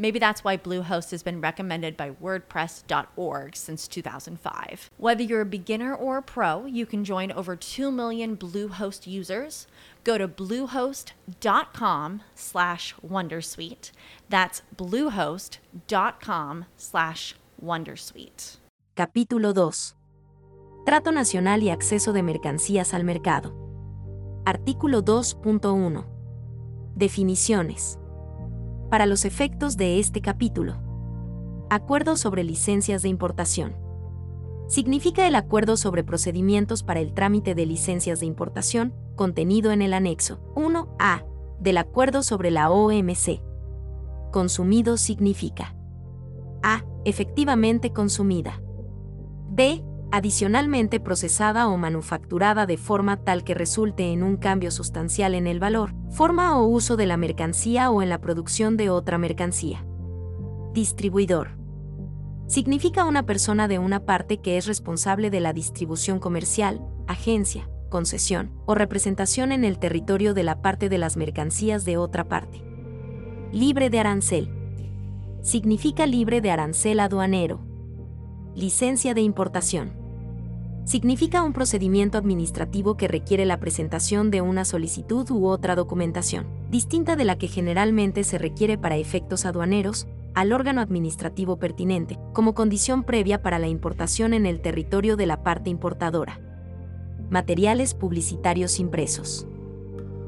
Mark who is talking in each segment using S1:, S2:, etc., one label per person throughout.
S1: Maybe that's why Bluehost has been recommended by WordPress.org since 2005. Whether you're a beginner or a pro, you can join over 2 million Bluehost users. Go to bluehost.com slash Wondersuite. That's bluehost.com slash Wondersuite.
S2: Capítulo 2. Trato nacional y acceso de mercancías al mercado. Artículo 2.1. Definiciones. Para los efectos de este capítulo. Acuerdo sobre licencias de importación. Significa el acuerdo sobre procedimientos para el trámite de licencias de importación, contenido en el anexo 1A del acuerdo sobre la OMC. Consumido significa A. Efectivamente consumida. B adicionalmente procesada o manufacturada de forma tal que resulte en un cambio sustancial en el valor, forma o uso de la mercancía o en la producción de otra mercancía. Distribuidor. Significa una persona de una parte que es responsable de la distribución comercial, agencia, concesión o representación en el territorio de la parte de las mercancías de otra parte. Libre de arancel. Significa libre de arancel aduanero. Licencia de importación significa un procedimiento administrativo que requiere la presentación de una solicitud u otra documentación, distinta de la que generalmente se requiere para efectos aduaneros, al órgano administrativo pertinente, como condición previa para la importación en el territorio de la parte importadora. Materiales publicitarios impresos.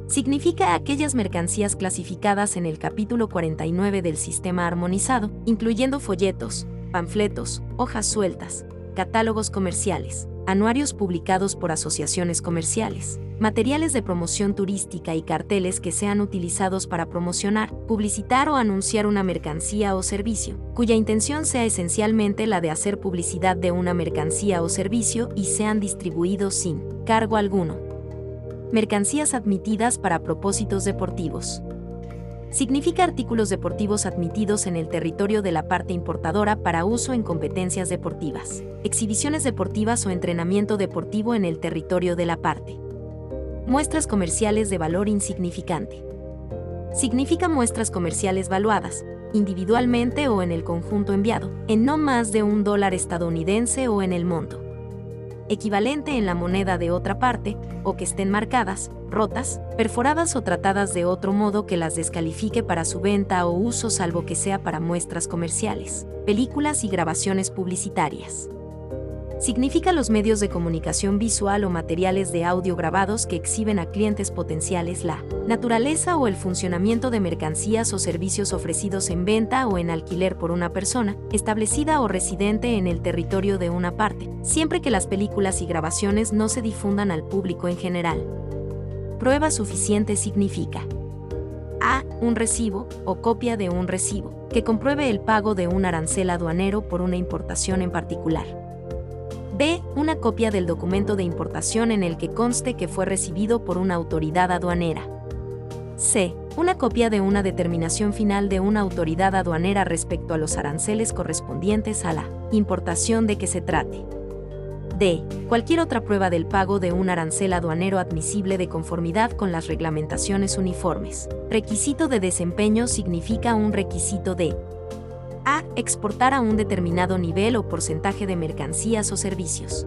S2: Significa aquellas mercancías clasificadas en el capítulo 49 del sistema armonizado, incluyendo folletos, panfletos, hojas sueltas, catálogos comerciales, anuarios publicados por asociaciones comerciales, materiales de promoción turística y carteles que sean utilizados para promocionar, publicitar o anunciar una mercancía o servicio, cuya intención sea esencialmente la de hacer publicidad de una mercancía o servicio y sean distribuidos sin cargo alguno. Mercancías admitidas para propósitos deportivos significa artículos deportivos admitidos en el territorio de la parte importadora para uso en competencias deportivas, exhibiciones deportivas o entrenamiento deportivo en el territorio de la parte. Muestras comerciales de valor insignificante. Significa muestras comerciales valuadas, individualmente o en el conjunto enviado, en no más de un dólar estadounidense o en el monto equivalente en la moneda de otra parte, o que estén marcadas, rotas, perforadas o tratadas de otro modo que las descalifique para su venta o uso salvo que sea para muestras comerciales, películas y grabaciones publicitarias significa los medios de comunicación visual o materiales de audio grabados que exhiben a clientes potenciales la naturaleza o el funcionamiento de mercancías o servicios ofrecidos en venta o en alquiler por una persona, establecida o residente en el territorio de una parte, siempre que las películas y grabaciones no se difundan al público en general. Prueba suficiente significa a. Un recibo o copia de un recibo, que compruebe el pago de un arancel aduanero por una importación en particular. B. Una copia del documento de importación en el que conste que fue recibido por una autoridad aduanera. C. Una copia de una determinación final de una autoridad aduanera respecto a los aranceles correspondientes a la importación de que se trate. D. Cualquier otra prueba del pago de un arancel aduanero admisible de conformidad con las reglamentaciones uniformes. Requisito de desempeño significa un requisito de a. Exportar a un determinado nivel o porcentaje de mercancías o servicios.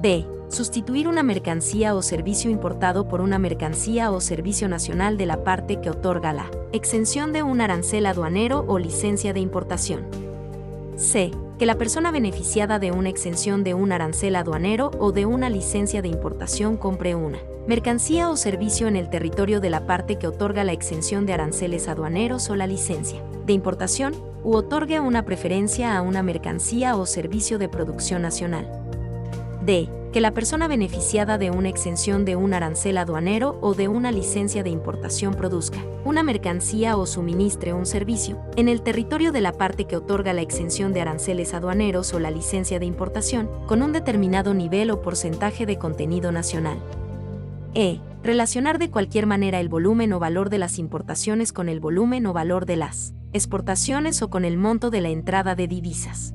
S2: B. Sustituir una mercancía o servicio importado por una mercancía o servicio nacional de la parte que otorga la exención de un arancel aduanero o licencia de importación. C. que la persona beneficiada de una exención de un arancel aduanero o de una licencia de importación compre una mercancía o servicio en el territorio de la parte que otorga la exención de aranceles aduaneros o la licencia de importación, u otorgue una preferencia a una mercancía o servicio de producción nacional. D. Que la persona beneficiada de una exención de un arancel aduanero o de una licencia de importación produzca una mercancía o suministre un servicio en el territorio de la parte que otorga la exención de aranceles aduaneros o la licencia de importación con un determinado nivel o porcentaje de contenido nacional. E. Relacionar de cualquier manera el volumen o valor de las importaciones con el volumen o valor de las exportaciones o con el monto de la entrada de divisas.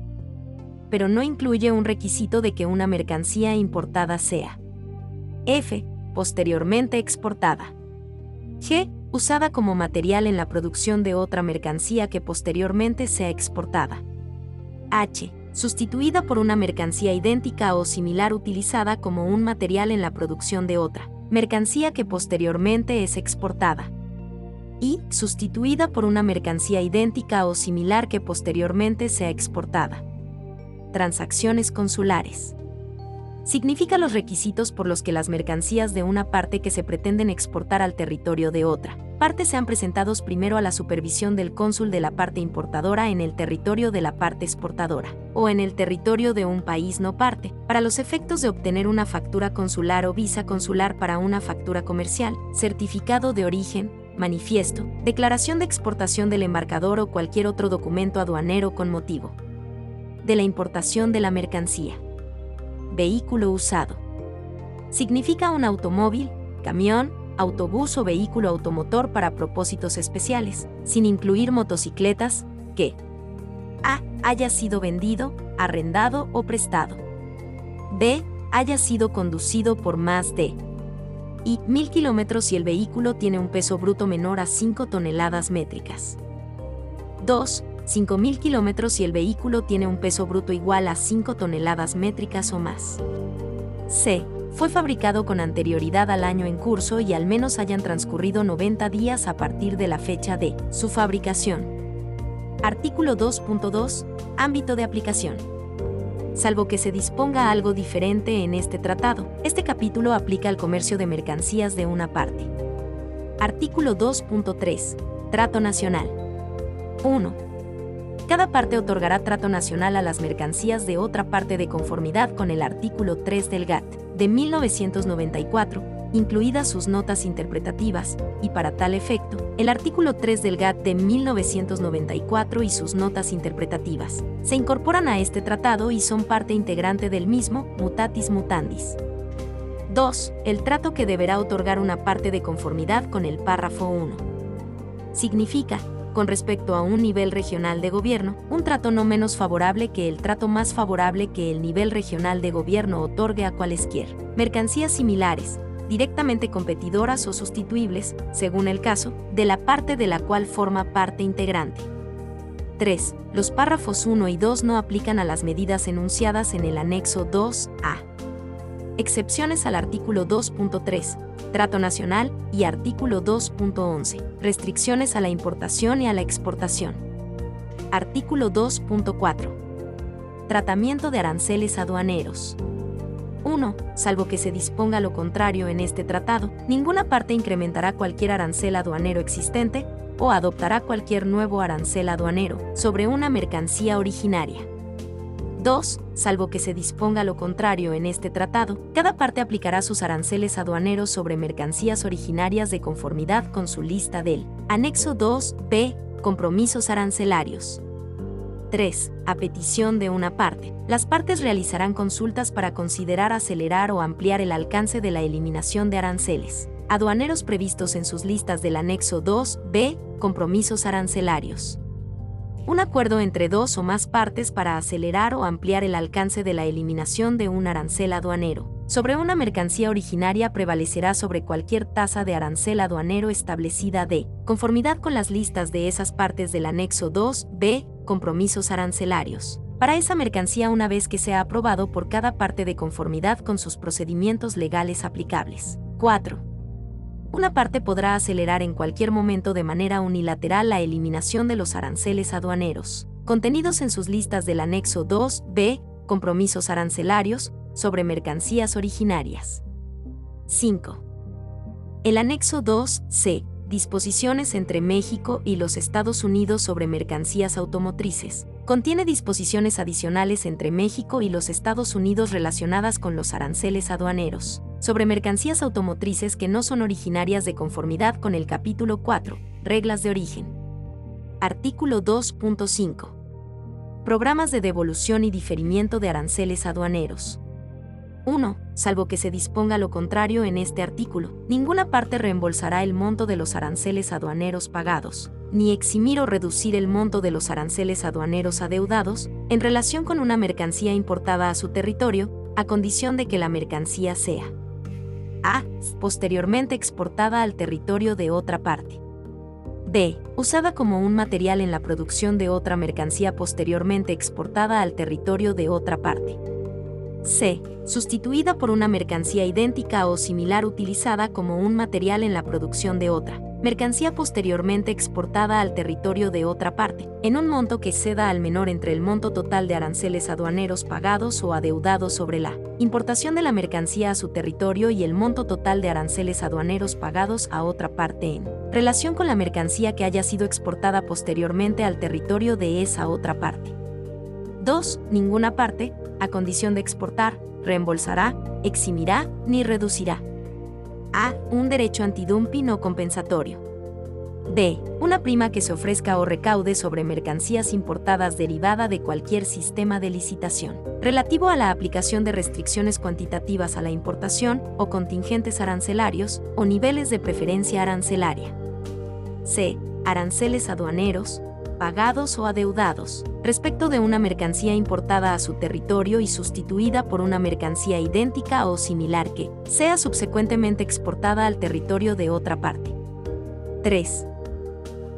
S2: Pero no incluye un requisito de que una mercancía importada sea F. Posteriormente exportada. G. Usada como material en la producción de otra mercancía que posteriormente sea exportada. H. Sustituida por una mercancía idéntica o similar utilizada como un material en la producción de otra mercancía que posteriormente es exportada. Y sustituida por una mercancía idéntica o similar que posteriormente sea exportada. Transacciones consulares. Significa los requisitos por los que las mercancías de una parte que se pretenden exportar al territorio de otra parte sean presentados primero a la supervisión del cónsul de la parte importadora en el territorio de la parte exportadora, o en el territorio de un país no parte, para los efectos de obtener una factura consular o visa consular para una factura comercial, certificado de origen, manifiesto, declaración de exportación del embarcador o cualquier otro documento aduanero con motivo de la importación de la mercancía. Vehículo usado. Significa un automóvil, camión, autobús o vehículo automotor para propósitos especiales, sin incluir motocicletas, que A. haya sido vendido, arrendado o prestado. B. haya sido conducido por más de y mil kilómetros si el vehículo tiene un peso bruto menor a 5 toneladas métricas. 2. 5.000 kilómetros si el vehículo tiene un peso bruto igual a 5 toneladas métricas o más. C fue fabricado con anterioridad al año en curso y al menos hayan transcurrido 90 días a partir de la fecha de su fabricación. Artículo 2.2. Ámbito de aplicación. Salvo que se disponga algo diferente en este tratado, este capítulo aplica al comercio de mercancías de una parte. Artículo 2.3. Trato nacional. 1 cada parte otorgará trato nacional a las mercancías de otra parte de conformidad con el artículo 3 del GATT de 1994, incluidas sus notas interpretativas, y para tal efecto, el artículo 3 del GATT de 1994 y sus notas interpretativas se incorporan a este tratado y son parte integrante del mismo, mutatis mutandis. 2. El trato que deberá otorgar una parte de conformidad con el párrafo 1. Significa con respecto a un nivel regional de gobierno, un trato no menos favorable que el trato más favorable que el nivel regional de gobierno otorgue a cualesquier mercancías similares, directamente competidoras o sustituibles, según el caso, de la parte de la cual forma parte integrante. 3. Los párrafos 1 y 2 no aplican a las medidas enunciadas en el anexo 2A. Excepciones al artículo 2.3, Trato Nacional, y artículo 2.11, Restricciones a la importación y a la exportación. Artículo 2.4. Tratamiento de aranceles aduaneros. 1. Salvo que se disponga lo contrario en este tratado, ninguna parte incrementará cualquier arancel aduanero existente o adoptará cualquier nuevo arancel aduanero sobre una mercancía originaria. 2. Salvo que se disponga lo contrario en este tratado, cada parte aplicará sus aranceles aduaneros sobre mercancías originarias de conformidad con su lista del Anexo 2b, Compromisos arancelarios. 3. A petición de una parte, las partes realizarán consultas para considerar acelerar o ampliar el alcance de la eliminación de aranceles aduaneros previstos en sus listas del anexo 2b, compromisos arancelarios un acuerdo entre dos o más partes para acelerar o ampliar el alcance de la eliminación de un arancel aduanero. Sobre una mercancía originaria prevalecerá sobre cualquier tasa de arancel aduanero establecida de, conformidad con las listas de esas partes del anexo 2b, compromisos arancelarios. Para esa mercancía una vez que sea aprobado por cada parte de conformidad con sus procedimientos legales aplicables. 4 una parte podrá acelerar en cualquier momento de manera unilateral la eliminación de los aranceles aduaneros, contenidos en sus listas del anexo 2b, compromisos arancelarios, sobre mercancías originarias. 5. El anexo 2c, disposiciones entre México y los Estados Unidos sobre mercancías automotrices, contiene disposiciones adicionales entre México y los Estados Unidos relacionadas con los aranceles aduaneros, sobre mercancías automotrices que no son originarias de conformidad con el capítulo 4, reglas de origen. Artículo 2.5. Programas de devolución y diferimiento de aranceles aduaneros. 1. Salvo que se disponga lo contrario en este artículo, ninguna parte reembolsará el monto de los aranceles aduaneros pagados, ni eximir o reducir el monto de los aranceles aduaneros adeudados en relación con una mercancía importada a su territorio, a condición de que la mercancía sea a. posteriormente exportada al territorio de otra parte. B. Usada como un material en la producción de otra mercancía posteriormente exportada al territorio de otra parte. C. Sustituida por una mercancía idéntica o similar utilizada como un material en la producción de otra. Mercancía posteriormente exportada al territorio de otra parte, en un monto que ceda al menor entre el monto total de aranceles aduaneros pagados o adeudados sobre la importación de la mercancía a su territorio y el monto total de aranceles aduaneros pagados a otra parte en relación con la mercancía que haya sido exportada posteriormente al territorio de esa otra parte. 2. Ninguna parte, a condición de exportar, reembolsará, eximirá ni reducirá. A. Un derecho antidumping o compensatorio. B. Una prima que se ofrezca o recaude sobre mercancías importadas derivada de cualquier sistema de licitación, relativo a la aplicación de restricciones cuantitativas a la importación o contingentes arancelarios o niveles de preferencia arancelaria. C. Aranceles aduaneros, pagados o adeudados, respecto de una mercancía importada a su territorio y sustituida por una mercancía idéntica o similar que sea subsecuentemente exportada al territorio de otra parte. 3.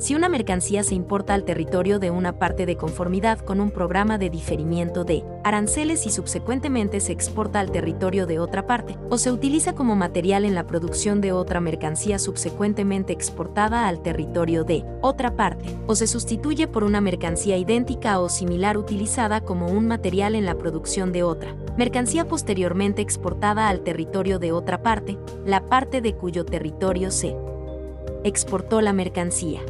S2: Si una mercancía se importa al territorio de una parte de conformidad con un programa de diferimiento de aranceles y subsecuentemente se exporta al territorio de otra parte, o se utiliza como material en la producción de otra mercancía subsecuentemente exportada al territorio de otra parte, o se sustituye por una mercancía idéntica o similar utilizada como un material en la producción de otra, mercancía posteriormente exportada al territorio de otra parte, la parte de cuyo territorio se exportó la mercancía.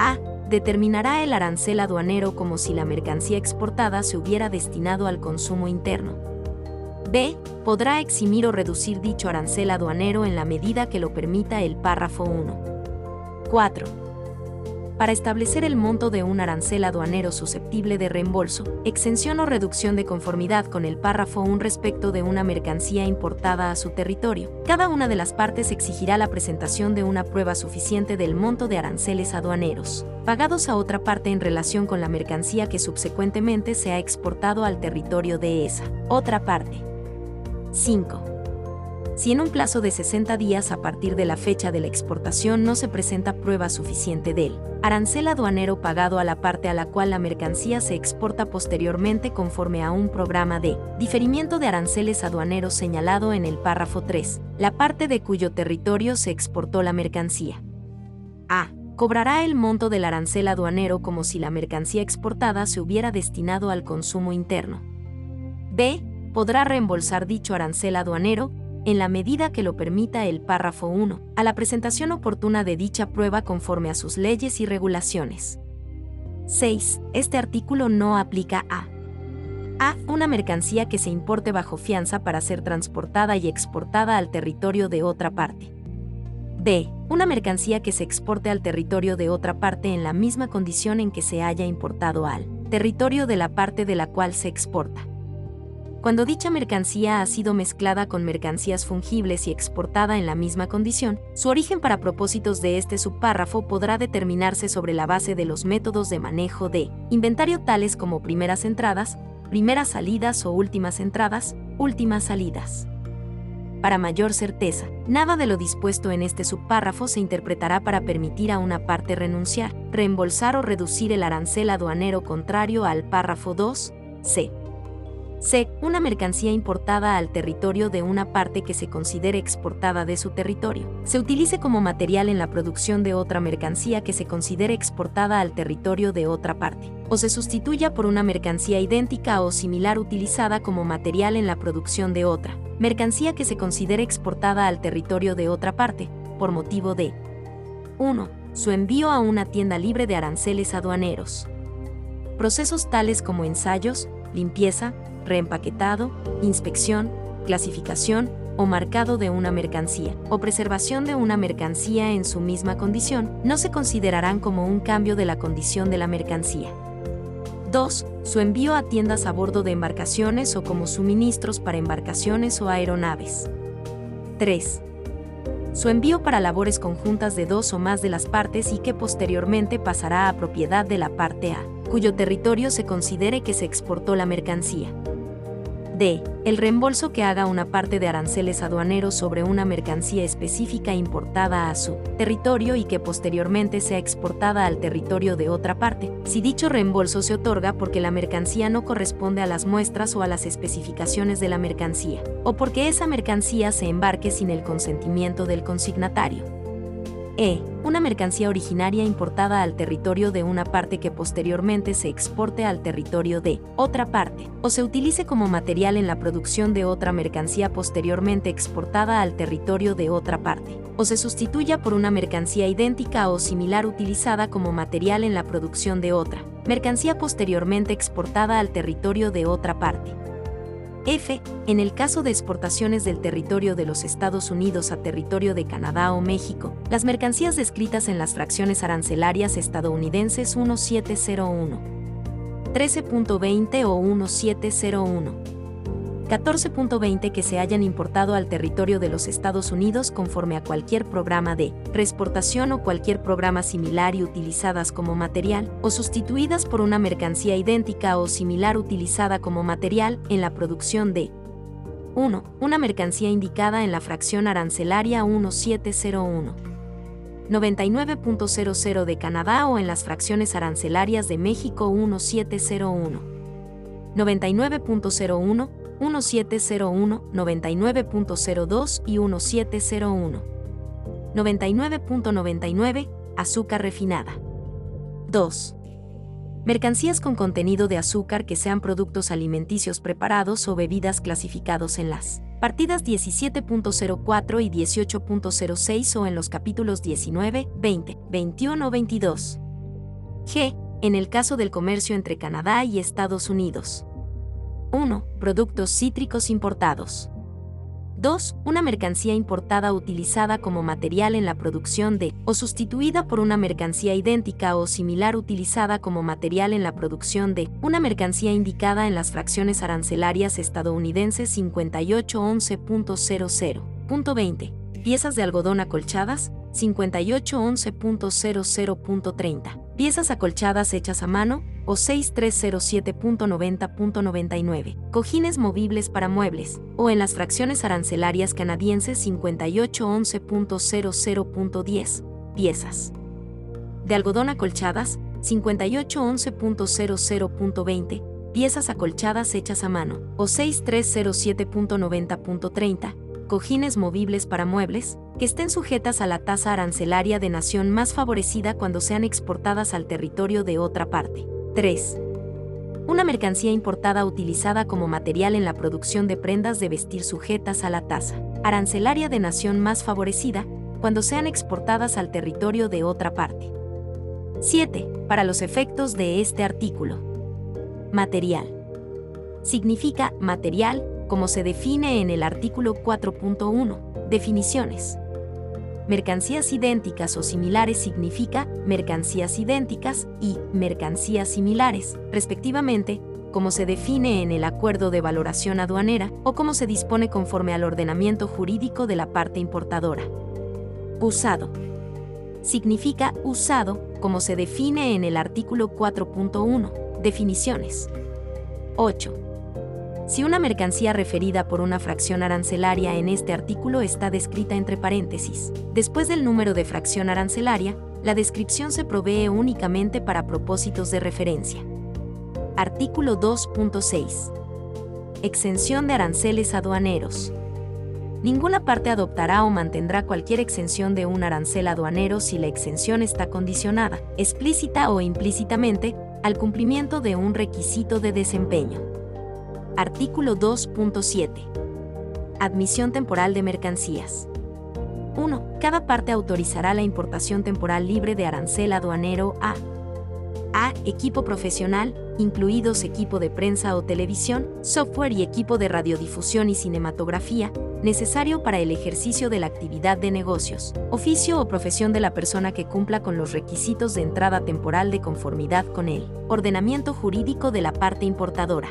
S2: A. Determinará el arancel aduanero como si la mercancía exportada se hubiera destinado al consumo interno. B. Podrá eximir o reducir dicho arancel aduanero en la medida que lo permita el párrafo 1. 4 para establecer el monto de un arancel aduanero susceptible de reembolso, exención o reducción de conformidad con el párrafo 1 respecto de una mercancía importada a su territorio. Cada una de las partes exigirá la presentación de una prueba suficiente del monto de aranceles aduaneros, pagados a otra parte en relación con la mercancía que subsecuentemente se ha exportado al territorio de esa otra parte. 5 si en un plazo de 60 días a partir de la fecha de la exportación no se presenta prueba suficiente del arancel aduanero pagado a la parte a la cual la mercancía se exporta posteriormente conforme a un programa de diferimiento de aranceles aduaneros señalado en el párrafo 3, la parte de cuyo territorio se exportó la mercancía. A. Cobrará el monto del arancel aduanero como si la mercancía exportada se hubiera destinado al consumo interno. B. Podrá reembolsar dicho arancel aduanero en la medida que lo permita el párrafo 1, a la presentación oportuna de dicha prueba conforme a sus leyes y regulaciones. 6. Este artículo no aplica a a. Una mercancía que se importe bajo fianza para ser transportada y exportada al territorio de otra parte. B. Una mercancía que se exporte al territorio de otra parte en la misma condición en que se haya importado al territorio de la parte de la cual se exporta. Cuando dicha mercancía ha sido mezclada con mercancías fungibles y exportada en la misma condición, su origen para propósitos de este subpárrafo podrá determinarse sobre la base de los métodos de manejo de inventario tales como primeras entradas, primeras salidas o últimas entradas, últimas salidas. Para mayor certeza, nada de lo dispuesto en este subpárrafo se interpretará para permitir a una parte renunciar, reembolsar o reducir el arancel aduanero contrario al párrafo 2, c C. Una mercancía importada al territorio de una parte que se considere exportada de su territorio. Se utilice como material en la producción de otra mercancía que se considere exportada al territorio de otra parte. O se sustituya por una mercancía idéntica o similar utilizada como material en la producción de otra. Mercancía que se considere exportada al territorio de otra parte, por motivo de 1. Su envío a una tienda libre de aranceles aduaneros. Procesos tales como ensayos, limpieza, reempaquetado, inspección, clasificación o marcado de una mercancía o preservación de una mercancía en su misma condición no se considerarán como un cambio de la condición de la mercancía. 2. Su envío a tiendas a bordo de embarcaciones o como suministros para embarcaciones o aeronaves. 3. Su envío para labores conjuntas de dos o más de las partes y que posteriormente pasará a propiedad de la parte A, cuyo territorio se considere que se exportó la mercancía. D. El reembolso que haga una parte de aranceles aduaneros sobre una mercancía específica importada a su territorio y que posteriormente sea exportada al territorio de otra parte, si dicho reembolso se otorga porque la mercancía no corresponde a las muestras o a las especificaciones de la mercancía, o porque esa mercancía se embarque sin el consentimiento del consignatario. E. Una mercancía originaria importada al territorio de una parte que posteriormente se exporte al territorio de otra parte, o se utilice como material en la producción de otra mercancía posteriormente exportada al territorio de otra parte, o se sustituya por una mercancía idéntica o similar utilizada como material en la producción de otra, mercancía posteriormente exportada al territorio de otra parte. F. En el caso de exportaciones del territorio de los Estados Unidos a territorio de Canadá o México, las mercancías descritas en las fracciones arancelarias estadounidenses 1701, 13.20 o 1701 14.20 que se hayan importado al territorio de los Estados Unidos conforme a cualquier programa de reexportación o cualquier programa similar y utilizadas como material, o sustituidas por una mercancía idéntica o similar utilizada como material en la producción de 1. Una mercancía indicada en la fracción arancelaria 1701. 99.00 de Canadá o en las fracciones arancelarias de México 1701. 99.01 1701, 99.02 y 1701. 99.99, azúcar refinada. 2. Mercancías con contenido de azúcar que sean productos alimenticios preparados o bebidas clasificados en las partidas 17.04 y 18.06 o en los capítulos 19, 20, 21 o 22. G. En el caso del comercio entre Canadá y Estados Unidos. 1. Productos cítricos importados. 2. Una mercancía importada utilizada como material en la producción de, o sustituida por una mercancía idéntica o similar utilizada como material en la producción de, una mercancía indicada en las fracciones arancelarias estadounidenses 5811.00.20. Piezas de algodón acolchadas, 5811.00.30. Piezas acolchadas hechas a mano, o 6307.90.99. Cojines movibles para muebles, o en las fracciones arancelarias canadienses 5811.00.10. Piezas. De algodón acolchadas, 5811.00.20. Piezas acolchadas hechas a mano, o 6307.90.30 cojines movibles para muebles, que estén sujetas a la tasa arancelaria de nación más favorecida cuando sean exportadas al territorio de otra parte. 3. Una mercancía importada utilizada como material en la producción de prendas de vestir sujetas a la tasa arancelaria de nación más favorecida cuando sean exportadas al territorio de otra parte. 7. Para los efectos de este artículo. Material. Significa material como se define en el artículo 4.1. Definiciones. Mercancías idénticas o similares significa mercancías idénticas y mercancías similares, respectivamente, como se define en el acuerdo de valoración aduanera o como se dispone conforme al ordenamiento jurídico de la parte importadora. Usado. Significa usado, como se define en el artículo 4.1. Definiciones. 8 si una mercancía referida por una fracción arancelaria en este artículo está descrita entre paréntesis. Después del número de fracción arancelaria, la descripción se provee únicamente para propósitos de referencia. Artículo 2.6. Exención de aranceles aduaneros. Ninguna parte adoptará o mantendrá cualquier exención de un arancel aduanero si la exención está condicionada, explícita o implícitamente, al cumplimiento de un requisito de desempeño. Artículo 2.7. Admisión temporal de mercancías. 1. Cada parte autorizará la importación temporal libre de arancel aduanero a a. Equipo profesional, incluidos equipo de prensa o televisión, software y equipo de radiodifusión y cinematografía, necesario para el ejercicio de la actividad de negocios, oficio o profesión de la persona que cumpla con los requisitos de entrada temporal de conformidad con el ordenamiento jurídico de la parte importadora.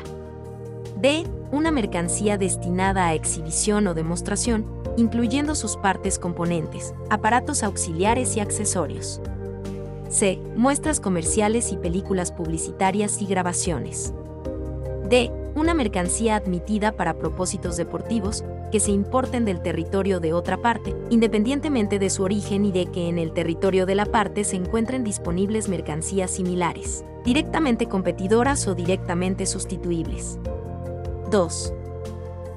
S2: D. Una mercancía destinada a exhibición o demostración, incluyendo sus partes componentes, aparatos auxiliares y accesorios. C. Muestras comerciales y películas publicitarias y grabaciones. D. Una mercancía admitida para propósitos deportivos que se importen del territorio de otra parte, independientemente de su origen y de que en el territorio de la parte se encuentren disponibles mercancías similares, directamente competidoras o directamente sustituibles. 2.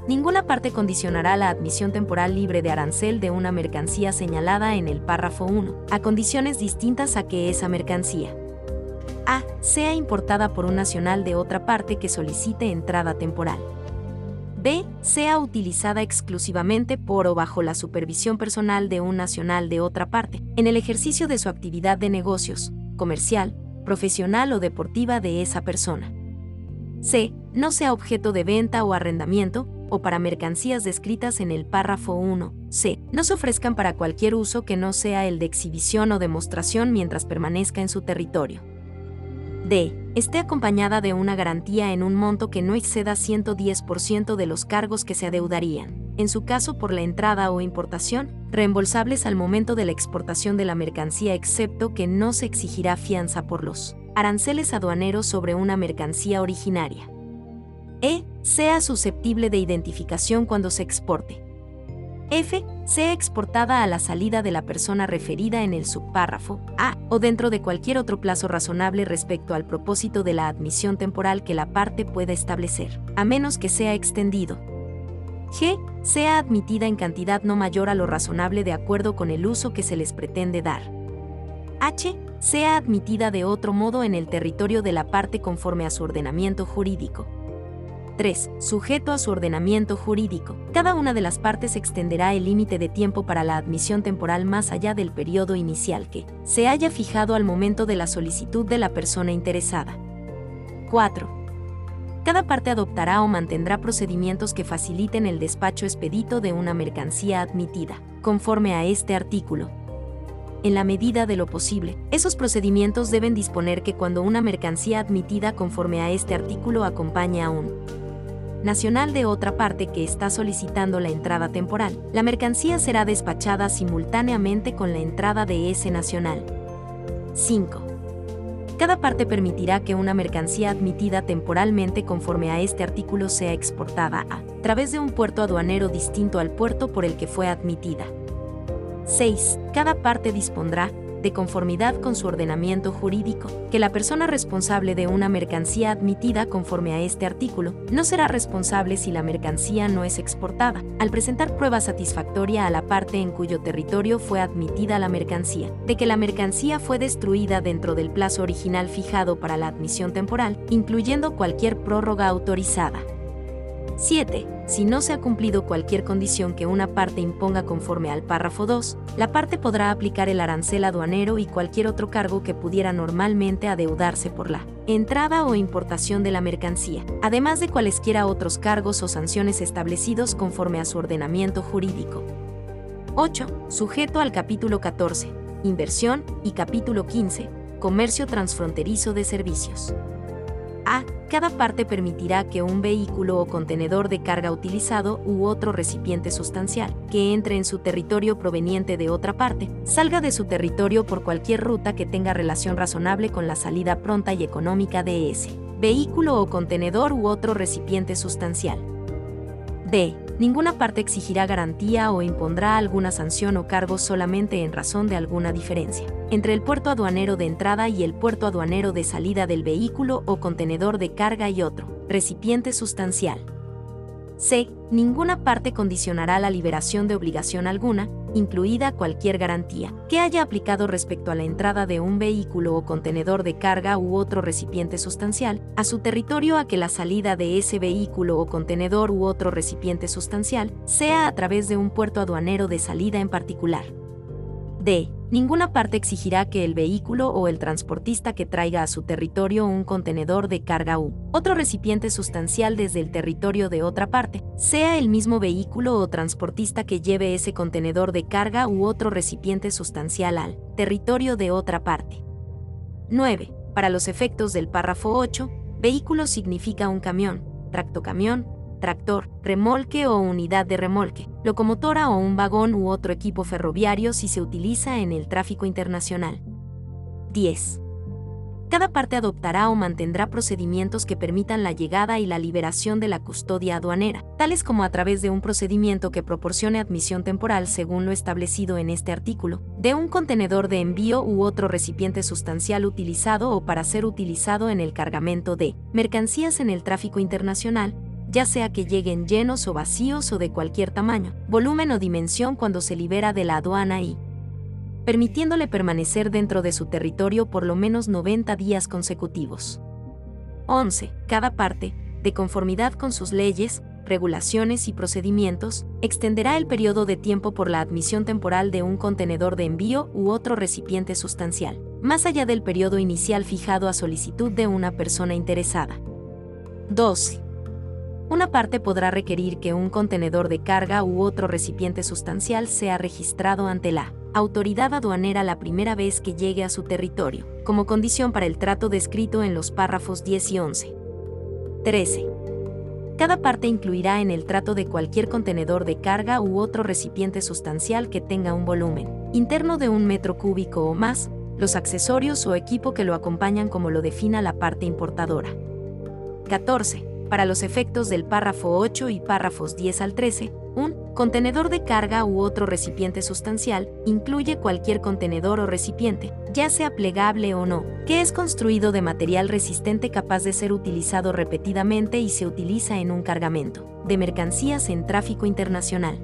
S2: Ninguna parte condicionará la admisión temporal libre de arancel de una mercancía señalada en el párrafo 1, a condiciones distintas a que esa mercancía a. sea importada por un nacional de otra parte que solicite entrada temporal. B. sea utilizada exclusivamente por o bajo la supervisión personal de un nacional de otra parte, en el ejercicio de su actividad de negocios, comercial, profesional o deportiva de esa persona. C. no sea objeto de venta o arrendamiento, o para mercancías descritas en el párrafo 1. C. No se ofrezcan para cualquier uso que no sea el de exhibición o demostración mientras permanezca en su territorio. D. Esté acompañada de una garantía en un monto que no exceda 110% de los cargos que se adeudarían, en su caso por la entrada o importación, reembolsables al momento de la exportación de la mercancía excepto que no se exigirá fianza por los aranceles aduaneros sobre una mercancía originaria. E. Sea susceptible de identificación cuando se exporte. F. Sea exportada a la salida de la persona referida en el subpárrafo A o dentro de cualquier otro plazo razonable respecto al propósito de la admisión temporal que la parte pueda establecer, a menos que sea extendido. G. Sea admitida en cantidad no mayor a lo razonable de acuerdo con el uso que se les pretende dar. H. Sea admitida de otro modo en el territorio de la parte conforme a su ordenamiento jurídico. 3. Sujeto a su ordenamiento jurídico. Cada una de las partes extenderá el límite de tiempo para la admisión temporal más allá del periodo inicial que se haya fijado al momento de la solicitud de la persona interesada. 4. Cada parte adoptará o mantendrá procedimientos que faciliten el despacho expedito de una mercancía admitida, conforme a este artículo. En la medida de lo posible, esos procedimientos deben disponer que cuando una mercancía admitida conforme a este artículo acompañe a un nacional de otra parte que está solicitando la entrada temporal. La mercancía será despachada simultáneamente con la entrada de ese nacional. 5. Cada parte permitirá que una mercancía admitida temporalmente conforme a este artículo sea exportada a través de un puerto aduanero distinto al puerto por el que fue admitida. 6. Cada parte dispondrá, de conformidad con su ordenamiento jurídico, que la persona responsable de una mercancía admitida conforme a este artículo no será responsable si la mercancía no es exportada, al presentar prueba satisfactoria a la parte en cuyo territorio fue admitida la mercancía, de que la mercancía fue destruida dentro del plazo original fijado para la admisión temporal, incluyendo cualquier prórroga autorizada. 7. Si no se ha cumplido cualquier condición que una parte imponga conforme al párrafo 2, la parte podrá aplicar el arancel aduanero y cualquier otro cargo que pudiera normalmente adeudarse por la entrada o importación de la mercancía, además de cualesquiera otros cargos o sanciones establecidos conforme a su ordenamiento jurídico. 8. Sujeto al capítulo 14, Inversión, y capítulo 15, Comercio transfronterizo de servicios. A. Cada parte permitirá que un vehículo o contenedor de carga utilizado u otro recipiente sustancial, que entre en su territorio proveniente de otra parte, salga de su territorio por cualquier ruta que tenga relación razonable con la salida pronta y económica de ese vehículo o contenedor u otro recipiente sustancial. D. Ninguna parte exigirá garantía o impondrá alguna sanción o cargo solamente en razón de alguna diferencia entre el puerto aduanero de entrada y el puerto aduanero de salida del vehículo o contenedor de carga y otro recipiente sustancial. C. Ninguna parte condicionará la liberación de obligación alguna, incluida cualquier garantía, que haya aplicado respecto a la entrada de un vehículo o contenedor de carga u otro recipiente sustancial a su territorio a que la salida de ese vehículo o contenedor u otro recipiente sustancial sea a través de un puerto aduanero de salida en particular. D. Ninguna parte exigirá que el vehículo o el transportista que traiga a su territorio un contenedor de carga u otro recipiente sustancial desde el territorio de otra parte, sea el mismo vehículo o transportista que lleve ese contenedor de carga u otro recipiente sustancial al territorio de otra parte. 9. Para los efectos del párrafo 8, vehículo significa un camión, tractocamión, tractor, remolque o unidad de remolque, locomotora o un vagón u otro equipo ferroviario si se utiliza en el tráfico internacional. 10. Cada parte adoptará o mantendrá procedimientos que permitan la llegada y la liberación de la custodia aduanera, tales como a través de un procedimiento que proporcione admisión temporal según lo establecido en este artículo, de un contenedor de envío u otro recipiente sustancial utilizado o para ser utilizado en el cargamento de mercancías en el tráfico internacional, ya sea que lleguen llenos o vacíos o de cualquier tamaño, volumen o dimensión cuando se libera de la aduana y permitiéndole permanecer dentro de su territorio por lo menos 90 días consecutivos. 11. Cada parte, de conformidad con sus leyes, regulaciones y procedimientos, extenderá el periodo de tiempo por la admisión temporal de un contenedor de envío u otro recipiente sustancial, más allá del periodo inicial fijado a solicitud de una persona interesada. 12 una parte podrá requerir que un contenedor de carga u otro recipiente sustancial sea registrado ante la autoridad aduanera la primera vez que llegue a su territorio, como condición para el trato descrito en los párrafos 10 y 11. 13. Cada parte incluirá en el trato de cualquier contenedor de carga u otro recipiente sustancial que tenga un volumen interno de un metro cúbico o más, los accesorios o equipo que lo acompañan como lo defina la parte importadora. 14 para los efectos del párrafo 8 y párrafos 10 al 13, un contenedor de carga u otro recipiente sustancial incluye cualquier contenedor o recipiente, ya sea plegable o no, que es construido de material resistente capaz de ser utilizado repetidamente y se utiliza en un cargamento de mercancías en tráfico internacional.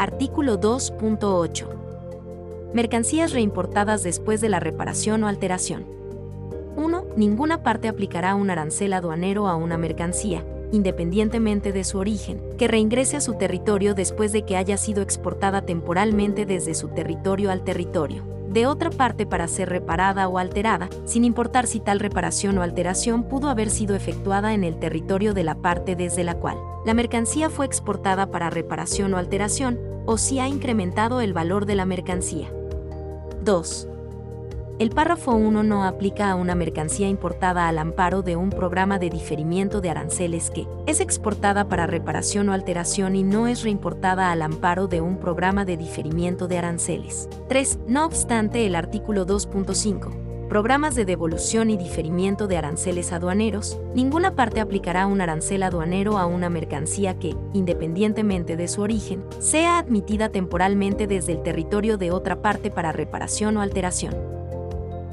S2: Artículo 2.8. Mercancías reimportadas después de la reparación o alteración. 1. Ninguna parte aplicará un arancel aduanero a una mercancía, independientemente de su origen, que reingrese a su territorio después de que haya sido exportada temporalmente desde su territorio al territorio. De otra parte para ser reparada o alterada, sin importar si tal reparación o alteración pudo haber sido efectuada en el territorio de la parte desde la cual la mercancía fue exportada para reparación o alteración, o si ha incrementado el valor de la mercancía. 2 el párrafo 1 no aplica a una mercancía importada al amparo de un programa de diferimiento de aranceles que es exportada para reparación o alteración y no es reimportada al amparo de un programa de diferimiento de aranceles. 3. No obstante, el artículo 2.5 programas de devolución y diferimiento de aranceles aduaneros, ninguna parte aplicará un arancel aduanero a una mercancía que, independientemente de su origen, sea admitida temporalmente desde el territorio de otra parte para reparación o alteración.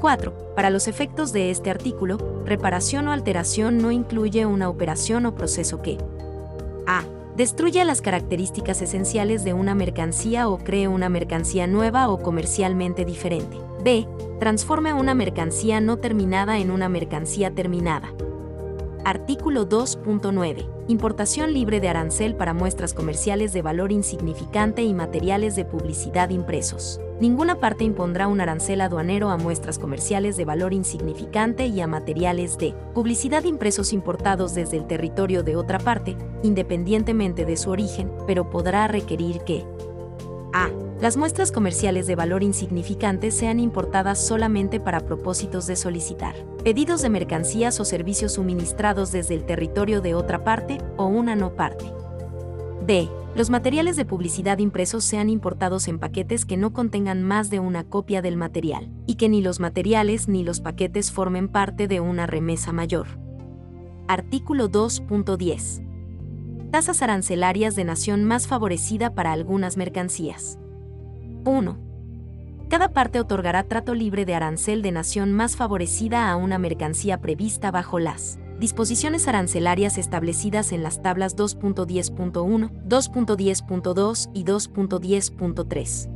S2: 4. Para los efectos de este artículo, reparación o alteración no incluye una operación o proceso que a. Destruya las características esenciales de una mercancía o cree una mercancía nueva o comercialmente diferente. B. Transforme una mercancía no terminada en una mercancía terminada. Artículo 2.9. Importación libre de arancel para muestras comerciales de valor insignificante y materiales de publicidad impresos. Ninguna parte impondrá un arancel aduanero a muestras comerciales de valor insignificante y a materiales de publicidad impresos importados desde el territorio de otra parte, independientemente de su origen, pero podrá requerir que a. Las muestras comerciales de valor insignificante sean importadas solamente para propósitos de solicitar pedidos de mercancías o servicios suministrados desde el territorio de otra parte o una no parte. B. Los materiales de publicidad impresos sean importados en paquetes que no contengan más de una copia del material, y que ni los materiales ni los paquetes formen parte de una remesa mayor. Artículo 2.10 tasas arancelarias de nación más favorecida para algunas mercancías. 1. Cada parte otorgará trato libre de arancel de nación más favorecida a una mercancía prevista bajo las disposiciones arancelarias establecidas en las tablas 2.10.1, 2.10.2 y 2.10.3.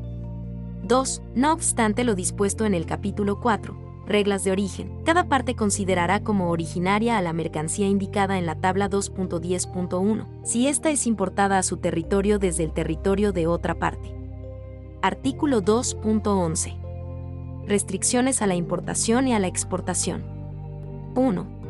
S2: 2. No obstante lo dispuesto en el capítulo 4, reglas de origen. Cada parte considerará como originaria a la mercancía indicada en la tabla 2.10.1, si ésta es importada a su territorio desde el territorio de otra parte. Artículo 2.11. Restricciones a la importación y a la exportación. 1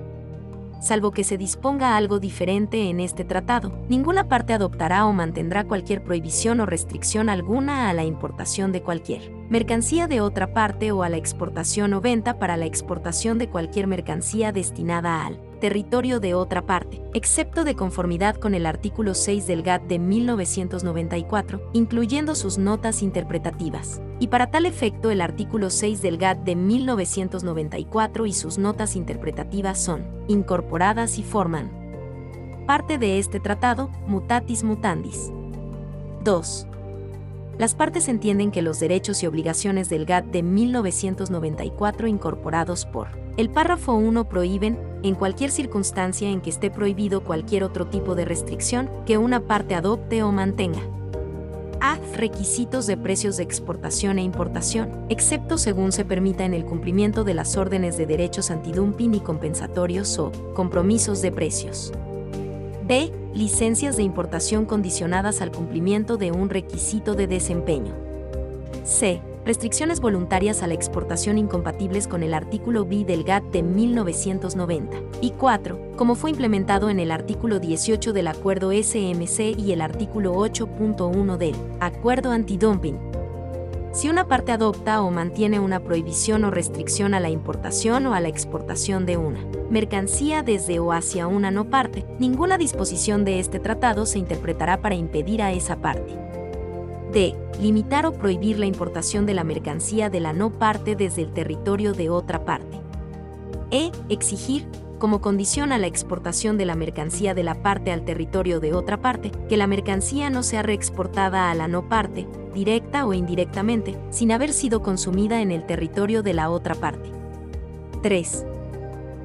S2: salvo que se disponga algo diferente en este tratado. Ninguna parte adoptará o mantendrá cualquier prohibición o restricción alguna a la importación de cualquier mercancía de otra parte o a la exportación o venta para la exportación de cualquier mercancía destinada al territorio de otra parte, excepto de conformidad con el artículo 6 del GATT de 1994, incluyendo sus notas interpretativas. Y para tal efecto el artículo 6 del GATT de 1994 y sus notas interpretativas son incorporadas y forman parte de este tratado, mutatis mutandis. 2. Las partes entienden que los derechos y obligaciones del GATT de 1994 incorporados por el párrafo 1 prohíben, en cualquier circunstancia en que esté prohibido cualquier otro tipo de restricción, que una parte adopte o mantenga. A. Requisitos de precios de exportación e importación, excepto según se permita en el cumplimiento de las órdenes de derechos antidumping y compensatorios o compromisos de precios. B. Licencias de importación condicionadas al cumplimiento de un requisito de desempeño. C restricciones voluntarias a la exportación incompatibles con el artículo B del GATT de 1990. Y 4. Como fue implementado en el artículo 18 del Acuerdo SMC y el artículo 8.1 del Acuerdo Antidumping. Si una parte adopta o mantiene una prohibición o restricción a la importación o a la exportación de una mercancía desde o hacia una no parte, ninguna disposición de este tratado se interpretará para impedir a esa parte. D. Limitar o prohibir la importación de la mercancía de la no parte desde el territorio de otra parte. E. Exigir, como condición a la exportación de la mercancía de la parte al territorio de otra parte, que la mercancía no sea reexportada a la no parte, directa o indirectamente, sin haber sido consumida en el territorio de la otra parte. 3.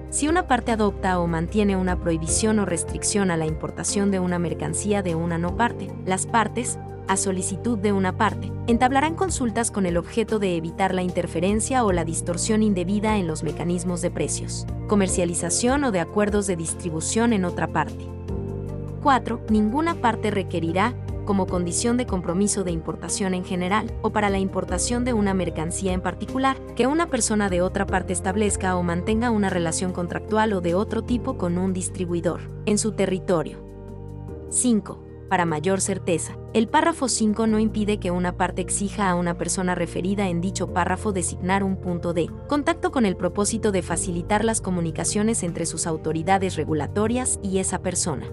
S2: Si una parte adopta o mantiene una prohibición o restricción a la importación de una mercancía de una no parte, las partes, a solicitud de una parte, entablarán consultas con el objeto de evitar la interferencia o la distorsión indebida en los mecanismos de precios, comercialización o de acuerdos de distribución en otra parte. 4. Ninguna parte requerirá, como condición de compromiso de importación en general o para la importación de una mercancía en particular, que una persona de otra parte establezca o mantenga una relación contractual o de otro tipo con un distribuidor en su territorio. 5 para mayor certeza. El párrafo 5 no impide que una parte exija a una persona referida en dicho párrafo designar un punto de contacto con el propósito de facilitar las comunicaciones entre sus autoridades regulatorias y esa persona.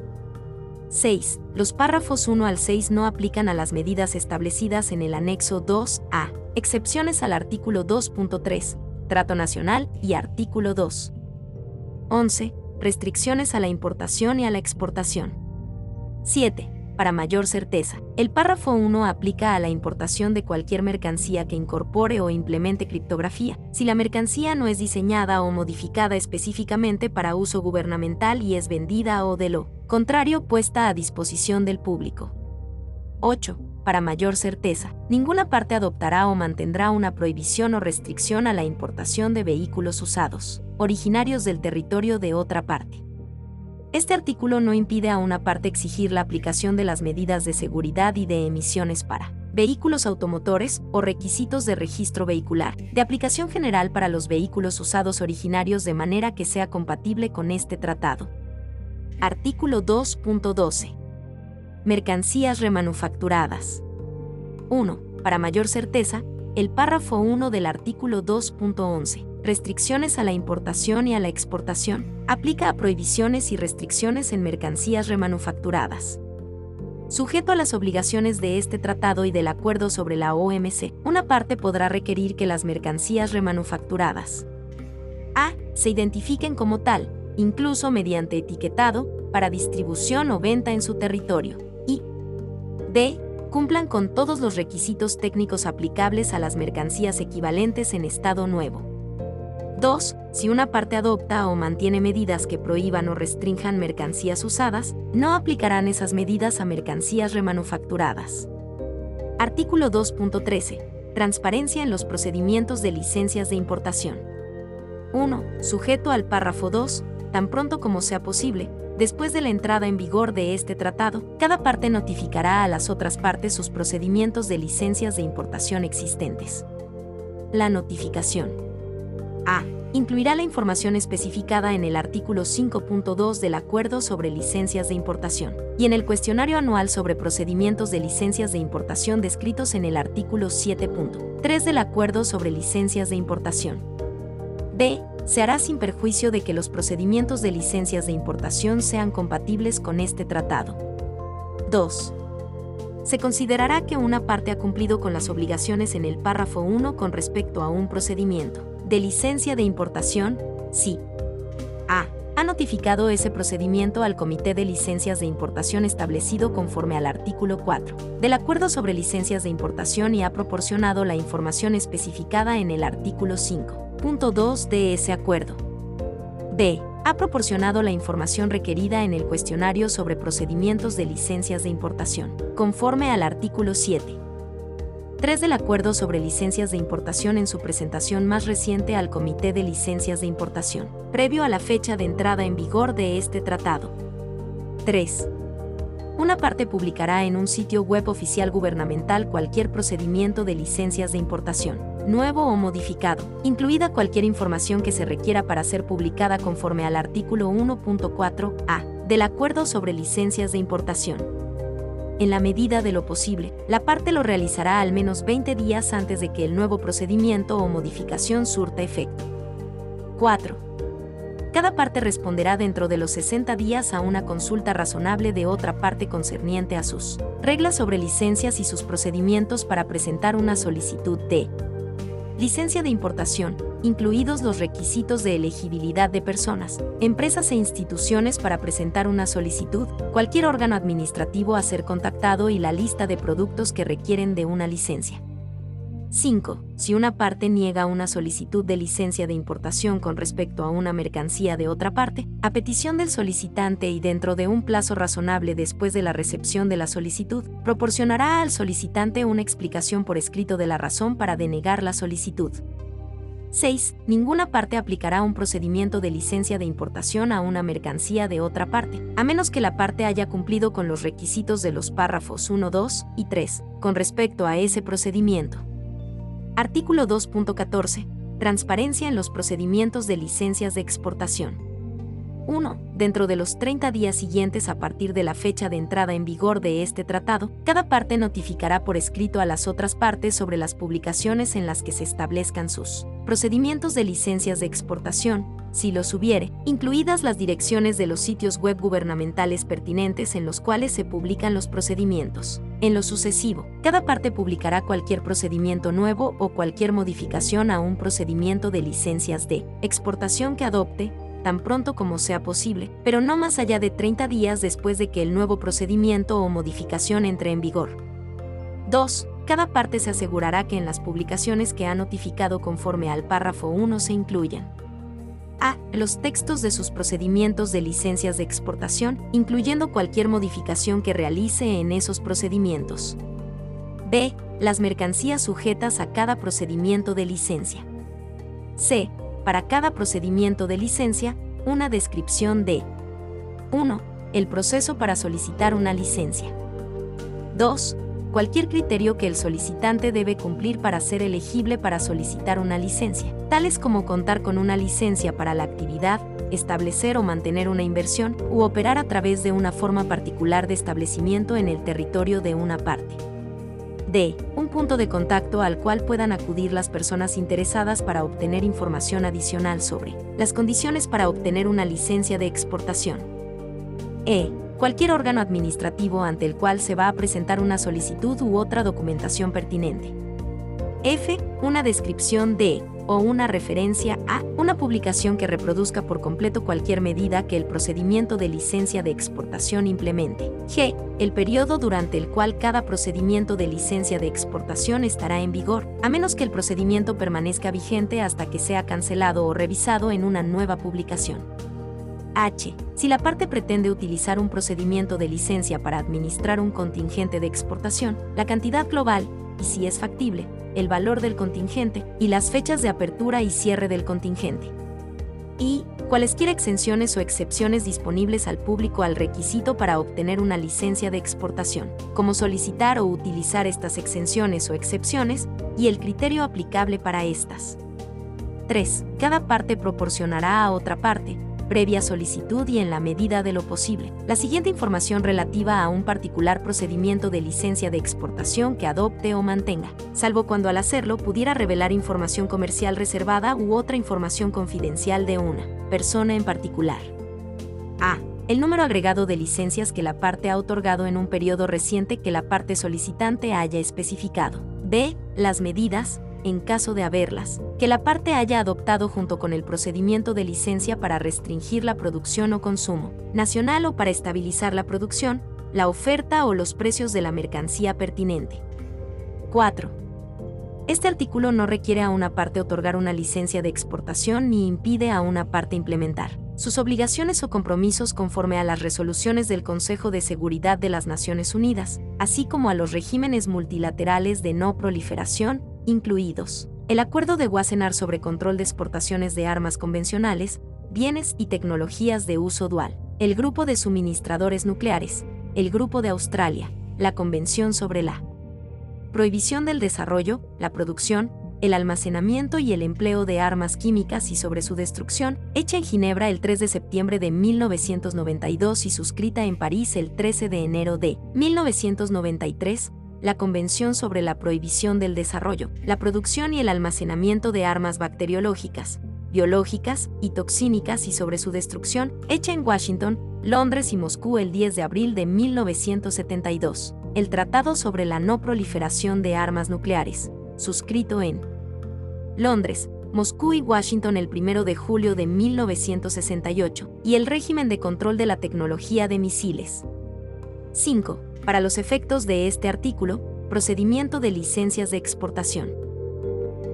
S2: 6. Los párrafos 1 al 6 no aplican a las medidas establecidas en el anexo 2a, excepciones al artículo 2.3, Trato Nacional y artículo 2. 11. Restricciones a la importación y a la exportación. 7 para mayor certeza, el párrafo 1 aplica a la importación de cualquier mercancía que incorpore o implemente criptografía, si la mercancía no es diseñada o modificada específicamente para uso gubernamental y es vendida o de lo contrario puesta a disposición del público. 8. Para mayor certeza, ninguna parte adoptará o mantendrá una prohibición o restricción a la importación de vehículos usados, originarios del territorio de otra parte. Este artículo no impide a una parte exigir la aplicación de las medidas de seguridad y de emisiones para vehículos automotores o requisitos de registro vehicular, de aplicación general para los vehículos usados originarios de manera que sea compatible con este tratado. Artículo 2.12. Mercancías remanufacturadas. 1. Para mayor certeza, el párrafo 1 del artículo 2.11 restricciones a la importación y a la exportación, aplica a prohibiciones y restricciones en mercancías remanufacturadas. Sujeto a las obligaciones de este tratado y del acuerdo sobre la OMC, una parte podrá requerir que las mercancías remanufacturadas A. se identifiquen como tal, incluso mediante etiquetado, para distribución o venta en su territorio, y D. cumplan con todos los requisitos técnicos aplicables a las mercancías equivalentes en estado nuevo. 2. Si una parte adopta o mantiene medidas que prohíban o restrinjan mercancías usadas, no aplicarán esas medidas a mercancías remanufacturadas. Artículo 2.13. Transparencia en los procedimientos de licencias de importación. 1. Sujeto al párrafo 2, tan pronto como sea posible, después de la entrada en vigor de este tratado, cada parte notificará a las otras partes sus procedimientos de licencias de importación existentes. La notificación a. Incluirá la información especificada en el artículo 5.2 del Acuerdo sobre licencias de importación y en el cuestionario anual sobre procedimientos de licencias de importación descritos en el artículo 7.3 del Acuerdo sobre licencias de importación. B. Se hará sin perjuicio de que los procedimientos de licencias de importación sean compatibles con este tratado. 2 se considerará que una parte ha cumplido con las obligaciones en el párrafo 1 con respecto a un procedimiento de licencia de importación, sí. A. Ha notificado ese procedimiento al Comité de Licencias de Importación establecido conforme al artículo 4 del Acuerdo sobre Licencias de Importación y ha proporcionado la información especificada en el artículo 5.2 de ese acuerdo. B. Ha proporcionado la información requerida en el cuestionario sobre procedimientos de licencias de importación, conforme al artículo 7 3 del Acuerdo sobre Licencias de Importación en su presentación más reciente al Comité de Licencias de Importación, previo a la fecha de entrada en vigor de este tratado. 3. Una parte publicará en un sitio web oficial gubernamental cualquier procedimiento de licencias de importación, nuevo o modificado, incluida cualquier información que se requiera para ser publicada conforme al artículo 1.4a del Acuerdo sobre Licencias de Importación en la medida de lo posible, la parte lo realizará al menos 20 días antes de que el nuevo procedimiento o modificación surta efecto. 4. Cada parte responderá dentro de los 60 días a una consulta razonable de otra parte concerniente a sus reglas sobre licencias y sus procedimientos para presentar una solicitud de licencia de importación, incluidos los requisitos de elegibilidad de personas, empresas e instituciones para presentar una solicitud, cualquier órgano administrativo a ser contactado y la lista de productos que requieren de una licencia. 5. Si una parte niega una solicitud de licencia de importación con respecto a una mercancía de otra parte, a petición del solicitante y dentro de un plazo razonable después de la recepción de la solicitud, proporcionará al solicitante una explicación por escrito de la razón para denegar la solicitud. 6. Ninguna parte aplicará un procedimiento de licencia de importación a una mercancía de otra parte, a menos que la parte haya cumplido con los requisitos de los párrafos 1, 2 y 3, con respecto a ese procedimiento. Artículo 2.14. Transparencia en los procedimientos de licencias de exportación. 1. Dentro de los 30 días siguientes a partir de la fecha de entrada en vigor de este tratado, cada parte notificará por escrito a las otras partes sobre las publicaciones en las que se establezcan sus procedimientos de licencias de exportación, si los hubiere, incluidas las direcciones de los sitios web gubernamentales pertinentes en los cuales se publican los procedimientos. En lo sucesivo, cada parte publicará cualquier procedimiento nuevo o cualquier modificación a un procedimiento de licencias de exportación que adopte, tan pronto como sea posible, pero no más allá de 30 días después de que el nuevo procedimiento o modificación entre en vigor. 2. Cada parte se asegurará que en las publicaciones que ha notificado conforme al párrafo 1 se incluyan a. Los textos de sus procedimientos de licencias de exportación, incluyendo cualquier modificación que realice en esos procedimientos. B. Las mercancías sujetas a cada procedimiento de licencia. C para cada procedimiento de licencia, una descripción de 1. El proceso para solicitar una licencia. 2. Cualquier criterio que el solicitante debe cumplir para ser elegible para solicitar una licencia, tales como contar con una licencia para la actividad, establecer o mantener una inversión u operar a través de una forma particular de establecimiento en el territorio de una parte. D. Un punto de contacto al cual puedan acudir las personas interesadas para obtener información adicional sobre las condiciones para obtener una licencia de exportación. E. Cualquier órgano administrativo ante el cual se va a presentar una solicitud u otra documentación pertinente. F. Una descripción de o una referencia a una publicación que reproduzca por completo cualquier medida que el procedimiento de licencia de exportación implemente. G. El periodo durante el cual cada procedimiento de licencia de exportación estará en vigor, a menos que el procedimiento permanezca vigente hasta que sea cancelado o revisado en una nueva publicación. H. Si la parte pretende utilizar un procedimiento de licencia para administrar un contingente de exportación, la cantidad global, si es factible, el valor del contingente y las fechas de apertura y cierre del contingente. Y cualesquiera exenciones o excepciones disponibles al público al requisito para obtener una licencia de exportación, como solicitar o utilizar estas exenciones o excepciones y el criterio aplicable para estas. 3. Cada parte proporcionará a otra parte, previa solicitud y en la medida de lo posible. La siguiente información relativa a un particular procedimiento de licencia de exportación que adopte o mantenga, salvo cuando al hacerlo pudiera revelar información comercial reservada u otra información confidencial de una persona en particular. A. El número agregado de licencias que la parte ha otorgado en un periodo reciente que la parte solicitante haya especificado. B. Las medidas, en caso de haberlas, que la parte haya adoptado junto con el procedimiento de licencia para restringir la producción o consumo nacional o para estabilizar la producción, la oferta o los precios de la mercancía pertinente. 4. Este artículo no requiere a una parte otorgar una licencia de exportación ni impide a una parte implementar sus obligaciones o compromisos conforme a las resoluciones del Consejo de Seguridad de las Naciones Unidas, así como a los regímenes multilaterales de no proliferación, incluidos. El Acuerdo de Wassenaar sobre control de exportaciones de armas convencionales, bienes y tecnologías de uso dual, el Grupo de Suministradores Nucleares, el Grupo de Australia, la Convención sobre la prohibición del desarrollo, la producción, el almacenamiento y el empleo de armas químicas y sobre su destrucción, hecha en Ginebra el 3 de septiembre de 1992 y suscrita en París el 13 de enero de 1993, la Convención sobre la Prohibición del Desarrollo, la producción y el almacenamiento de armas bacteriológicas, biológicas y toxínicas y sobre su destrucción, hecha en Washington, Londres y Moscú el 10 de abril de 1972, el Tratado sobre la No Proliferación de Armas Nucleares, suscrito en Londres, Moscú y Washington el 1 de julio de 1968, y el régimen de control de la tecnología de misiles. 5 para los efectos de este artículo, procedimiento de licencias de exportación.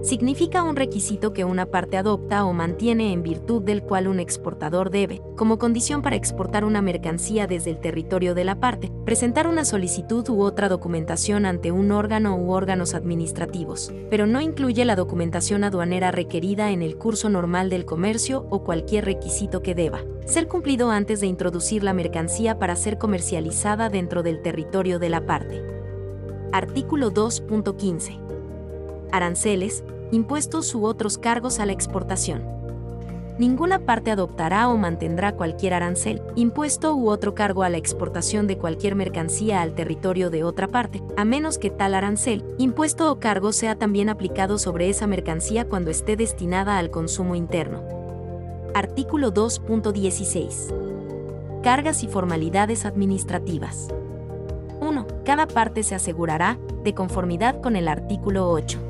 S2: Significa un requisito que una parte adopta o mantiene en virtud del cual un exportador debe, como condición para exportar una mercancía desde el territorio de la parte, presentar una solicitud u otra documentación ante un órgano u órganos administrativos, pero no incluye la documentación aduanera requerida en el curso normal del comercio o cualquier requisito que deba ser cumplido antes de introducir la mercancía para ser comercializada dentro del territorio de la parte. Artículo 2.15. Aranceles, impuestos u otros cargos a la exportación. Ninguna parte adoptará o mantendrá cualquier arancel, impuesto u otro cargo a la exportación de cualquier mercancía al territorio de otra parte, a menos que tal arancel, impuesto o cargo sea también aplicado sobre esa mercancía cuando esté destinada al consumo interno. Artículo 2.16. Cargas y formalidades administrativas. 1. Cada parte se asegurará, de conformidad con el artículo 8.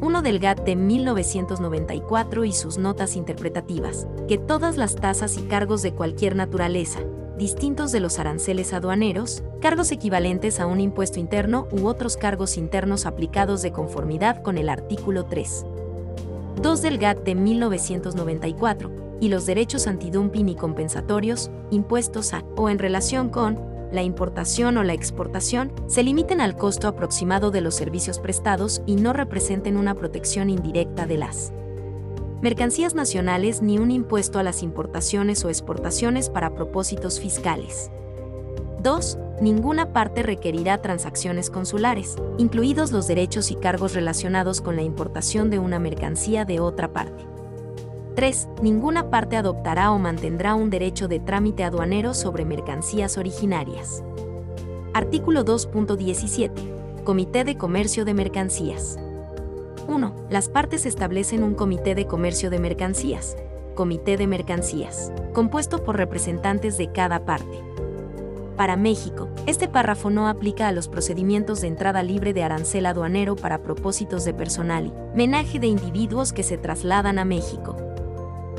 S2: 1 del GATT de 1994 y sus notas interpretativas, que todas las tasas y cargos de cualquier naturaleza, distintos de los aranceles aduaneros, cargos equivalentes a un impuesto interno u otros cargos internos aplicados de conformidad con el artículo 3. 2 del GATT de 1994, y los derechos antidumping y compensatorios, impuestos a o en relación con la importación o la exportación, se limiten al costo aproximado de los servicios prestados y no representen una protección indirecta de las mercancías nacionales ni un impuesto a las importaciones o exportaciones para propósitos fiscales. 2 ninguna parte requerirá transacciones consulares, incluidos los derechos y cargos relacionados con la importación de una mercancía de otra parte. 3. Ninguna parte adoptará o mantendrá un derecho de trámite aduanero sobre mercancías originarias. Artículo 2.17. Comité de Comercio de Mercancías. 1. Las partes establecen un Comité de Comercio de Mercancías, Comité de Mercancías, compuesto por representantes de cada parte. Para México, este párrafo no aplica a los procedimientos de entrada libre de arancel aduanero para propósitos de personal y menaje de individuos que se trasladan a México.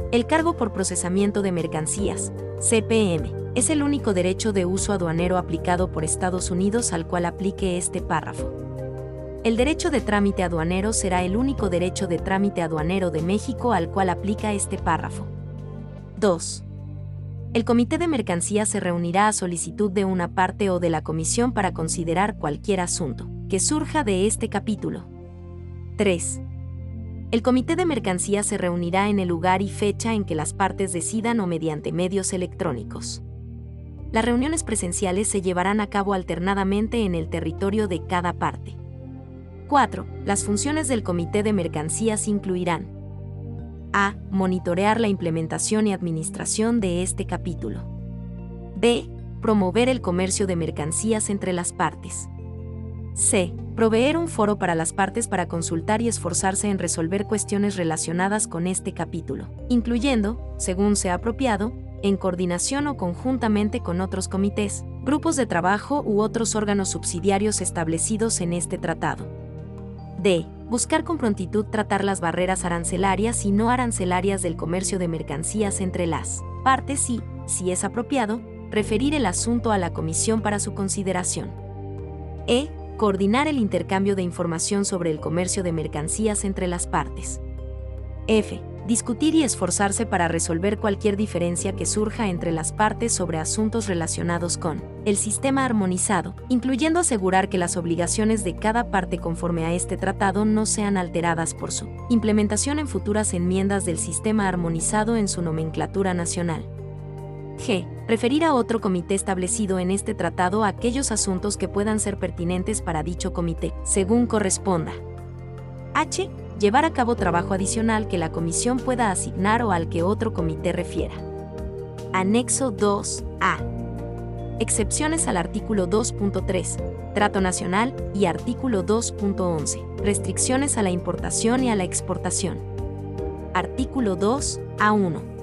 S2: El cargo por procesamiento de mercancías, CPM, es el único derecho de uso aduanero aplicado por Estados Unidos al cual aplique este párrafo. El derecho de trámite aduanero será el único derecho de trámite aduanero de México al cual aplica este párrafo. 2. El Comité de Mercancías se reunirá a solicitud de una parte o de la Comisión para considerar cualquier asunto que surja de este capítulo. 3. El Comité de Mercancías se reunirá en el lugar y fecha en que las partes decidan o mediante medios electrónicos. Las reuniones presenciales se llevarán a cabo alternadamente en el territorio de cada parte. 4. Las funciones del Comité de Mercancías incluirán a. Monitorear la implementación y administración de este capítulo. B. Promover el comercio de mercancías entre las partes. C. Proveer un foro para las partes para consultar y esforzarse en resolver cuestiones relacionadas con este capítulo, incluyendo, según sea apropiado, en coordinación o conjuntamente con otros comités, grupos de trabajo u otros órganos subsidiarios establecidos en este tratado. D buscar con prontitud tratar las barreras arancelarias y no arancelarias del comercio de mercancías entre las partes y, si es apropiado, referir el asunto a la Comisión para su consideración. E. Coordinar el intercambio de información sobre el comercio de mercancías entre las partes. F discutir y esforzarse para resolver cualquier diferencia que surja entre las partes sobre asuntos relacionados con el sistema armonizado, incluyendo asegurar que las obligaciones de cada parte conforme a este tratado no sean alteradas por su implementación en futuras enmiendas del sistema armonizado en su nomenclatura nacional. G. Referir a otro comité establecido en este tratado aquellos asuntos que puedan ser pertinentes para dicho comité, según corresponda. H llevar a cabo trabajo adicional que la comisión pueda asignar o al que otro comité refiera. Anexo 2A. Excepciones al artículo 2.3, Trato Nacional, y artículo 2.11, Restricciones a la importación y a la exportación. Artículo 2A1.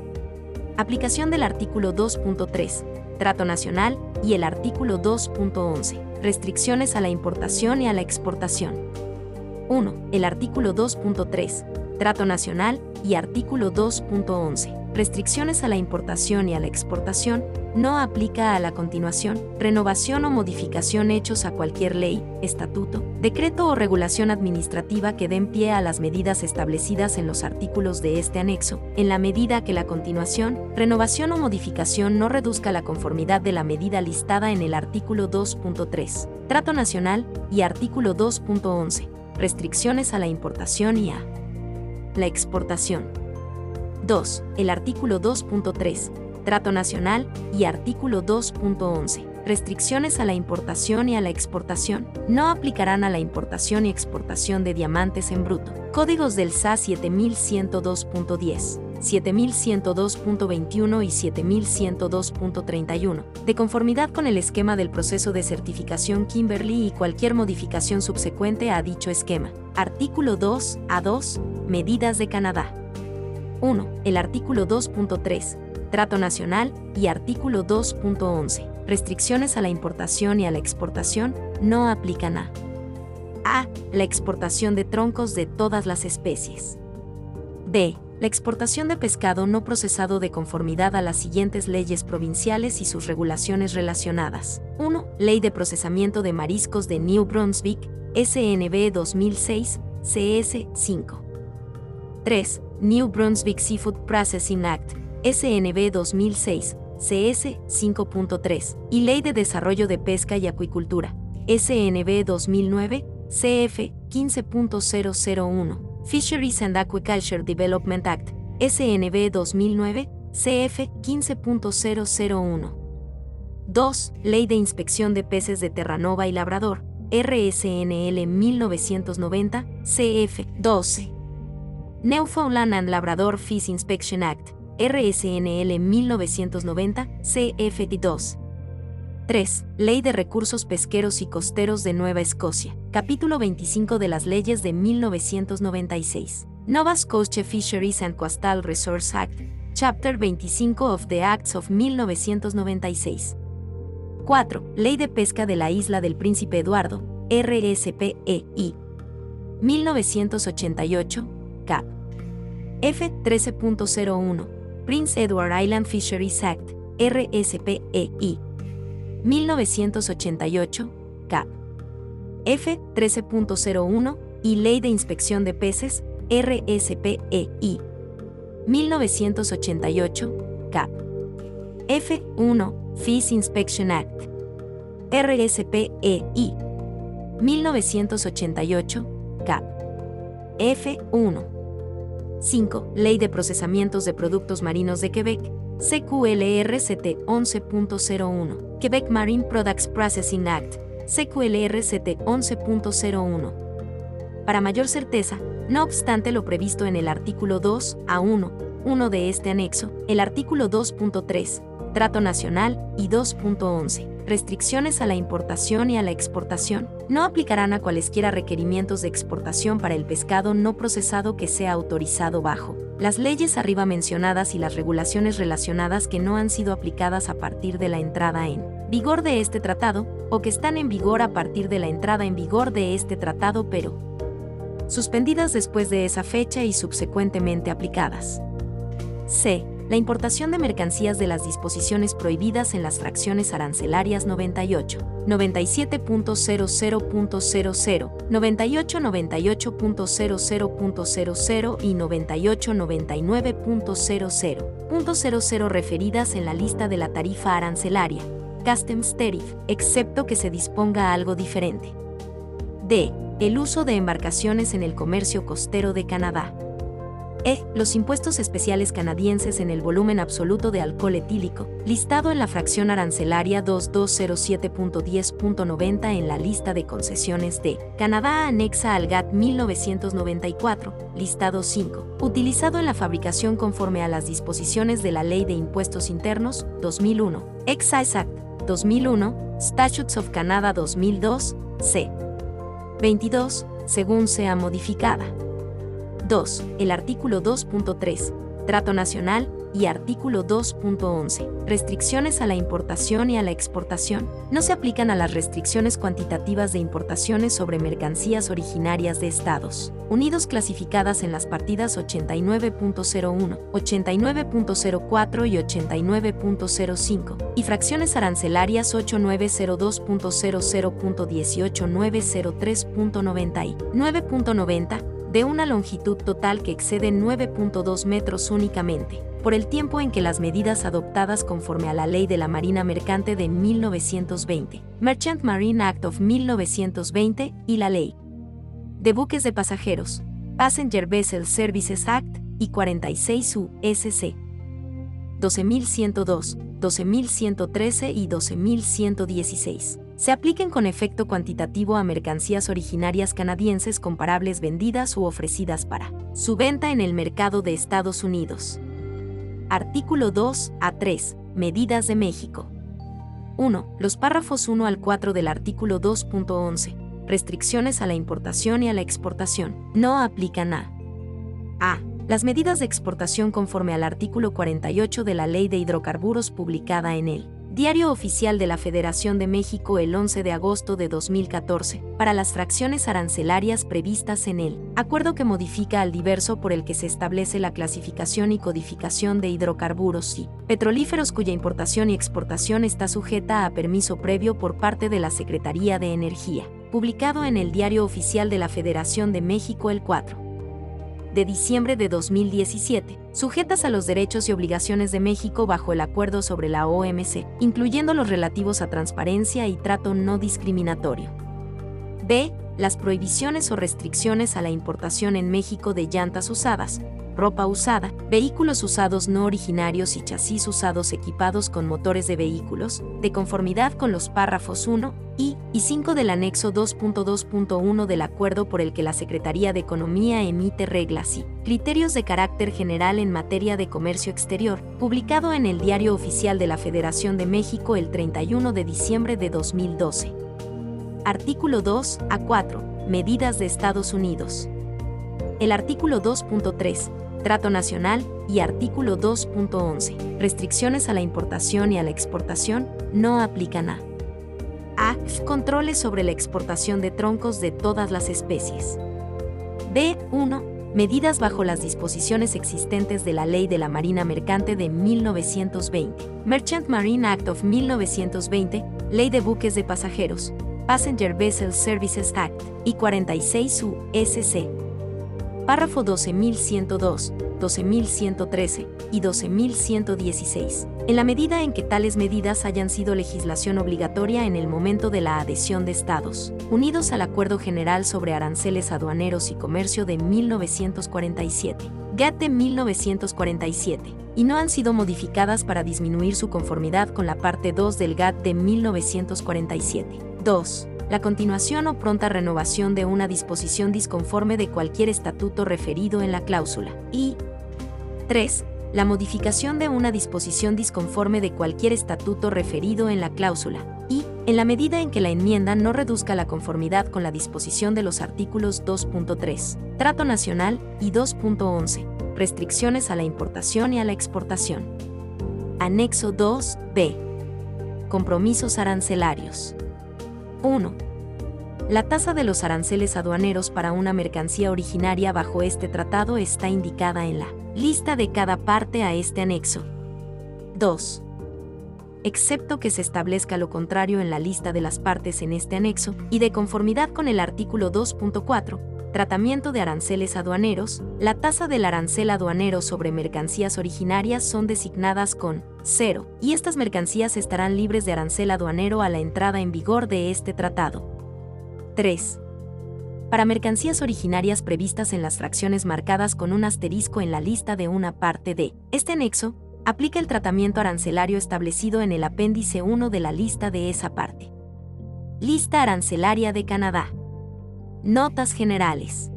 S2: Aplicación del artículo 2.3, Trato Nacional, y el artículo 2.11, Restricciones a la importación y a la exportación. 1. El artículo 2.3, Trato Nacional, y artículo 2.11, Restricciones a la importación y a la exportación, no aplica a la continuación, renovación o modificación hechos a cualquier ley, estatuto, decreto o regulación administrativa que den pie a las medidas establecidas en los artículos de este anexo, en la medida que la continuación, renovación o modificación no reduzca la conformidad de la medida listada en el artículo 2.3, Trato Nacional, y artículo 2.11 restricciones a la importación y a la exportación. 2. El artículo 2.3, Trato Nacional, y artículo 2.11, restricciones a la importación y a la exportación, no aplicarán a la importación y exportación de diamantes en bruto. Códigos del SA 7102.10. 7102.21 y 7102.31, de conformidad con el esquema del proceso de certificación Kimberly y cualquier modificación subsecuente a dicho esquema. Artículo 2 a 2. Medidas de Canadá. 1. El artículo 2.3. Trato nacional y artículo 2.11. Restricciones a la importación y a la exportación no aplican a A. La exportación de troncos de todas las especies. B la exportación de pescado no procesado de conformidad a las siguientes leyes provinciales y sus regulaciones relacionadas. 1. Ley de Procesamiento de Mariscos de New Brunswick, SNB 2006, CS 5. 3. New Brunswick Seafood Processing Act, SNB 2006, CS 5.3, y Ley de Desarrollo de Pesca y Acuicultura, SNB 2009, CF 15.001. Fisheries and Aquaculture Development Act, SNB 2009, CF 15.001. 2. Ley de Inspección de Peces de Terranova y Labrador, RSNL 1990, CF 12. Newfoundland and Labrador Fish Inspection Act, RSNL 1990, CF 2. 3. Ley de Recursos Pesqueros y Costeros de Nueva Escocia. Capítulo 25 de las leyes de 1996. Nova Scotia Fisheries and Coastal Resource Act. Chapter 25 of the Acts of 1996. 4. Ley de Pesca de la Isla del Príncipe Eduardo, RSPEI. 1988, F13.01, Prince Edward Island Fisheries Act, RSPEI. 1988, CAP. F13.01 y Ley de Inspección de Peces, RSPEI. 1988, CAP. F1, Fish Inspection Act. RSPEI. 1988, CAP. F1. 5. Ley de Procesamientos de Productos Marinos de Quebec, CQLRCT 11.01. Quebec Marine Products Processing Act, CQLRCT 11.01. Para mayor certeza, no obstante lo previsto en el artículo 2 a 1, 1 de este anexo, el artículo 2.3, Trato Nacional, y 2.11, restricciones a la importación y a la exportación, no aplicarán a cualesquiera requerimientos de exportación para el pescado no procesado que sea autorizado bajo las leyes arriba mencionadas y las regulaciones relacionadas que no han sido aplicadas a partir de la entrada en vigor de este tratado, o que están en vigor a partir de la entrada en vigor de este tratado pero suspendidas después de esa fecha y subsecuentemente aplicadas. C. La importación de mercancías de las disposiciones prohibidas en las fracciones arancelarias 98, 97.00.00, 98 98.00.00 y 98 99.00.00 referidas en la lista de la tarifa arancelaria, Customs Tariff, excepto que se disponga algo diferente. D. El uso de embarcaciones en el comercio costero de Canadá. E. Los impuestos especiales canadienses en el volumen absoluto de alcohol etílico, listado en la fracción arancelaria 2207.10.90 en la lista de concesiones de Canadá anexa al GATT 1994, listado 5, utilizado en la fabricación conforme a las disposiciones de la Ley de Impuestos Internos 2001, Excise Act 2001, Statutes of Canada 2002, c. 22, según sea modificada. 2. El artículo 2.3, Trato Nacional, y artículo 2.11, restricciones a la importación y a la exportación, no se aplican a las restricciones cuantitativas de importaciones sobre mercancías originarias de Estados Unidos clasificadas en las partidas 89.01, 89.04 y 89.05, y fracciones arancelarias 8902.00.18903.90 y 9.90 de una longitud total que excede 9.2 metros únicamente, por el tiempo en que las medidas adoptadas conforme a la Ley de la Marina Mercante de 1920, Merchant Marine Act of 1920 y la Ley de Buques de Pasajeros, Passenger Vessel Services Act y 46 U.S.C. 12102, 12113 y 12116 se apliquen con efecto cuantitativo a mercancías originarias canadienses comparables vendidas u ofrecidas para su venta en el mercado de Estados Unidos. Artículo 2 a 3. Medidas de México. 1. Los párrafos 1 al 4 del artículo 2.11. Restricciones a la importación y a la exportación. No aplican a A. Las medidas de exportación conforme al artículo 48 de la Ley de Hidrocarburos publicada en él. Diario Oficial de la Federación de México el 11 de agosto de 2014, para las fracciones arancelarias previstas en el acuerdo que modifica al diverso por el que se establece la clasificación y codificación de hidrocarburos y petrolíferos cuya importación y exportación está sujeta a permiso previo por parte de la Secretaría de Energía, publicado en el Diario Oficial de la Federación de México el 4 de diciembre de 2017, sujetas a los derechos y obligaciones de México bajo el acuerdo sobre la OMC, incluyendo los relativos a transparencia y trato no discriminatorio. B. Las prohibiciones o restricciones a la importación en México de llantas usadas, ropa usada, vehículos usados no originarios y chasis usados equipados con motores de vehículos, de conformidad con los párrafos 1 y, y 5 del anexo 2.2.1 del acuerdo por el que la Secretaría de Economía emite reglas y criterios de carácter general en materia de comercio exterior, publicado en el Diario Oficial de la Federación de México el 31 de diciembre de 2012. Artículo 2 a 4. Medidas de Estados Unidos. El artículo 2.3 Trato Nacional y artículo 2.11. Restricciones a la importación y a la exportación no aplican a A. Controles sobre la exportación de troncos de todas las especies. B. 1 medidas bajo las disposiciones existentes de la Ley de la Marina Mercante de 1920, Merchant Marine Act of 1920, Ley de Buques de Pasajeros, Passenger Vessel Services Act y 46 U.S.C. Párrafo 12102, 12113 y 12116. En la medida en que tales medidas hayan sido legislación obligatoria en el momento de la adhesión de Estados Unidos al Acuerdo General sobre Aranceles Aduaneros y Comercio de 1947, GATT de 1947, y no han sido modificadas para disminuir su conformidad con la parte 2 del GATT de 1947. 2 la continuación o pronta renovación de una disposición disconforme de cualquier estatuto referido en la cláusula. Y 3. La modificación de una disposición disconforme de cualquier estatuto referido en la cláusula. Y, en la medida en que la enmienda no reduzca la conformidad con la disposición de los artículos 2.3, Trato Nacional, y 2.11, Restricciones a la importación y a la exportación. Anexo 2b. Compromisos arancelarios. 1. La tasa de los aranceles aduaneros para una mercancía originaria bajo este tratado está indicada en la lista de cada parte a este anexo. 2. Excepto que se establezca lo contrario en la lista de las partes en este anexo, y de conformidad con el artículo 2.4, tratamiento de aranceles aduaneros, la tasa del arancel aduanero sobre mercancías originarias son designadas con 0, y estas mercancías estarán libres de arancel aduanero a la entrada en vigor de este tratado. 3. Para mercancías originarias previstas en las fracciones marcadas con un asterisco en la lista de una parte de este anexo, aplica el tratamiento arancelario establecido en el apéndice 1 de la lista de esa parte. Lista arancelaria de Canadá. Notas generales.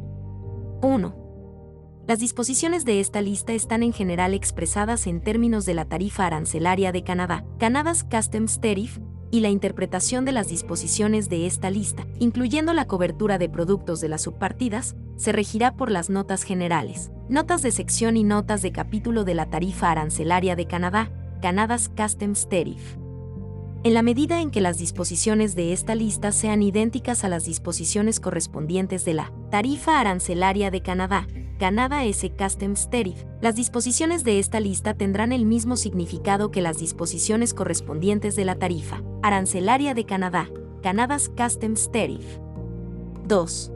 S2: 1. Las disposiciones de esta lista están en general expresadas en términos de la tarifa arancelaria de Canadá, Canada's Customs Tariff, y la interpretación de las disposiciones de esta lista, incluyendo la cobertura de productos de las subpartidas, se regirá por las notas generales, notas de sección y notas de capítulo de la tarifa arancelaria de Canadá, Canada's Customs Tariff en la medida en que las disposiciones de esta lista sean idénticas a las disposiciones correspondientes de la tarifa arancelaria de Canadá, Canada S Customs Tariff, las disposiciones de esta lista tendrán el mismo significado que las disposiciones correspondientes de la tarifa arancelaria de Canadá, Canada's Customs Tariff. 2.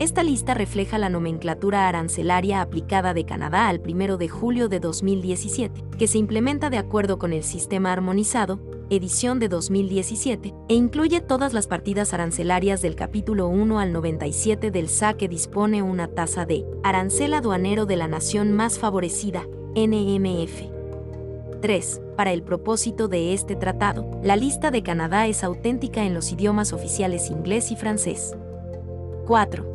S2: Esta lista refleja la nomenclatura arancelaria aplicada de Canadá al 1 de julio de 2017, que se implementa de acuerdo con el sistema armonizado edición de 2017, e incluye todas las partidas arancelarias del capítulo 1 al 97 del SA que dispone una tasa de arancel aduanero de la nación más favorecida, NMF. 3. Para el propósito de este tratado, la lista de Canadá es auténtica en los idiomas oficiales inglés y francés. 4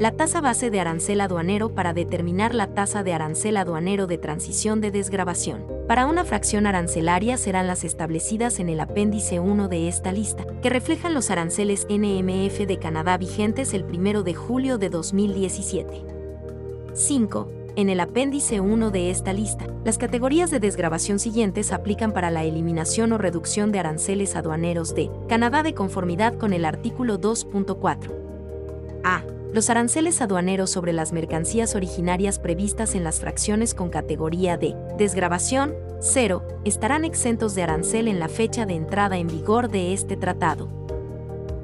S2: la tasa base de arancel aduanero para determinar la tasa de arancel aduanero de transición de desgrabación. Para una fracción arancelaria serán las establecidas en el apéndice 1 de esta lista, que reflejan los aranceles NMF de Canadá vigentes el 1 de julio de 2017. 5. En el apéndice 1 de esta lista, las categorías de desgrabación siguientes aplican para la eliminación o reducción de aranceles aduaneros de Canadá de conformidad con el artículo 2.4. A los aranceles aduaneros sobre las mercancías originarias previstas en las fracciones con categoría de desgrabación 0 estarán exentos de arancel en la fecha de entrada en vigor de este tratado.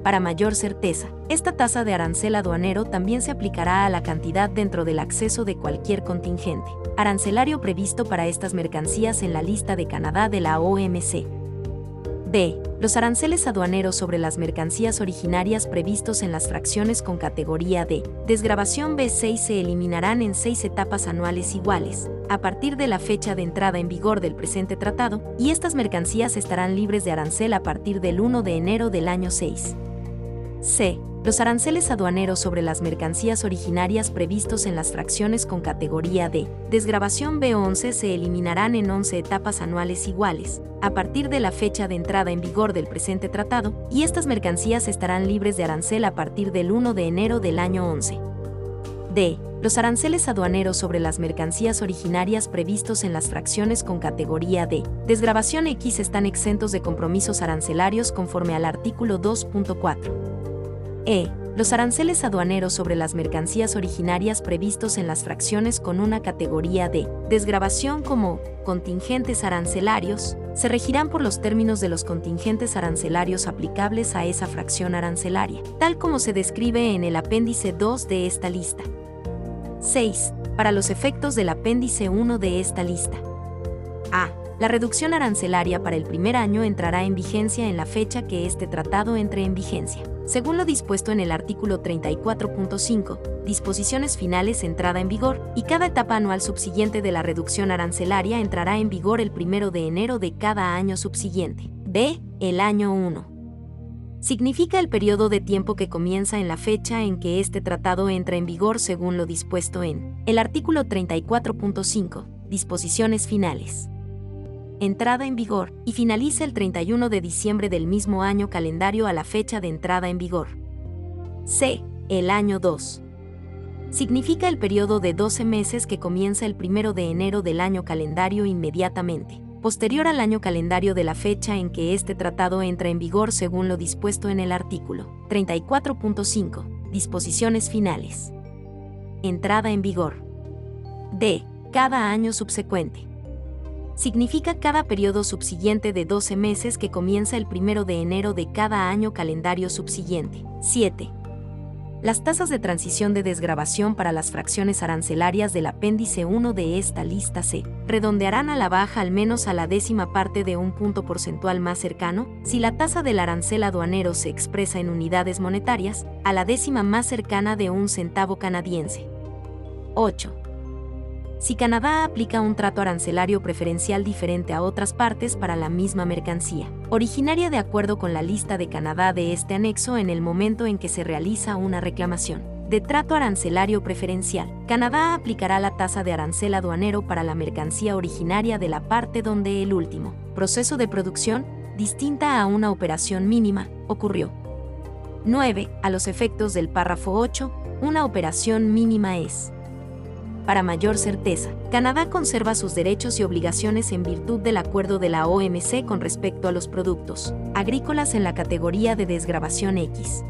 S2: Para mayor certeza, esta tasa de arancel aduanero también se aplicará a la cantidad dentro del acceso de cualquier contingente arancelario previsto para estas mercancías en la lista de Canadá de la OMC. B. Los aranceles aduaneros sobre las mercancías originarias previstos en las fracciones con categoría D, desgrabación B6 se eliminarán en seis etapas anuales iguales, a partir de la fecha de entrada en vigor del presente tratado, y estas mercancías estarán libres de arancel a partir del 1 de enero del año 6. C. Los aranceles aduaneros sobre las mercancías originarias previstos en las fracciones con categoría D, desgrabación B11 se eliminarán en 11 etapas anuales iguales, a partir de la fecha de entrada en vigor del presente tratado, y estas mercancías estarán libres de arancel a partir del 1 de enero del año 11. D. los aranceles aduaneros sobre las mercancías originarias previstos en las fracciones con categoría D, desgrabación X están exentos de compromisos arancelarios conforme al artículo 2.4. E. Los aranceles aduaneros sobre las mercancías originarias previstos en las fracciones con una categoría D, desgrabación como contingentes arancelarios, se regirán por los términos de los contingentes arancelarios aplicables a esa fracción arancelaria, tal como se describe en el apéndice 2 de esta lista. 6. Para los efectos del apéndice 1 de esta lista. A. La reducción arancelaria para el primer año entrará en vigencia en la fecha que este tratado entre en vigencia. Según lo dispuesto en el artículo 34.5, disposiciones finales entrada en vigor, y cada etapa anual subsiguiente de la reducción arancelaria entrará en vigor el primero de enero de cada año subsiguiente. B. El año 1 significa el periodo de tiempo que comienza en la fecha en que este tratado entra en vigor según lo dispuesto en el artículo 34.5, disposiciones finales. Entrada en vigor y finaliza el 31 de diciembre del mismo año calendario a la fecha de entrada en vigor. C. El año 2. Significa el periodo de 12 meses que comienza el 1 de enero del año calendario inmediatamente posterior al año calendario de la fecha en que este tratado entra en vigor según lo dispuesto en el artículo 34.5, disposiciones finales. Entrada en vigor. D. Cada año subsecuente. Significa cada periodo subsiguiente de 12 meses que comienza el 1 de enero de cada año calendario subsiguiente. 7. Las tasas de transición de desgrabación para las fracciones arancelarias del apéndice 1 de esta lista se redondearán a la baja al menos a la décima parte de un punto porcentual más cercano, si la tasa del arancel aduanero se expresa en unidades monetarias, a la décima más cercana de un centavo canadiense. 8. Si Canadá aplica un trato arancelario preferencial diferente a otras partes para la misma mercancía, originaria de acuerdo con la lista de Canadá de este anexo en el momento en que se realiza una reclamación. De trato arancelario preferencial, Canadá aplicará la tasa de arancel aduanero para la mercancía originaria de la parte donde el último proceso de producción, distinta a una operación mínima, ocurrió. 9. A los efectos del párrafo 8, una operación mínima es para mayor certeza, Canadá conserva sus derechos y obligaciones en virtud del acuerdo de la OMC con respecto a los productos agrícolas en la categoría de desgravación X.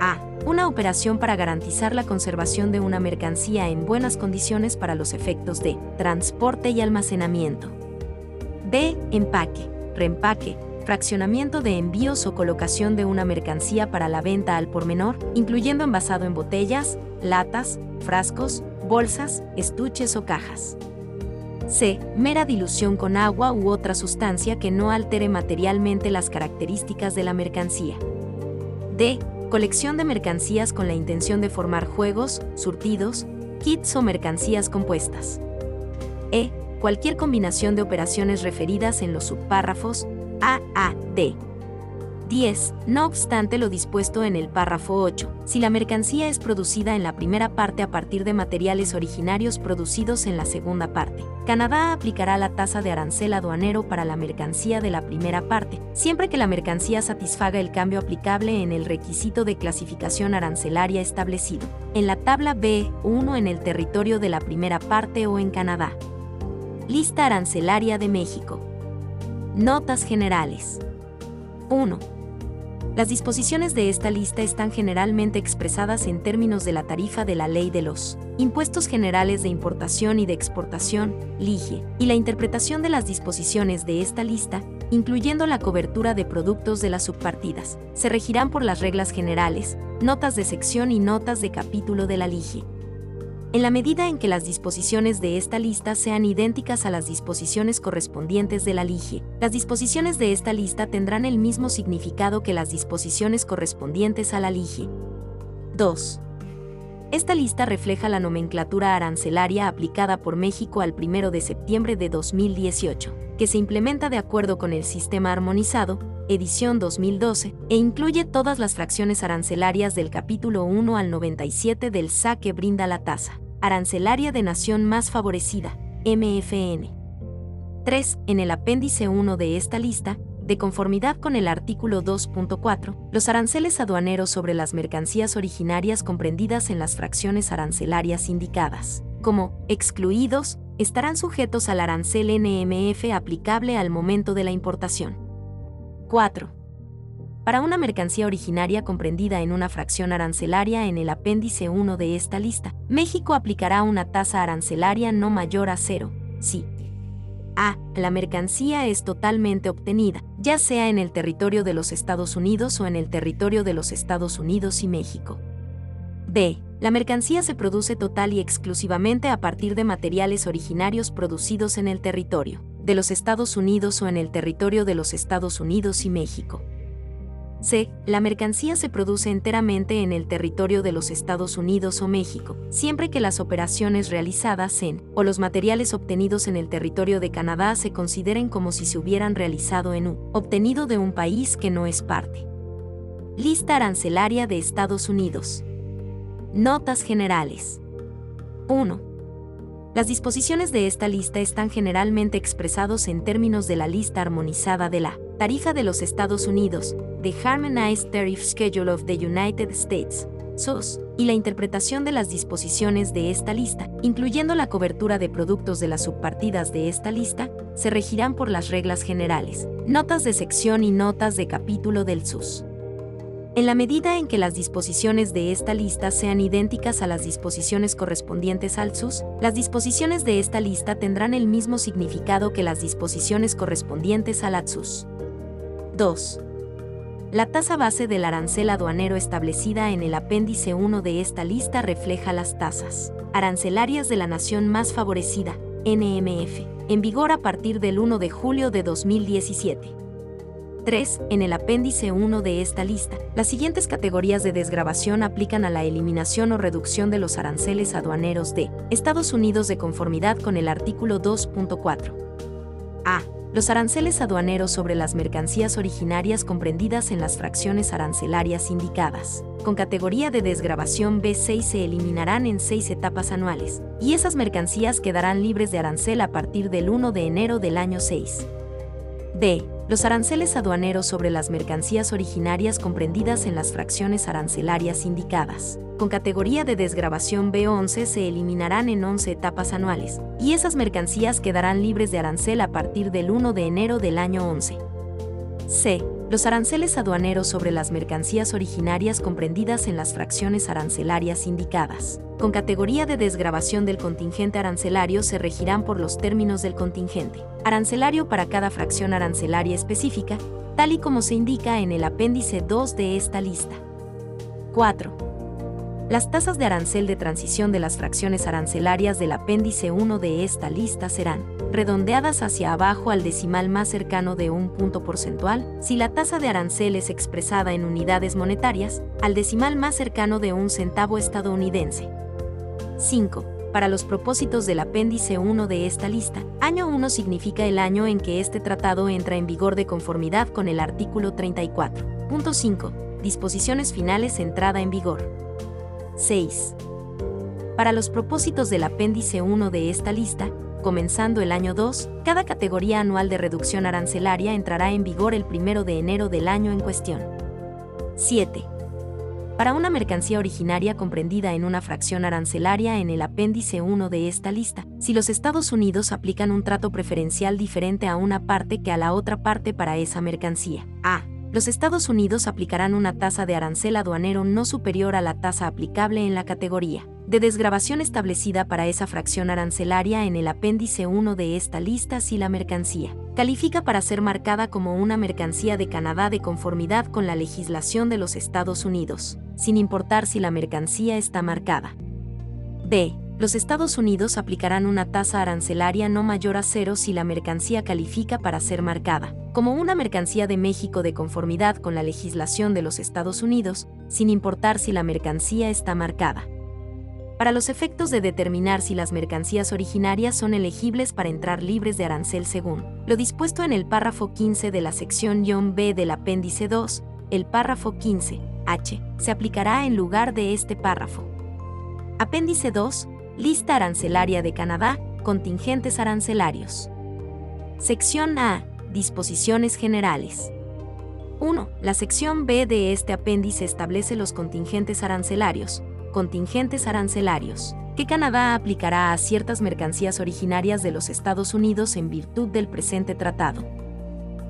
S2: A. Una operación para garantizar la conservación de una mercancía en buenas condiciones para los efectos de transporte y almacenamiento. B. Empaque, reempaque, fraccionamiento de envíos o colocación de una mercancía para la venta al por menor, incluyendo envasado en botellas, latas, frascos, bolsas, estuches o cajas. C. Mera dilución con agua u otra sustancia que no altere materialmente las características de la mercancía. D. Colección de mercancías con la intención de formar juegos, surtidos, kits o mercancías compuestas. E. Cualquier combinación de operaciones referidas en los subpárrafos A, A, D. 10. No obstante lo dispuesto en el párrafo 8, si la mercancía es producida en la primera parte a partir de materiales originarios producidos en la segunda parte, Canadá aplicará la tasa de arancel aduanero para la mercancía de la primera parte, siempre que la mercancía satisfaga el cambio aplicable en el requisito de clasificación arancelaria establecido, en la tabla B1 en el territorio de la primera parte o en Canadá. Lista arancelaria de México. Notas generales. 1 las disposiciones de esta lista están generalmente expresadas en términos de la tarifa de la Ley de los Impuestos Generales de Importación y de Exportación, LIGE, y la interpretación de las disposiciones de esta lista, incluyendo la cobertura de productos de las subpartidas, se regirán por las reglas generales, notas de sección y notas de capítulo de la LIGE en la medida en que las disposiciones de esta lista sean idénticas a las disposiciones correspondientes de la LIGE. Las disposiciones de esta lista tendrán el mismo significado que las disposiciones correspondientes a la LIGE. 2. Esta lista refleja la nomenclatura arancelaria aplicada por México al 1 de septiembre de 2018, que se implementa de acuerdo con el Sistema Armonizado, edición 2012, e incluye todas las fracciones arancelarias del capítulo 1 al 97 del SA que brinda la tasa arancelaria de nación más favorecida, MFN. 3. En el apéndice 1 de esta lista, de conformidad con el artículo 2.4, los aranceles aduaneros sobre las mercancías originarias comprendidas en las fracciones arancelarias indicadas, como excluidos, estarán sujetos al arancel NMF aplicable al momento de la importación. 4. Para una mercancía originaria comprendida en una fracción arancelaria en el apéndice 1 de esta lista, México aplicará una tasa arancelaria no mayor a cero, si a. La mercancía es totalmente obtenida, ya sea en el territorio de los Estados Unidos o en el territorio de los Estados Unidos y México. B. La mercancía se produce total y exclusivamente a partir de materiales originarios producidos en el territorio de los Estados Unidos o en el territorio de los Estados Unidos y México. C. La mercancía se produce enteramente en el territorio de los Estados Unidos o México, siempre que las operaciones realizadas en o los materiales obtenidos en el territorio de Canadá se consideren como si se hubieran realizado en U, obtenido de un país que no es parte. Lista arancelaria de Estados Unidos. Notas generales. 1. Las disposiciones de esta lista están generalmente expresados en términos de la lista armonizada de la tarifa de los Estados Unidos, The Harmonized Tariff Schedule of the United States, SOS, y la interpretación de las disposiciones de esta lista, incluyendo la cobertura de productos de las subpartidas de esta lista, se regirán por las reglas generales, notas de sección y notas de capítulo del SUS. En la medida en que las disposiciones de esta lista sean idénticas a las disposiciones correspondientes al SUS, las disposiciones de esta lista tendrán el mismo significado que las disposiciones correspondientes al ATSUS. 2. La tasa base del arancel aduanero establecida en el apéndice 1 de esta lista refleja las tasas arancelarias de la nación más favorecida, NMF, en vigor a partir del 1 de julio de 2017. 3. En el apéndice 1 de esta lista, las siguientes categorías de desgrabación aplican a la eliminación o reducción de los aranceles aduaneros de Estados Unidos de conformidad con el artículo 2.4. A. Los aranceles aduaneros sobre las mercancías originarias comprendidas en las fracciones arancelarias indicadas. Con categoría de desgrabación B6 se eliminarán en seis etapas anuales, y esas mercancías quedarán libres de arancel a partir del 1 de enero del año 6. B los aranceles aduaneros sobre las mercancías originarias comprendidas en las fracciones arancelarias indicadas. Con categoría de desgrabación B11 se eliminarán en 11 etapas anuales, y esas mercancías quedarán libres de arancel a partir del 1 de enero del año 11. C. Los aranceles aduaneros sobre las mercancías originarias comprendidas en las fracciones arancelarias indicadas. Con categoría de desgrabación del contingente arancelario se regirán por los términos del contingente arancelario para cada fracción arancelaria específica, tal y como se indica en el apéndice 2 de esta lista. 4. Las tasas de arancel de transición de las fracciones arancelarias del apéndice 1 de esta lista serán redondeadas hacia abajo al decimal más cercano de un punto porcentual, si la tasa de arancel es expresada en unidades monetarias, al decimal más cercano de un centavo estadounidense. 5. Para los propósitos del apéndice 1 de esta lista, año 1 significa el año en que este tratado entra en vigor de conformidad con el artículo 34.5, disposiciones finales entrada en vigor. 6. Para los propósitos del apéndice 1 de esta lista, comenzando el año 2, cada categoría anual de reducción arancelaria entrará en vigor el 1 de enero del año en cuestión. 7. Para una mercancía originaria comprendida en una fracción arancelaria en el apéndice 1 de esta lista, si los Estados Unidos aplican un trato preferencial diferente a una parte que a la otra parte para esa mercancía. A los Estados Unidos aplicarán una tasa de arancel aduanero no superior a la tasa aplicable en la categoría de desgrabación establecida para esa fracción arancelaria en el apéndice 1 de esta lista si la mercancía califica para ser marcada como una mercancía de Canadá de conformidad con la legislación de los Estados Unidos, sin importar si la mercancía está marcada. B los Estados Unidos aplicarán una tasa arancelaria no mayor a cero si la mercancía califica para ser marcada, como una mercancía de México de conformidad con la legislación de los Estados Unidos, sin importar si la mercancía está marcada. Para los efectos de determinar si las mercancías originarias son elegibles para entrar libres de arancel según lo dispuesto en el párrafo 15 de la sección B del apéndice 2, el párrafo 15, H, se aplicará en lugar de este párrafo. Apéndice 2, Lista arancelaria de Canadá, contingentes arancelarios. Sección A. Disposiciones generales. 1. La sección B de este apéndice establece los contingentes arancelarios. Contingentes arancelarios que Canadá aplicará a ciertas mercancías originarias de los Estados Unidos en virtud del presente tratado.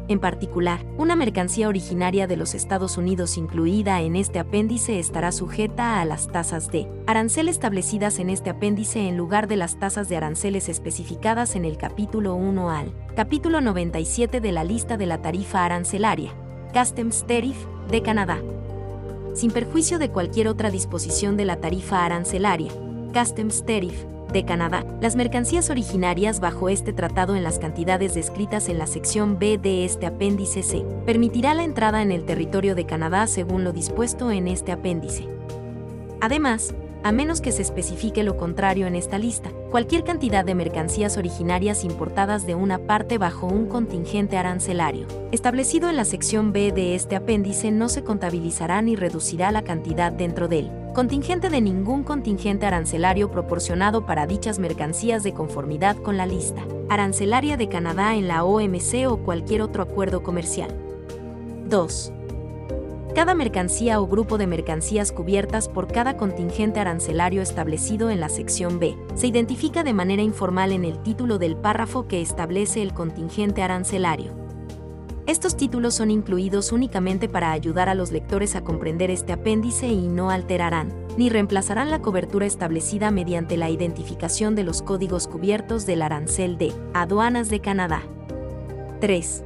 S2: En particular, una mercancía originaria de los Estados Unidos incluida en este apéndice estará sujeta a las tasas de arancel establecidas en este apéndice en lugar de las tasas de aranceles especificadas en el capítulo 1 al capítulo 97 de la lista de la tarifa arancelaria, Customs Tariff, de Canadá. Sin perjuicio de cualquier otra disposición de la tarifa arancelaria, Customs Tariff, de Canadá, las mercancías originarias bajo este tratado en las cantidades descritas en la sección B de este apéndice C. Permitirá la entrada en el territorio de Canadá según lo dispuesto en este apéndice. Además, a menos que se especifique lo contrario en esta lista, cualquier cantidad de mercancías originarias importadas de una parte bajo un contingente arancelario, establecido en la sección B de este apéndice, no se contabilizará ni reducirá la cantidad dentro del contingente de ningún contingente arancelario proporcionado para dichas mercancías de conformidad con la lista arancelaria de Canadá en la OMC o cualquier otro acuerdo comercial. 2. Cada mercancía o grupo de mercancías cubiertas por cada contingente arancelario establecido en la sección B se identifica de manera informal en el título del párrafo que establece el contingente arancelario. Estos títulos son incluidos únicamente para ayudar a los lectores a comprender este apéndice y no alterarán, ni reemplazarán la cobertura establecida mediante la identificación de los códigos cubiertos del arancel de aduanas de Canadá. 3.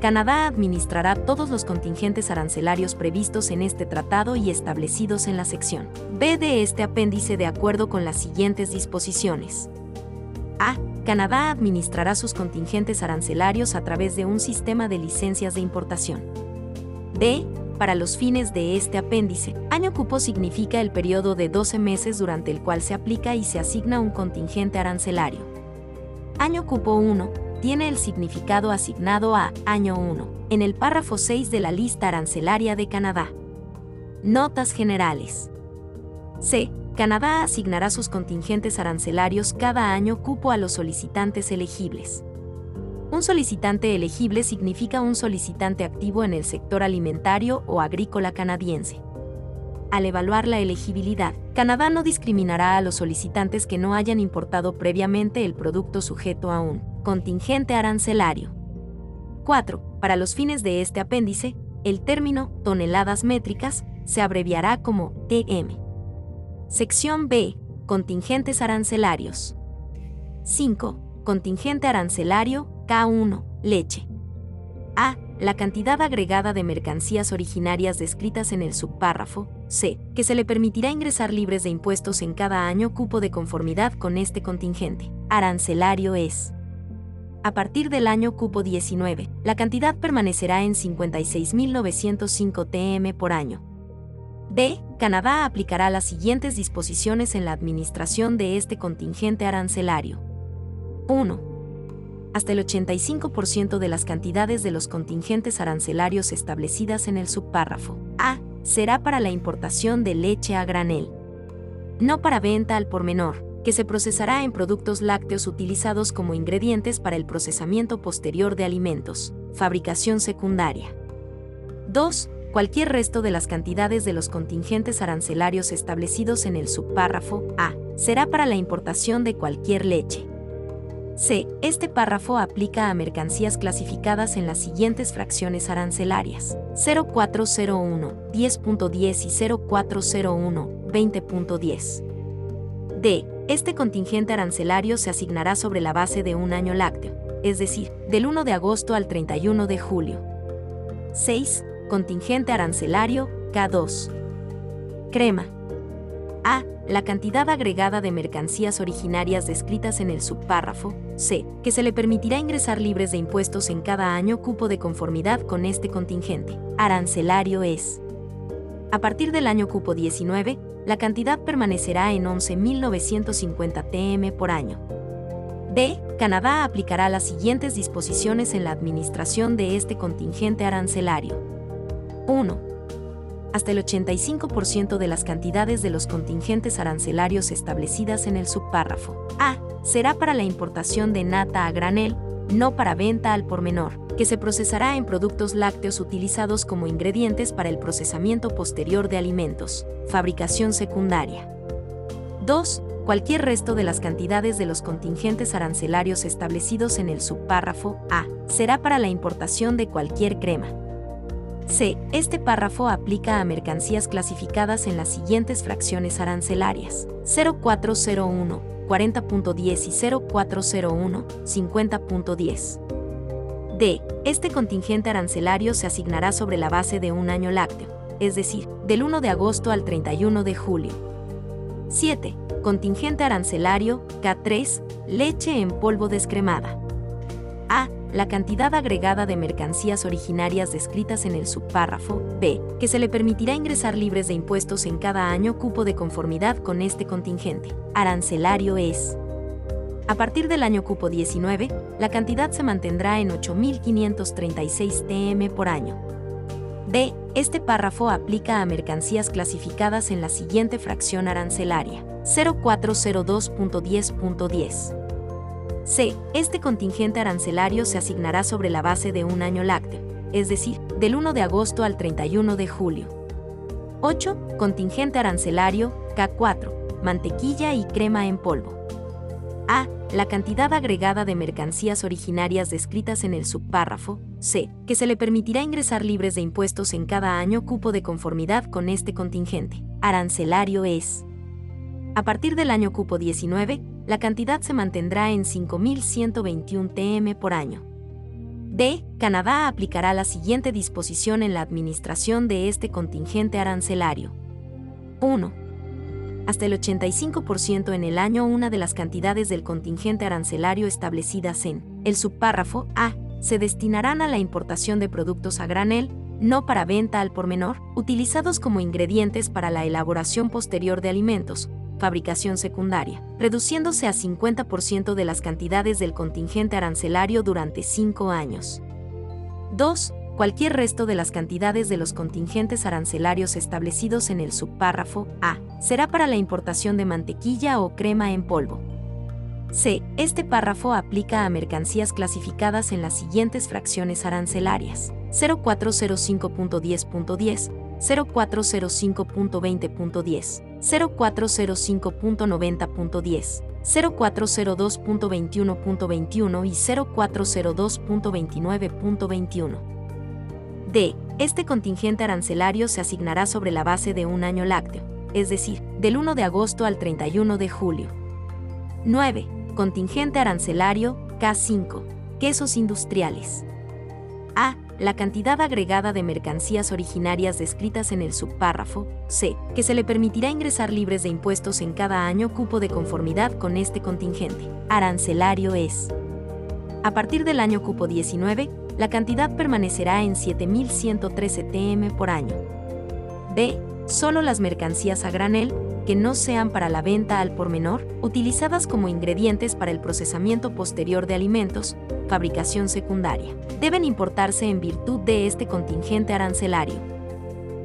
S2: Canadá administrará todos los contingentes arancelarios previstos en este tratado y establecidos en la sección B de este apéndice de acuerdo con las siguientes disposiciones. A. Canadá administrará sus contingentes arancelarios a través de un sistema de licencias de importación. B. Para los fines de este apéndice, año cupo significa el periodo de 12 meses durante el cual se aplica y se asigna un contingente arancelario. Año cupo 1 tiene el significado asignado a Año 1 en el párrafo 6 de la lista arancelaria de Canadá. Notas generales. C. Canadá asignará sus contingentes arancelarios cada año cupo a los solicitantes elegibles. Un solicitante elegible significa un solicitante activo en el sector alimentario o agrícola canadiense. Al evaluar la elegibilidad, Canadá no discriminará a los solicitantes que no hayan importado previamente el producto sujeto a un contingente arancelario. 4. Para los fines de este apéndice, el término toneladas métricas se abreviará como TM. Sección B. Contingentes arancelarios. 5. Contingente arancelario K1. Leche. A. La cantidad agregada de mercancías originarias descritas en el subpárrafo C. Que se le permitirá ingresar libres de impuestos en cada año cupo de conformidad con este contingente. Arancelario es a partir del año cupo 19, la cantidad permanecerá en 56.905 TM por año. D. Canadá aplicará las siguientes disposiciones en la administración de este contingente arancelario. 1. Hasta el 85% de las cantidades de los contingentes arancelarios establecidas en el subpárrafo A será para la importación de leche a granel, no para venta al por menor que se procesará en productos lácteos utilizados como ingredientes para el procesamiento posterior de alimentos, fabricación secundaria. 2. Cualquier resto de las cantidades de los contingentes arancelarios establecidos en el subpárrafo A será para la importación de cualquier leche. C. Este párrafo aplica a mercancías clasificadas en las siguientes fracciones arancelarias: 0401, 10.10 y 0401, 20.10. D. Este contingente arancelario se asignará sobre la base de un año lácteo, es decir, del 1 de agosto al 31 de julio. 6. Contingente arancelario K2. Crema. A. La cantidad agregada de mercancías originarias descritas en el subpárrafo C, que se le permitirá ingresar libres de impuestos en cada año cupo de conformidad con este contingente. Arancelario es. A partir del año cupo 19, la cantidad permanecerá en 11.950 TM por año. D. Canadá aplicará las siguientes disposiciones en la administración de este contingente arancelario. 1. Hasta el 85% de las cantidades de los contingentes arancelarios establecidas en el subpárrafo A será para la importación de nata a granel, no para venta al por menor, que se procesará en productos lácteos utilizados como ingredientes para el procesamiento posterior de alimentos, fabricación secundaria. 2. Cualquier resto de las cantidades de los contingentes arancelarios establecidos en el subpárrafo A será para la importación de cualquier crema. C. Este párrafo aplica a mercancías clasificadas en las siguientes fracciones arancelarias. 0401, 40.10 y 0401, 50.10. D. Este contingente arancelario se asignará sobre la base de un año lácteo, es decir, del 1 de agosto al 31 de julio. 7. Contingente arancelario K3, leche en polvo descremada. A la cantidad agregada de mercancías originarias descritas en el subpárrafo B, que se le permitirá ingresar libres de impuestos en cada año cupo de conformidad con este contingente. Arancelario es. A partir del año cupo 19, la cantidad se mantendrá en 8.536 TM por año. D. Este párrafo aplica a mercancías clasificadas en la siguiente fracción arancelaria. 0402.10.10. C. Este contingente arancelario se asignará sobre la base de un año lácteo, es decir, del 1 de agosto al 31 de julio. 8. Contingente arancelario K4. Mantequilla y crema en polvo. A. La cantidad agregada de mercancías originarias descritas en el subpárrafo C, que se le permitirá ingresar libres de impuestos en cada año cupo de conformidad con este contingente. Arancelario es. A partir del año cupo 19, la cantidad se mantendrá en 5.121 TM por año. D. Canadá aplicará la siguiente disposición en la administración de este contingente arancelario. 1. Hasta el 85% en el año una de las cantidades del contingente arancelario establecidas en el subpárrafo A se destinarán a la importación de productos a granel, no para venta al por menor, utilizados como ingredientes para la elaboración posterior de alimentos, fabricación secundaria, reduciéndose a 50% de las cantidades del contingente arancelario durante 5 años. 2. Cualquier resto de las cantidades de los contingentes arancelarios establecidos en el subpárrafo A será para la importación de mantequilla o crema en polvo. C. Este párrafo aplica a mercancías clasificadas en las siguientes fracciones arancelarias. 0405.10.10, 0405.20.10, 0405.90.10, 0402.21.21 y 0402.29.21. D. Este contingente arancelario se asignará sobre la base de un año lácteo, es decir, del 1 de agosto al 31 de julio. 9. Contingente arancelario K5. Quesos industriales. A la cantidad agregada de mercancías originarias descritas en el subpárrafo C, que se le permitirá ingresar libres de impuestos en cada año cupo de conformidad con este contingente. Arancelario es. A partir del año cupo 19, la cantidad permanecerá en 7.113 TM por año. B. Solo las mercancías a granel, que no sean para la venta al por menor, utilizadas como ingredientes para el procesamiento posterior de alimentos, fabricación secundaria, deben importarse en virtud de este contingente arancelario.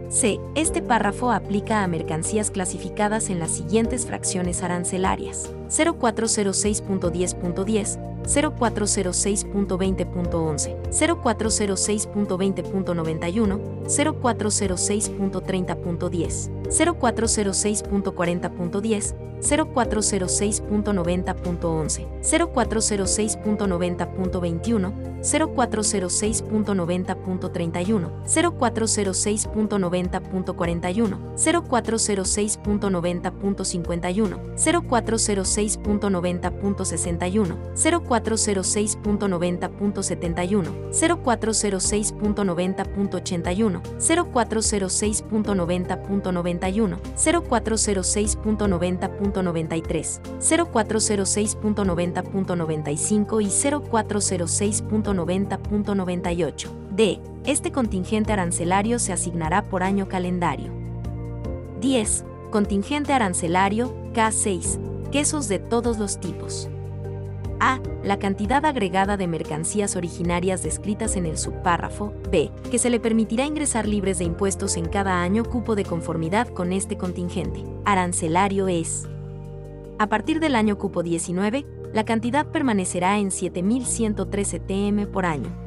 S2: C. Este párrafo aplica a mercancías clasificadas en las siguientes fracciones arancelarias. 0406.10.10, 0406.20.11, 0406.20.91, 0406.30.10, 0406.40.10, 0406.90.11, 0406.90.21, 0406.90.31, 0406.90.41, 0406.90.51, 0406.90.61, 0406.90.71, 0406.90.81, 0406.90.91, 0406.90.93, 0406.90.95 y 0406.90.98. D. Este contingente arancelario se asignará por año calendario. 10. Contingente arancelario K6. Quesos de todos los tipos. A. La cantidad agregada de mercancías originarias descritas en el subpárrafo. B. Que se le permitirá ingresar libres de impuestos en cada año cupo de conformidad con este contingente. Arancelario es. A partir del año cupo 19, la cantidad permanecerá en 7.113 TM por año.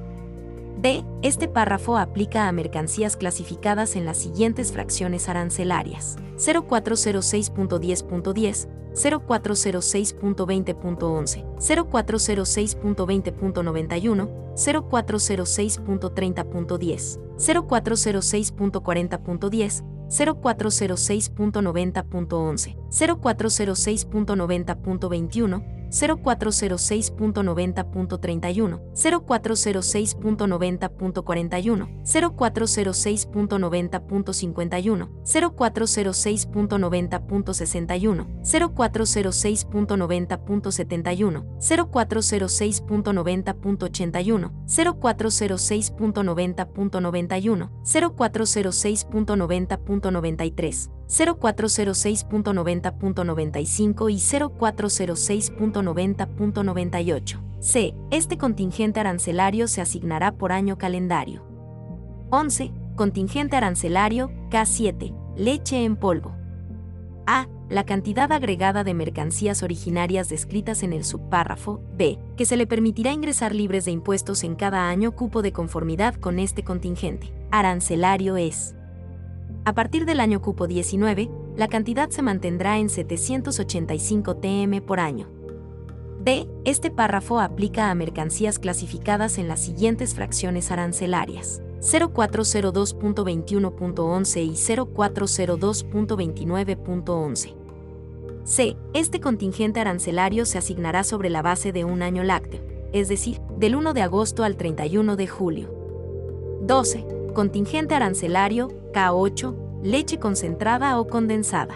S2: D. Este párrafo aplica a mercancías clasificadas en las siguientes fracciones arancelarias. 0406.10.10, 0406.20.11, 0406.20.91, 0406.30.10, 0406.40.10, 0406.90.11, 0406.90.21, 0406.90.31, 0406.90.41, 0406.90.51, 0406.90.61, 0406.90.71, 0406.90.81, 0406.90.91, 0406.90.93, 0406.90.95 y 0406.90.98. C. Este contingente arancelario se asignará por año calendario. 11. Contingente arancelario K7. Leche en polvo. A. La cantidad agregada de mercancías originarias descritas en el subpárrafo B, que se le permitirá ingresar libres de impuestos en cada año cupo de conformidad con este contingente. Arancelario es a partir del año cupo 19, la cantidad se mantendrá en 785 TM por año. D. Este párrafo aplica a mercancías clasificadas en las siguientes fracciones arancelarias. 0402.21.11 y 0402.29.11. C. Este contingente arancelario se asignará sobre la base de un año lácteo, es decir, del 1 de agosto al 31 de julio. 12. Contingente arancelario K8, leche concentrada o condensada.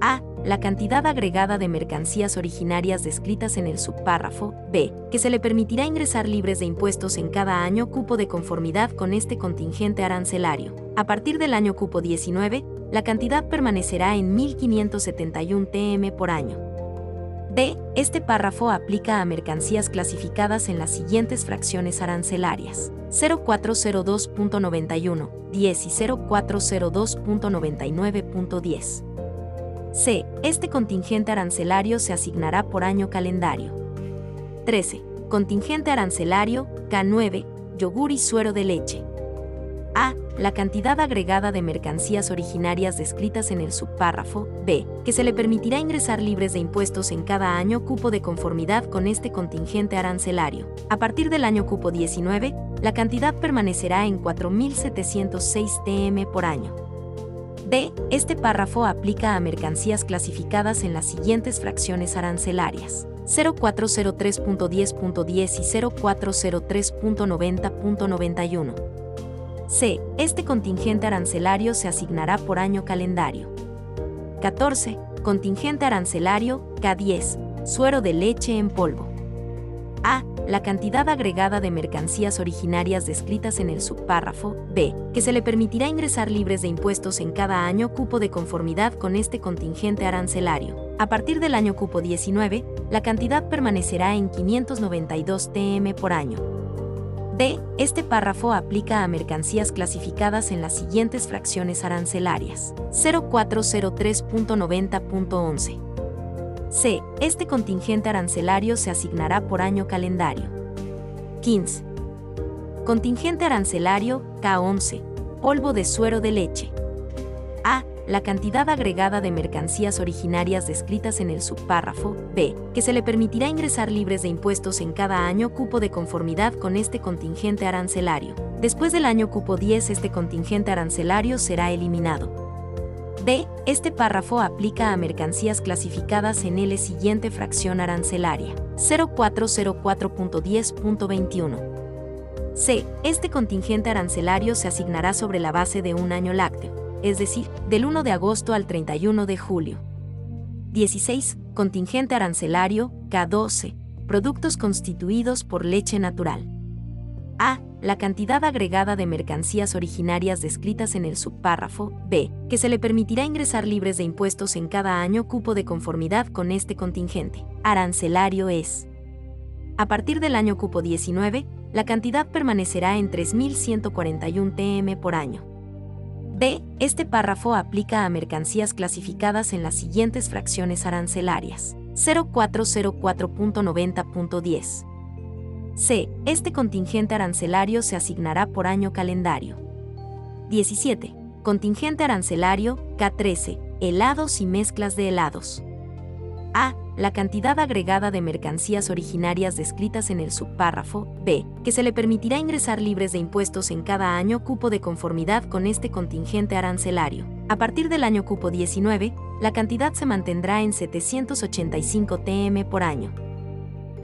S2: A. La cantidad agregada de mercancías originarias descritas en el subpárrafo B, que se le permitirá ingresar libres de impuestos en cada año cupo de conformidad con este contingente arancelario. A partir del año cupo 19, la cantidad permanecerá en 1.571 TM por año. D. Este párrafo aplica a mercancías clasificadas en las siguientes fracciones arancelarias. 0402.91, 10 y 0402.99.10. C. Este contingente arancelario se asignará por año calendario. 13. Contingente arancelario K9, yogur y suero de leche. A. La cantidad agregada de mercancías originarias descritas en el subpárrafo B, que se le permitirá ingresar libres de impuestos en cada año cupo de conformidad con este contingente arancelario. A partir del año cupo 19, la cantidad permanecerá en 4.706 TM por año. D. Este párrafo aplica a mercancías clasificadas en las siguientes fracciones arancelarias. 0403.10.10 y 0403.90.91. C. Este contingente arancelario se asignará por año calendario. 14. Contingente arancelario K10. Suero de leche en polvo. A. La cantidad agregada de mercancías originarias descritas en el subpárrafo B, que se le permitirá ingresar libres de impuestos en cada año cupo de conformidad con este contingente arancelario. A partir del año cupo 19, la cantidad permanecerá en 592 TM por año. D. Este párrafo aplica a mercancías clasificadas en las siguientes fracciones arancelarias. 0403.90.11. C. Este contingente arancelario se asignará por año calendario. 15. Contingente arancelario K11. Polvo de suero de leche. A la cantidad agregada de mercancías originarias descritas en el subpárrafo B, que se le permitirá ingresar libres de impuestos en cada año cupo de conformidad con este contingente arancelario. Después del año cupo 10 este contingente arancelario será eliminado. D. Este párrafo aplica a mercancías clasificadas en L siguiente fracción arancelaria. 0404.10.21. C. Este contingente arancelario se asignará sobre la base de un año lácteo es decir, del 1 de agosto al 31 de julio. 16. Contingente arancelario, K12. Productos constituidos por leche natural. A. La cantidad agregada de mercancías originarias descritas en el subpárrafo B, que se le permitirá ingresar libres de impuestos en cada año cupo de conformidad con este contingente. Arancelario es. A partir del año cupo 19, la cantidad permanecerá en 3.141 TM por año. B. Este párrafo aplica a mercancías clasificadas en las siguientes fracciones arancelarias. 0404.90.10. C. Este contingente arancelario se asignará por año calendario. 17. Contingente arancelario K13. Helados y mezclas de helados. A. La cantidad agregada de mercancías originarias descritas en el subpárrafo B, que se le permitirá ingresar libres de impuestos en cada año cupo de conformidad con este contingente arancelario. A partir del año cupo 19, la cantidad se mantendrá en 785 TM por año.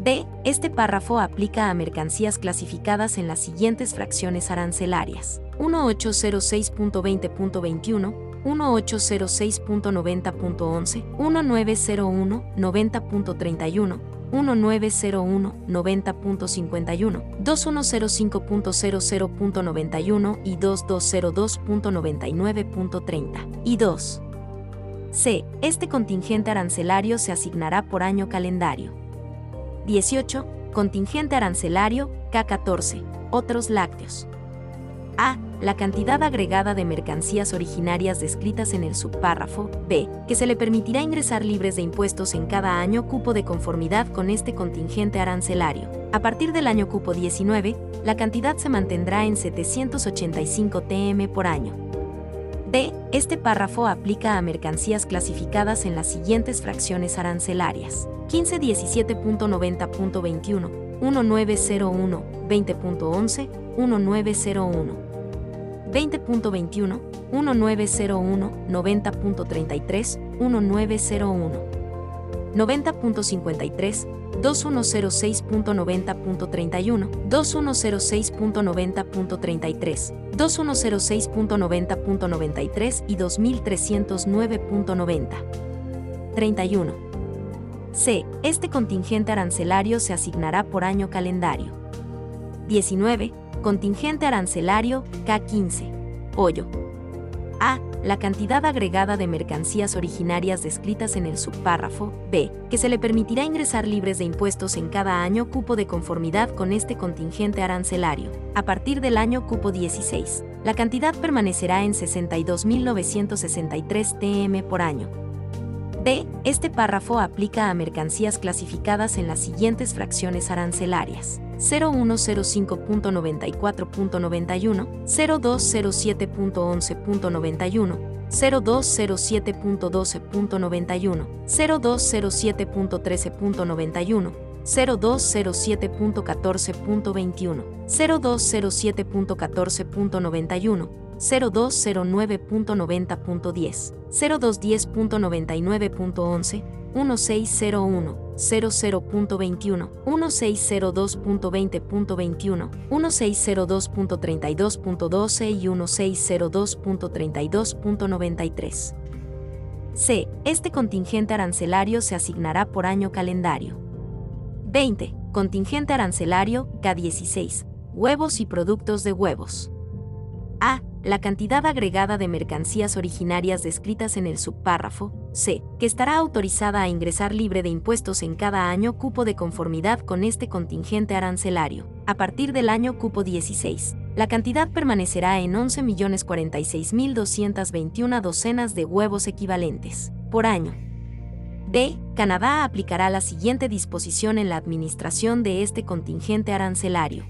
S2: D. Este párrafo aplica a mercancías clasificadas en las siguientes fracciones arancelarias. 1806.20.21, 1806.90.11, 1901, 90.31, 1901, 90.51, 2105.00.91 y 2202.99.30. Y 2. C. Este contingente arancelario se asignará por año calendario. 18. Contingente arancelario K14. Otros lácteos. A. La cantidad agregada de mercancías originarias descritas en el subpárrafo B, que se le permitirá ingresar libres de impuestos en cada año cupo de conformidad con este contingente arancelario. A partir del año cupo 19, la cantidad se mantendrá en 785 TM por año. D. Este párrafo aplica a mercancías clasificadas en las siguientes fracciones arancelarias. 1517.90.21, 1901, 20.11, 1901. 20.21, 1901, 90.33, 1901. 90.53, 2106.90.31, 2106.90.33, 2106.90.93 y 2309.90. 31. C. Este contingente arancelario se asignará por año calendario. 19 Contingente arancelario K15. Pollo. A. La cantidad agregada de mercancías originarias descritas en el subpárrafo B, que se le permitirá ingresar libres de impuestos en cada año cupo de conformidad con este contingente arancelario. A partir del año cupo 16, la cantidad permanecerá en 62.963 TM por año. D. Este párrafo aplica a mercancías clasificadas en las siguientes fracciones arancelarias. 0105.94.91, 0207.11.91, 0207.12.91, 0207.13.91, 0207.14.21, 0207.14.91, 0209.90.10, 0210.99.11, 1601, 00.21, 1602.20.21, 1602.32.12 y 1602.32.93. C. Este contingente arancelario se asignará por año calendario. 20. Contingente arancelario K16. Huevos y productos de huevos. A la cantidad agregada de mercancías originarias descritas en el subpárrafo C, que estará autorizada a ingresar libre de impuestos en cada año cupo de conformidad con este contingente arancelario. A partir del año cupo 16, la cantidad permanecerá en 11.046.221 docenas de huevos equivalentes por año. D. Canadá aplicará la siguiente disposición en la administración de este contingente arancelario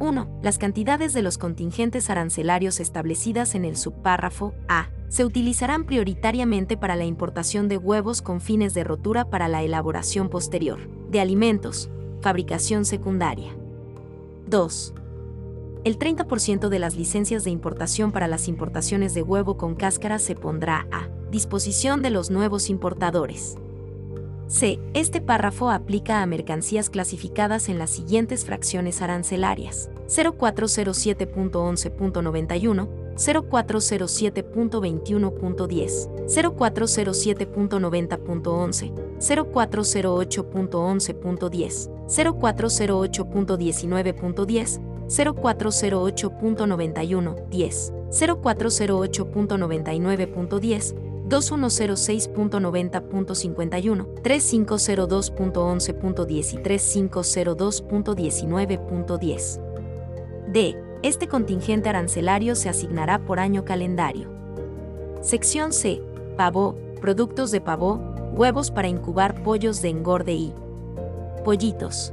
S2: 1. Las cantidades de los contingentes arancelarios establecidas en el subpárrafo A se utilizarán prioritariamente para la importación de huevos con fines de rotura para la elaboración posterior, de alimentos, fabricación secundaria. 2. El 30% de las licencias de importación para las importaciones de huevo con cáscara se pondrá a disposición de los nuevos importadores. C. Este párrafo aplica a mercancías clasificadas en las siguientes fracciones arancelarias. 0407.11.91, 0407.21.10, 0407.90.11, 0408.11.10, 0408.19.10, 0408.91, 10, 0408.99.10, 2106.90.51, 3502.11.10 y 3502.19.10. D. Este contingente arancelario se asignará por año calendario. Sección C. Pavó, productos de pavó, Huevos para incubar pollos de engorde y pollitos.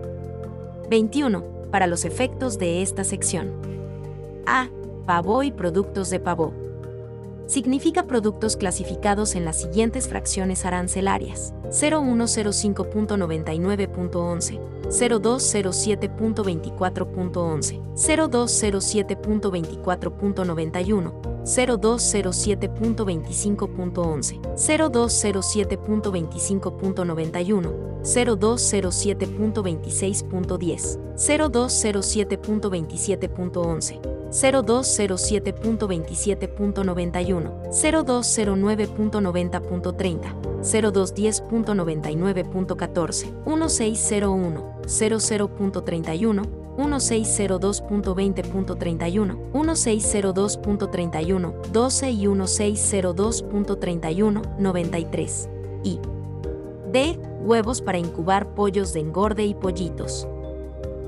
S2: 21. Para los efectos de esta sección. A. Pavo y productos de pavo. Significa productos clasificados en las siguientes fracciones arancelarias. 0105.99.11, 0207.24.11, 0207.24.91, 0207.25.11, 0207.25.91, 0207.26.10, 0207.27.11, 0207.27.91, 0209.90.30, 0210.99.14, 1601, 00.31, 1602.20.31, 1602.31, 12 y 1602.31, 93. Y D. Huevos para incubar pollos de engorde y pollitos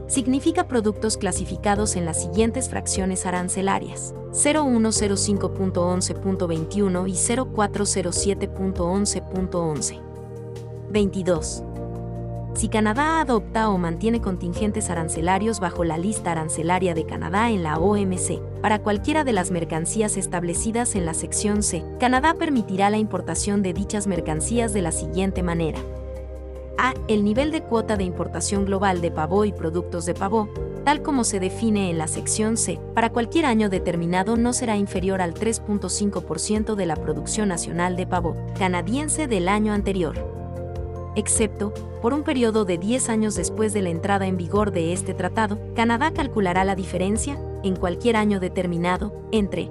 S2: significa productos clasificados en las siguientes fracciones arancelarias. 0105.11.21 y 0407.11.11. 22. Si Canadá adopta o mantiene contingentes arancelarios bajo la lista arancelaria de Canadá en la OMC, para cualquiera de las mercancías establecidas en la sección C, Canadá permitirá la importación de dichas mercancías de la siguiente manera. A. El nivel de cuota de importación global de pavó y productos de pavó, tal como se define en la sección C, para cualquier año determinado no será inferior al 3.5% de la producción nacional de pavó canadiense del año anterior. Excepto, por un periodo de 10 años después de la entrada en vigor de este tratado, Canadá calculará la diferencia, en cualquier año determinado, entre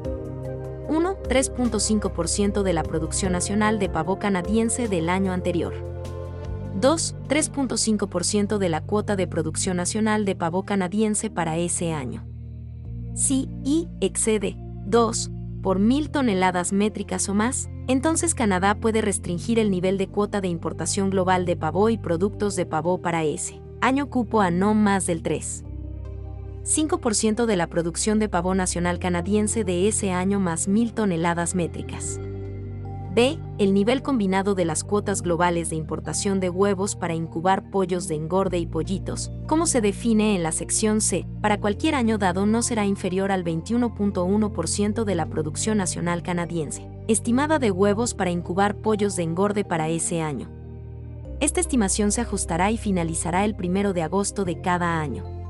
S2: 1. 3.5% de la producción nacional de pavó canadiense del año anterior. 2. 3.5% de la cuota de producción nacional de pavo canadiense para ese año. Si I excede 2 por mil toneladas métricas o más, entonces Canadá puede restringir el nivel de cuota de importación global de pavo y productos de pavo para ese año cupo a no más del 3. 5% de la producción de pavo nacional canadiense de ese año más mil toneladas métricas. B. El nivel combinado de las cuotas globales de importación de huevos para incubar pollos de engorde y pollitos, como se define en la sección C, para cualquier año dado no será inferior al 21.1% de la producción nacional canadiense, estimada de huevos para incubar pollos de engorde para ese año. Esta estimación se ajustará y finalizará el 1 de agosto de cada año.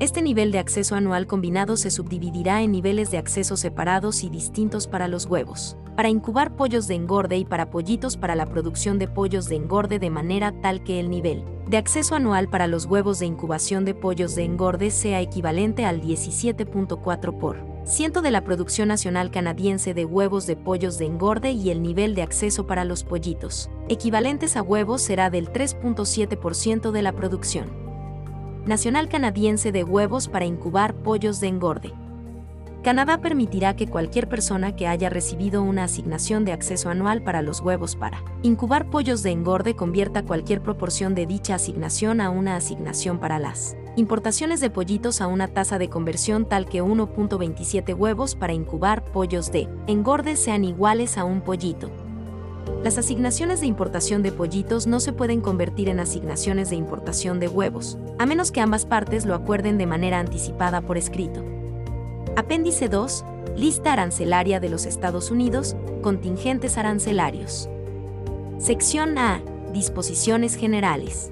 S2: Este nivel de acceso anual combinado se subdividirá en niveles de acceso separados y distintos para los huevos para incubar pollos de engorde y para pollitos para la producción de pollos de engorde de manera tal que el nivel de acceso anual para los huevos de incubación de pollos de engorde sea equivalente al 17.4 por ciento de la producción nacional canadiense de huevos de pollos de engorde y el nivel de acceso para los pollitos, equivalentes a huevos será del 3.7% de la producción nacional canadiense de huevos para incubar pollos de engorde. Canadá permitirá que cualquier persona que haya recibido una asignación de acceso anual para los huevos para incubar pollos de engorde convierta cualquier proporción de dicha asignación a una asignación para las importaciones de pollitos a una tasa de conversión tal que 1.27 huevos para incubar pollos de engorde sean iguales a un pollito. Las asignaciones de importación de pollitos no se pueden convertir en asignaciones de importación de huevos, a menos que ambas partes lo acuerden de manera anticipada por escrito. Apéndice 2. Lista arancelaria de los Estados Unidos, contingentes arancelarios. Sección A. Disposiciones generales.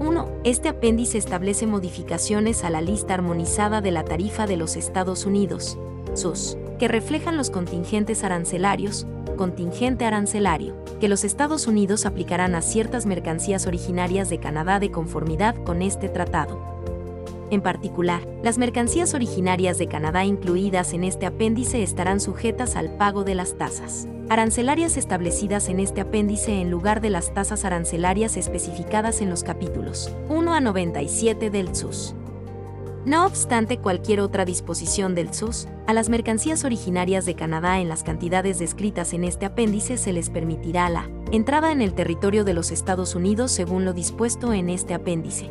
S2: 1. Este apéndice establece modificaciones a la lista armonizada de la tarifa de los Estados Unidos, SUS, que reflejan los contingentes arancelarios, contingente arancelario, que los Estados Unidos aplicarán a ciertas mercancías originarias de Canadá de conformidad con este tratado. En particular, las mercancías originarias de Canadá incluidas en este apéndice estarán sujetas al pago de las tasas arancelarias establecidas en este apéndice en lugar de las tasas arancelarias especificadas en los capítulos 1 a 97 del SUS. No obstante cualquier otra disposición del SUS, a las mercancías originarias de Canadá en las cantidades descritas en este apéndice se les permitirá la entrada en el territorio de los Estados Unidos según lo dispuesto en este apéndice.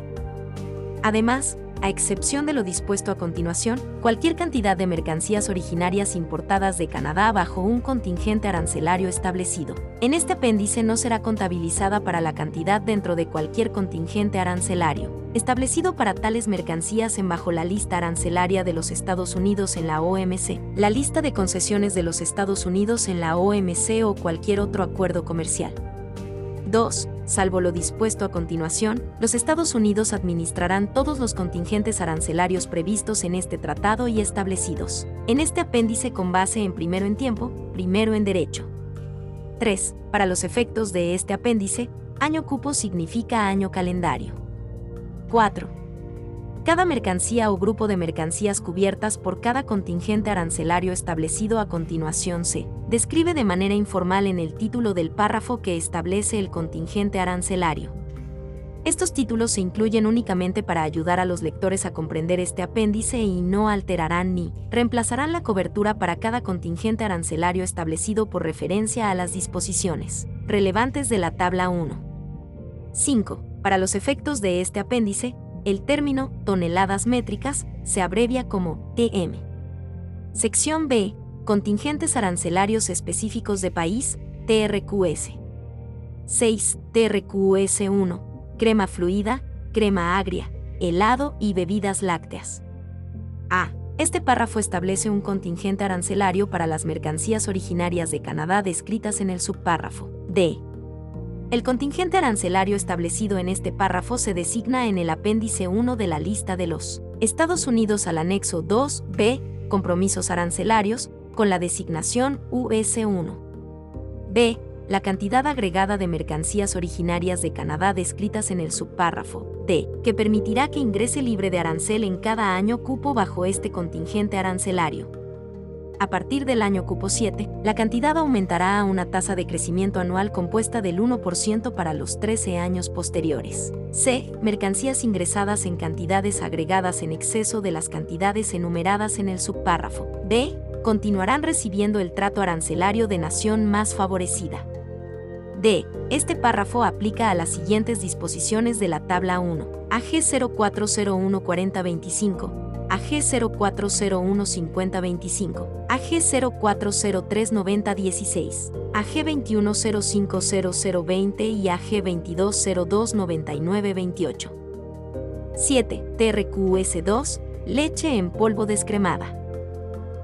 S2: Además, a excepción de lo dispuesto a continuación, cualquier cantidad de mercancías originarias importadas de Canadá bajo un contingente arancelario establecido. En este apéndice no será contabilizada para la cantidad dentro de cualquier contingente arancelario, establecido para tales mercancías en bajo la lista arancelaria de los Estados Unidos en la OMC, la lista de concesiones de los Estados Unidos en la OMC o cualquier otro acuerdo comercial. 2. Salvo lo dispuesto a continuación, los Estados Unidos administrarán todos los contingentes arancelarios previstos en este tratado y establecidos en este apéndice con base en primero en tiempo, primero en derecho. 3. Para los efectos de este apéndice, año cupo significa año calendario. 4 cada mercancía o grupo de mercancías cubiertas por cada contingente arancelario establecido a continuación se describe de manera informal en el título del párrafo que establece el contingente arancelario. Estos títulos se incluyen únicamente para ayudar a los lectores a comprender este apéndice y no alterarán ni reemplazarán la cobertura para cada contingente arancelario establecido por referencia a las disposiciones relevantes de la tabla 1. 5. Para los efectos de este apéndice, el término toneladas métricas se abrevia como TM. Sección B. Contingentes arancelarios específicos de país, TRQS. 6. TRQS 1. Crema fluida, crema agria, helado y bebidas lácteas. A. Este párrafo establece un contingente arancelario para las mercancías originarias de Canadá descritas en el subpárrafo. D. El contingente arancelario establecido en este párrafo se designa en el apéndice 1 de la lista de los Estados Unidos al anexo 2b, compromisos arancelarios, con la designación US1. B. La cantidad agregada de mercancías originarias de Canadá descritas en el subpárrafo D, que permitirá que ingrese libre de arancel en cada año cupo bajo este contingente arancelario a partir del año cupo 7, la cantidad aumentará a una tasa de crecimiento anual compuesta del 1% para los 13 años posteriores. C. Mercancías ingresadas en cantidades agregadas en exceso de las cantidades enumeradas en el subpárrafo. D. Continuarán recibiendo el trato arancelario de nación más favorecida. D. Este párrafo aplica a las siguientes disposiciones de la tabla 1. AG 0401 4025 AG 0401 5025, AG 0403 9016, AG 21050020 y AG 2202 9928. 7. TRQS2, leche en polvo descremada.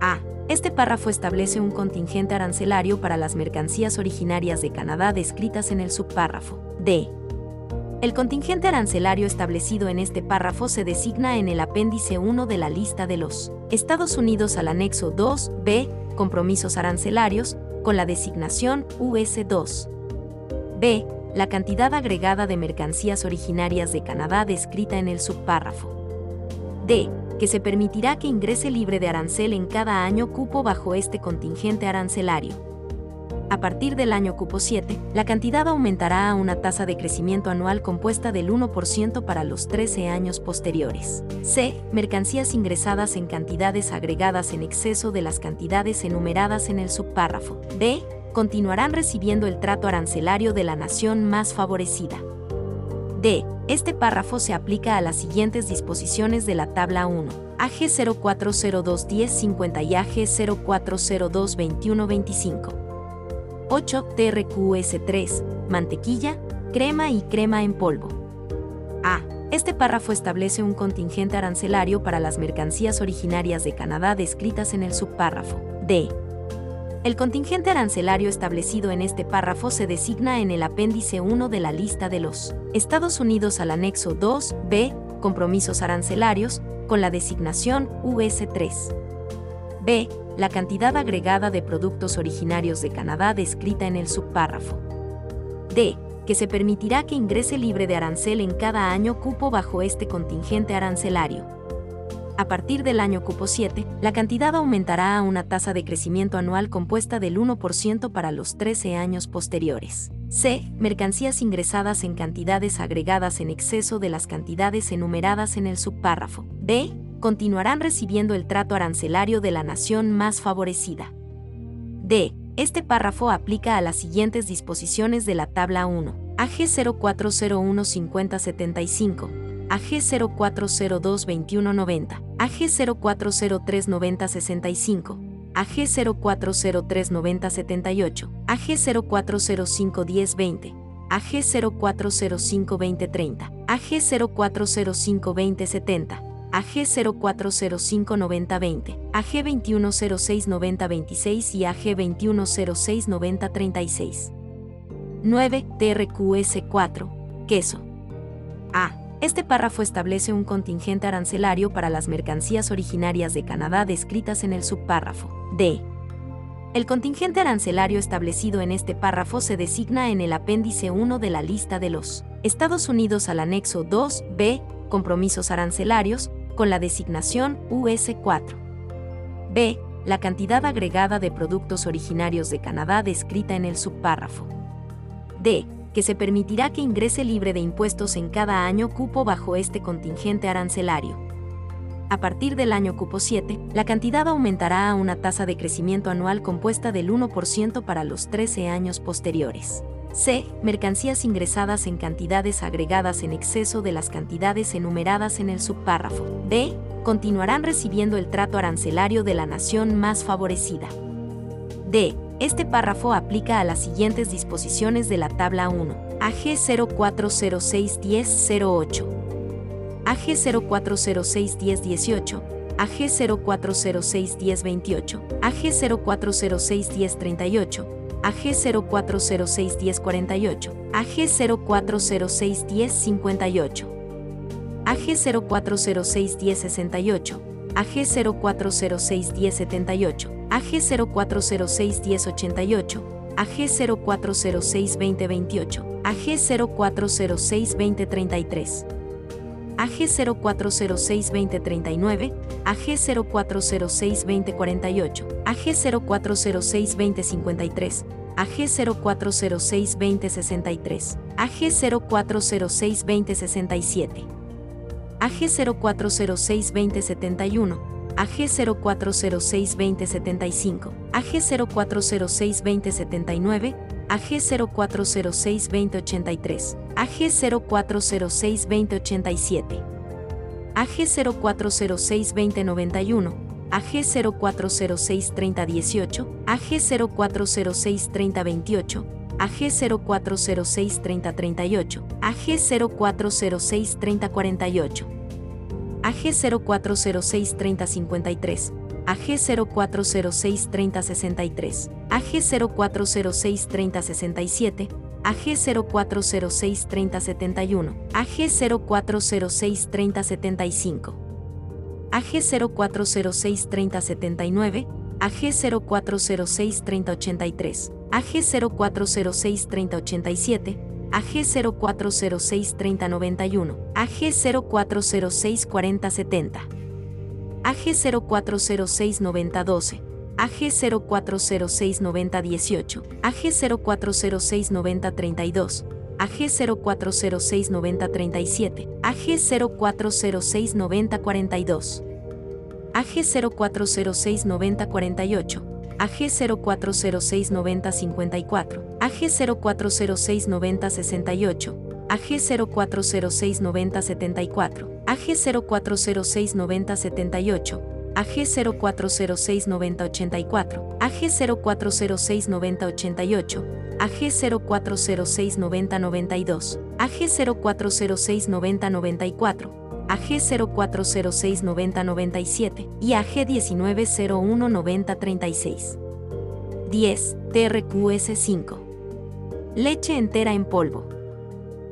S2: A. Este párrafo establece un contingente arancelario para las mercancías originarias de Canadá descritas en el subpárrafo. D. El contingente arancelario establecido en este párrafo se designa en el apéndice 1 de la lista de los Estados Unidos al anexo 2b, compromisos arancelarios, con la designación US2. B. La cantidad agregada de mercancías originarias de Canadá descrita en el subpárrafo. D. Que se permitirá que ingrese libre de arancel en cada año cupo bajo este contingente arancelario a partir del año cupo 7, la cantidad aumentará a una tasa de crecimiento anual compuesta del 1% para los 13 años posteriores. C. Mercancías ingresadas en cantidades agregadas en exceso de las cantidades enumeradas en el subpárrafo. D. Continuarán recibiendo el trato arancelario de la nación más favorecida. D. Este párrafo se aplica a las siguientes disposiciones de la tabla 1. AG 04021050 y AG 04022125. 8 TRQS3, mantequilla, crema y crema en polvo. A. Este párrafo establece un contingente arancelario para las mercancías originarias de Canadá descritas en el subpárrafo. D. El contingente arancelario establecido en este párrafo se designa en el apéndice 1 de la lista de los Estados Unidos al anexo 2b, compromisos arancelarios, con la designación US3. B la cantidad agregada de productos originarios de Canadá descrita en el subpárrafo. D. Que se permitirá que ingrese libre de arancel en cada año cupo bajo este contingente arancelario. A partir del año cupo 7, la cantidad aumentará a una tasa de crecimiento anual compuesta del 1% para los 13 años posteriores. C. Mercancías ingresadas en cantidades agregadas en exceso de las cantidades enumeradas en el subpárrafo. D continuarán recibiendo el trato arancelario de la nación más favorecida. D. Este párrafo aplica a las siguientes disposiciones de la tabla 1. AG 0401 5075, AG04022190, AG04039065, AG04039078, AG04051020, AG04052030, AG04052070, AG04059020, AG21069026 y AG21069036. 9. TRQS4. Queso. A. Este párrafo establece un contingente arancelario para las mercancías originarias de Canadá descritas en el subpárrafo. D. El contingente arancelario establecido en este párrafo se designa en el apéndice 1 de la lista de los Estados Unidos al anexo 2b, compromisos arancelarios, con la designación US4. B. La cantidad agregada de productos originarios de Canadá descrita en el subpárrafo. D que se permitirá que ingrese libre de impuestos en cada año cupo bajo este contingente arancelario. A partir del año cupo 7, la cantidad aumentará a una tasa de crecimiento anual compuesta del 1% para los 13 años posteriores. C. Mercancías ingresadas en cantidades agregadas en exceso de las cantidades enumeradas en el subpárrafo. D. Continuarán recibiendo el trato arancelario de la nación más favorecida. D este párrafo aplica a las siguientes disposiciones de la tabla 1. AG 04061008. AG 04061018. AG 04061028. AG 04061038. AG04061048, AG04061058, AG04061068, AG04061078, AG04061088, AG04062028, AG04062033. AG0406-2039, AG0406-2048, AG0406-2053, AG0406-2063, AG0406-2067, AG0406-2071, AG0406-2075, AG0406-2079, AG 0406 2039, AG 0406 2048, AG 0406 2053, AG 0406 2063, AG 0406 2067, AG 0406 2071, AG 0406 2075, AG 0406 2079, AG 0406 2083, AG 0406 2087, AG 0406 2091, AG 0406 3018, AG 0406 3028, AG 0406 3038, AG 0406 3048. AG 0406 3053, AG04063063, AG04063067, AG04063071, AG04063075, AG04063079, AG04063083, AG04063087, AG04063091, AG04064070. AG04069012, AG04069018, AG04069032, AG04069037, AG04069042, AG04069048, AG04069054, AG04069068, AG 0406 3087, AG 0406 3091, AG 0406 4070, AG 0406 9012, AG 0406 9018, AG 0406 9032, AG 0406 9037, AG 0406 9042, AG 0406 9048, AG 0406 9054, AG 0406 9068, AG 0406 9074, AG 0406 9078, AG 0406 9084, AG 0406 9088, AG 0406 9092, AG 0406 9094, AG 0406 9097 y AG 1901 9036. 10. TRQS 5. Leche entera en polvo.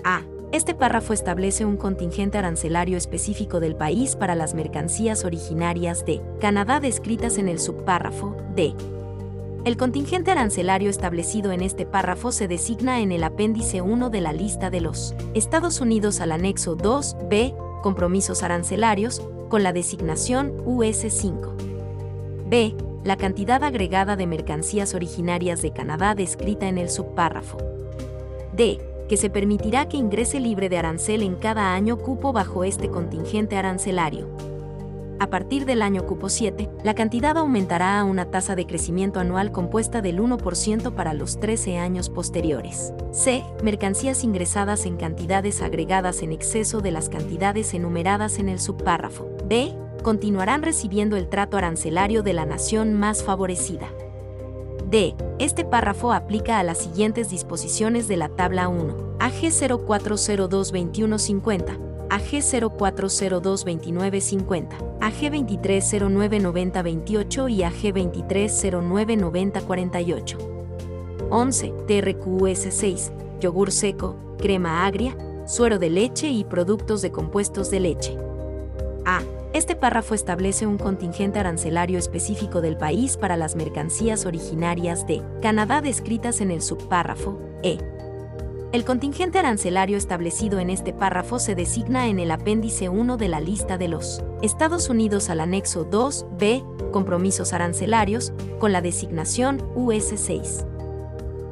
S2: A. Este párrafo establece un contingente arancelario específico del país para las mercancías originarias de Canadá descritas en el subpárrafo D. El contingente arancelario establecido en este párrafo se designa en el apéndice 1 de la lista de los Estados Unidos al anexo 2b compromisos arancelarios, con la designación US5. B. La cantidad agregada de mercancías originarias de Canadá descrita en el subpárrafo. D. Que se permitirá que ingrese libre de arancel en cada año cupo bajo este contingente arancelario. A partir del año cupo 7, la cantidad aumentará a una tasa de crecimiento anual compuesta del 1% para los 13 años posteriores. C. Mercancías ingresadas en cantidades agregadas en exceso de las cantidades enumeradas en el subpárrafo. B. Continuarán recibiendo el trato arancelario de la nación más favorecida. D. Este párrafo aplica a las siguientes disposiciones de la tabla 1. AG 04022150, AG 04022950, AG 23099028 y AG 23099048. 11. TRQS 6, yogur seco, crema agria, suero de leche y productos de compuestos de leche. A. Este párrafo establece un contingente arancelario específico del país para las mercancías originarias de Canadá descritas en el subpárrafo E. El contingente arancelario establecido en este párrafo se designa en el apéndice 1 de la lista de los Estados Unidos al anexo 2b, compromisos arancelarios, con la designación US6.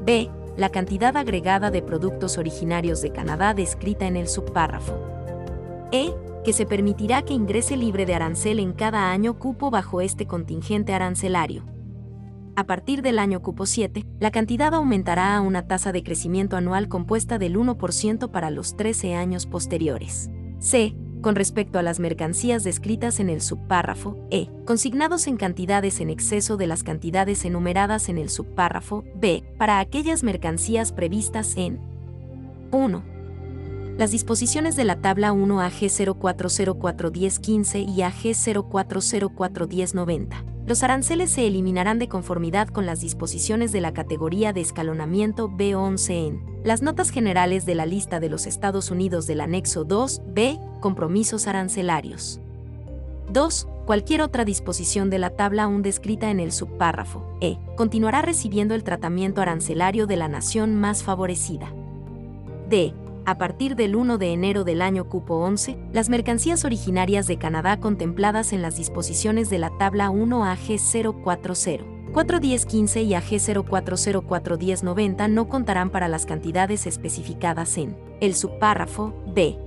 S2: B. La cantidad agregada de productos originarios de Canadá descrita en el subpárrafo. E. Que se permitirá que ingrese libre de arancel en cada año cupo bajo este contingente arancelario a partir del año cupo 7, la cantidad aumentará a una tasa de crecimiento anual compuesta del 1% para los 13 años posteriores. C. Con respecto a las mercancías descritas en el subpárrafo E, consignados en cantidades en exceso de las cantidades enumeradas en el subpárrafo B, para aquellas mercancías previstas en 1. Las disposiciones de la tabla 1 AG 04041015 y AG 04041090 los aranceles se eliminarán de conformidad con las disposiciones de la categoría de escalonamiento B11 en las notas generales de la lista de los Estados Unidos del anexo 2B, compromisos arancelarios. 2. Cualquier otra disposición de la tabla aún descrita en el subpárrafo E continuará recibiendo el tratamiento arancelario de la nación más favorecida. D a partir del 1 de enero del año cupo 11, las mercancías originarias de Canadá contempladas en las disposiciones de la tabla 1 AG040 41015 y AG0404109 no contarán para las cantidades especificadas en el subpárrafo B.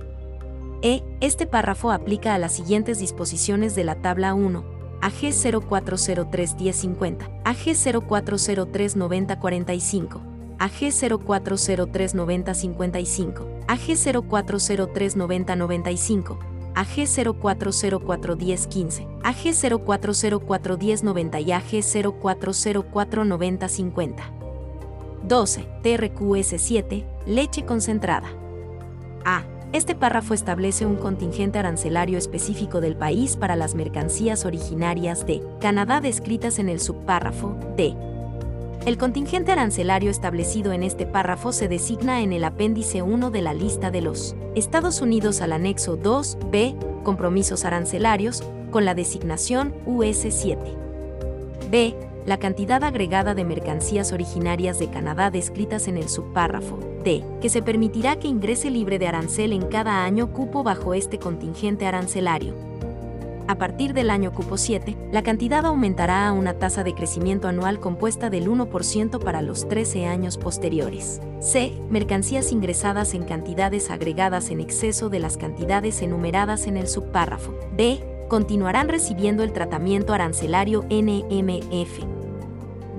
S2: E. Este párrafo aplica a las siguientes disposiciones de la tabla 1, AG0403150, AG0403945, AG04039055, AG04039095, AG04041015, AG04041090 y AG04049050. 12. TRQS7, leche concentrada. A. Este párrafo establece un contingente arancelario específico del país para las mercancías originarias de Canadá descritas en el subpárrafo D el contingente arancelario establecido en este párrafo se designa en el apéndice 1 de la lista de los Estados Unidos al anexo 2b, compromisos arancelarios, con la designación US7. B. La cantidad agregada de mercancías originarias de Canadá descritas en el subpárrafo D, que se permitirá que ingrese libre de arancel en cada año cupo bajo este contingente arancelario a partir del año cupo 7, la cantidad aumentará a una tasa de crecimiento anual compuesta del 1% para los 13 años posteriores. C. Mercancías ingresadas en cantidades agregadas en exceso de las cantidades enumeradas en el subpárrafo. B. Continuarán recibiendo el tratamiento arancelario NMF.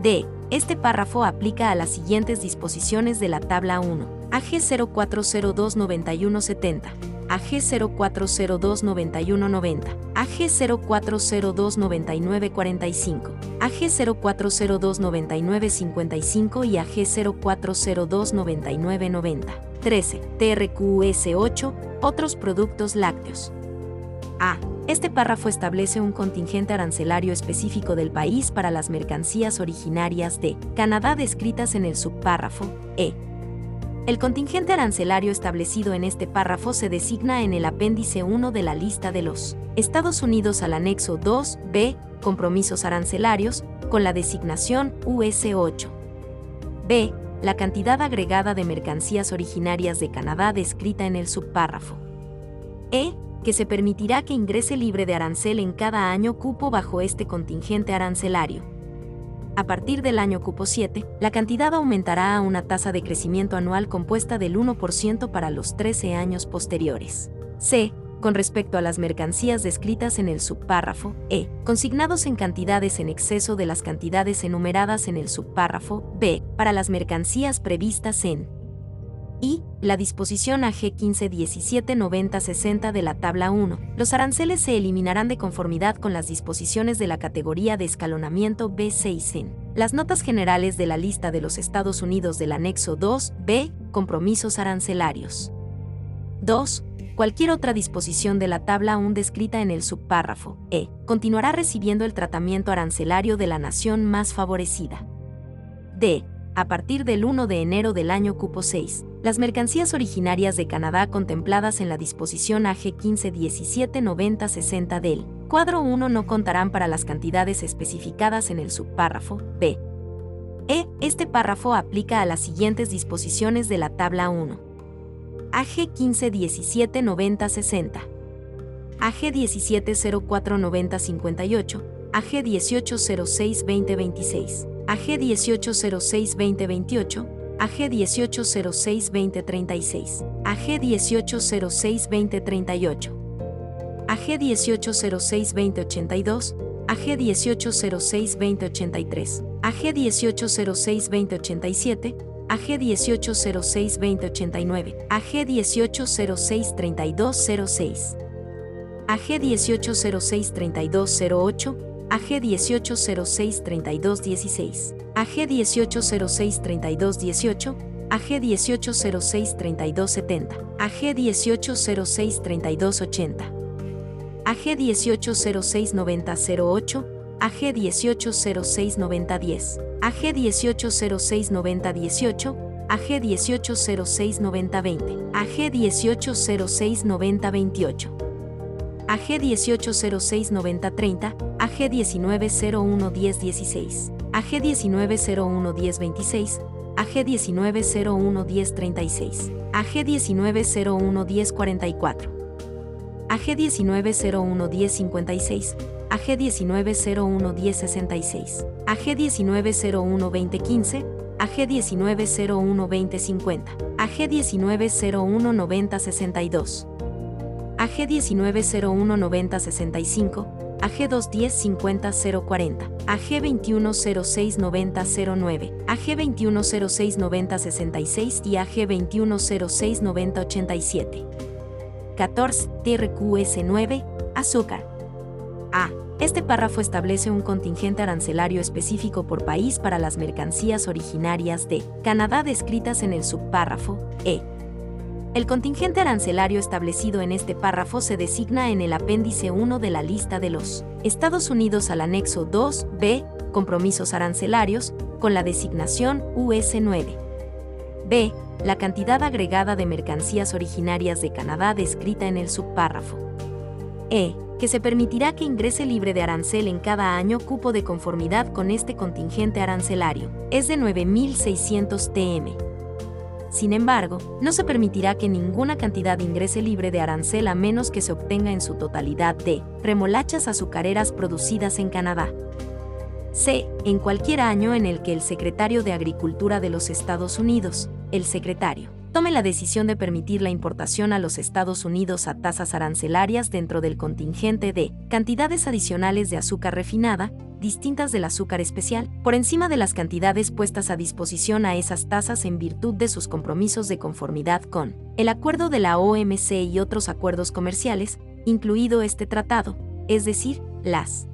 S2: D. Este párrafo aplica a las siguientes disposiciones de la tabla 1. AG 04029170. AG 04029190, AG 04029945, AG 04029955 y AG 04029990. 13. TRQS8, otros productos lácteos. A. Este párrafo establece un contingente arancelario específico del país para las mercancías originarias de Canadá descritas en el subpárrafo E el contingente arancelario establecido en este párrafo se designa en el apéndice 1 de la lista de los Estados Unidos al anexo 2b, compromisos arancelarios, con la designación US8. B. La cantidad agregada de mercancías originarias de Canadá descrita en el subpárrafo. E. Que se permitirá que ingrese libre de arancel en cada año cupo bajo este contingente arancelario. A partir del año cupo 7, la cantidad aumentará a una tasa de crecimiento anual compuesta del 1% para los 13 años posteriores. C. con respecto a las mercancías descritas en el subpárrafo E, consignados en cantidades en exceso de las cantidades enumeradas en el subpárrafo B, para las mercancías previstas en y la disposición AG 15 17 90 60 de la tabla 1. Los aranceles se eliminarán de conformidad con las disposiciones de la categoría de escalonamiento B6 en las notas generales de la lista de los Estados Unidos del anexo 2 B, compromisos arancelarios. 2. Cualquier otra disposición de la tabla 1 descrita en el subpárrafo E continuará recibiendo el tratamiento arancelario de la nación más favorecida. D. A partir del 1 de enero del año cupo 6, las mercancías originarias de Canadá contempladas en la disposición AG 15 17 90 60 del cuadro 1 no contarán para las cantidades especificadas en el subpárrafo B. E. Este párrafo aplica a las siguientes disposiciones de la tabla 1. AG 15 17 90 60. AG 17 04 90 58. AG 18 06 20 26. AG 18 06 20 28. AG 1806 2036, AG 1806 2038, AG 1806 2082, AG 1806 2083, AG 1806 2087, AG 1806 2089, AG 1806 3206, AG 1806 3208, AG 1806 3216, AG 1806 3218, AG 1806 3270, AG 1806 3280, AG 1806 9008, AG 1806 9010, AG 1806 9018, AG 1806 9020, AG 1806 9028. AG 1806 9030, AG 1901 1016, AG 1901 1026, AG 1901 1036, AG 1901 1044, AG 1901 1056, AG 1901 1066, AG 1901 2015, AG 1901 2050, AG 1901 9062. AG 1901 9065, AG 210 50 040, AG 2106 90 09, AG 2106 90 66 y AG 2106 90 87. 14. TRQS 9. Azúcar. A. Este párrafo establece un contingente arancelario específico por país para las mercancías originarias de Canadá descritas en el subpárrafo E el contingente arancelario establecido en este párrafo se designa en el apéndice 1 de la lista de los Estados Unidos al anexo 2b, compromisos arancelarios, con la designación US9. B. La cantidad agregada de mercancías originarias de Canadá descrita en el subpárrafo. E. Que se permitirá que ingrese libre de arancel en cada año cupo de conformidad con este contingente arancelario. Es de 9.600 TM. Sin embargo, no se permitirá que ninguna cantidad ingrese libre de arancel a menos que se obtenga en su totalidad de remolachas azucareras producidas en Canadá. C. En cualquier año en el que el secretario de Agricultura de los Estados Unidos, el secretario, tome la decisión de permitir la importación a los Estados Unidos a tasas arancelarias dentro del contingente de cantidades adicionales de azúcar refinada, distintas del azúcar especial, por encima de las cantidades puestas a disposición a esas tasas en virtud de sus compromisos de conformidad con el acuerdo de la OMC y otros acuerdos comerciales, incluido este tratado, es decir, las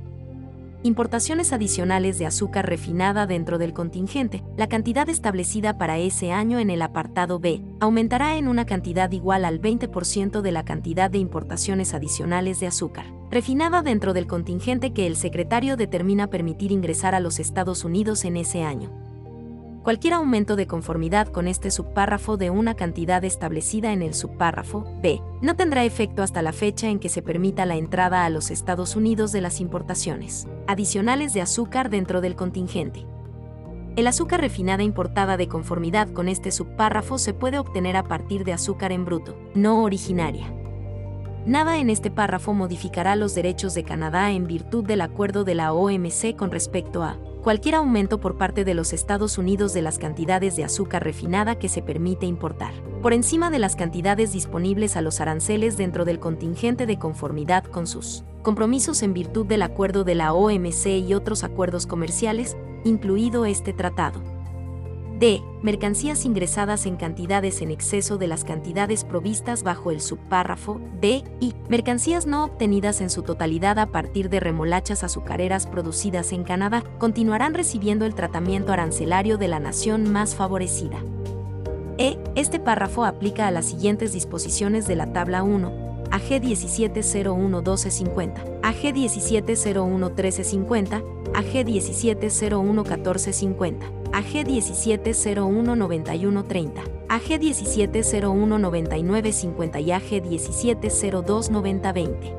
S2: importaciones adicionales de azúcar refinada dentro del contingente, la cantidad establecida para ese año en el apartado B aumentará en una cantidad igual al 20% de la cantidad de importaciones adicionales de azúcar refinada dentro del contingente que el secretario determina permitir ingresar a los Estados Unidos en ese año. Cualquier aumento de conformidad con este subpárrafo de una cantidad establecida en el subpárrafo B no tendrá efecto hasta la fecha en que se permita la entrada a los Estados Unidos de las importaciones adicionales de azúcar dentro del contingente. El azúcar refinada importada de conformidad con este subpárrafo se puede obtener a partir de azúcar en bruto, no originaria. Nada en este párrafo modificará los derechos de Canadá en virtud del acuerdo de la OMC con respecto a cualquier aumento por parte de los Estados Unidos de las cantidades de azúcar refinada que se permite importar, por encima de las cantidades disponibles a los aranceles dentro del contingente de conformidad con sus compromisos en virtud del acuerdo de la OMC y otros acuerdos comerciales, incluido este tratado. D. Mercancías ingresadas en cantidades en exceso de las cantidades provistas bajo el subpárrafo D y mercancías no obtenidas en su totalidad a partir de remolachas azucareras producidas en Canadá continuarán recibiendo el tratamiento arancelario de la nación más favorecida. E. Este párrafo aplica a las siguientes disposiciones de la tabla 1, AG 17011250, AG 17011350, AG 17011450, AG 17019130, AG 17019950 y AG 17029020.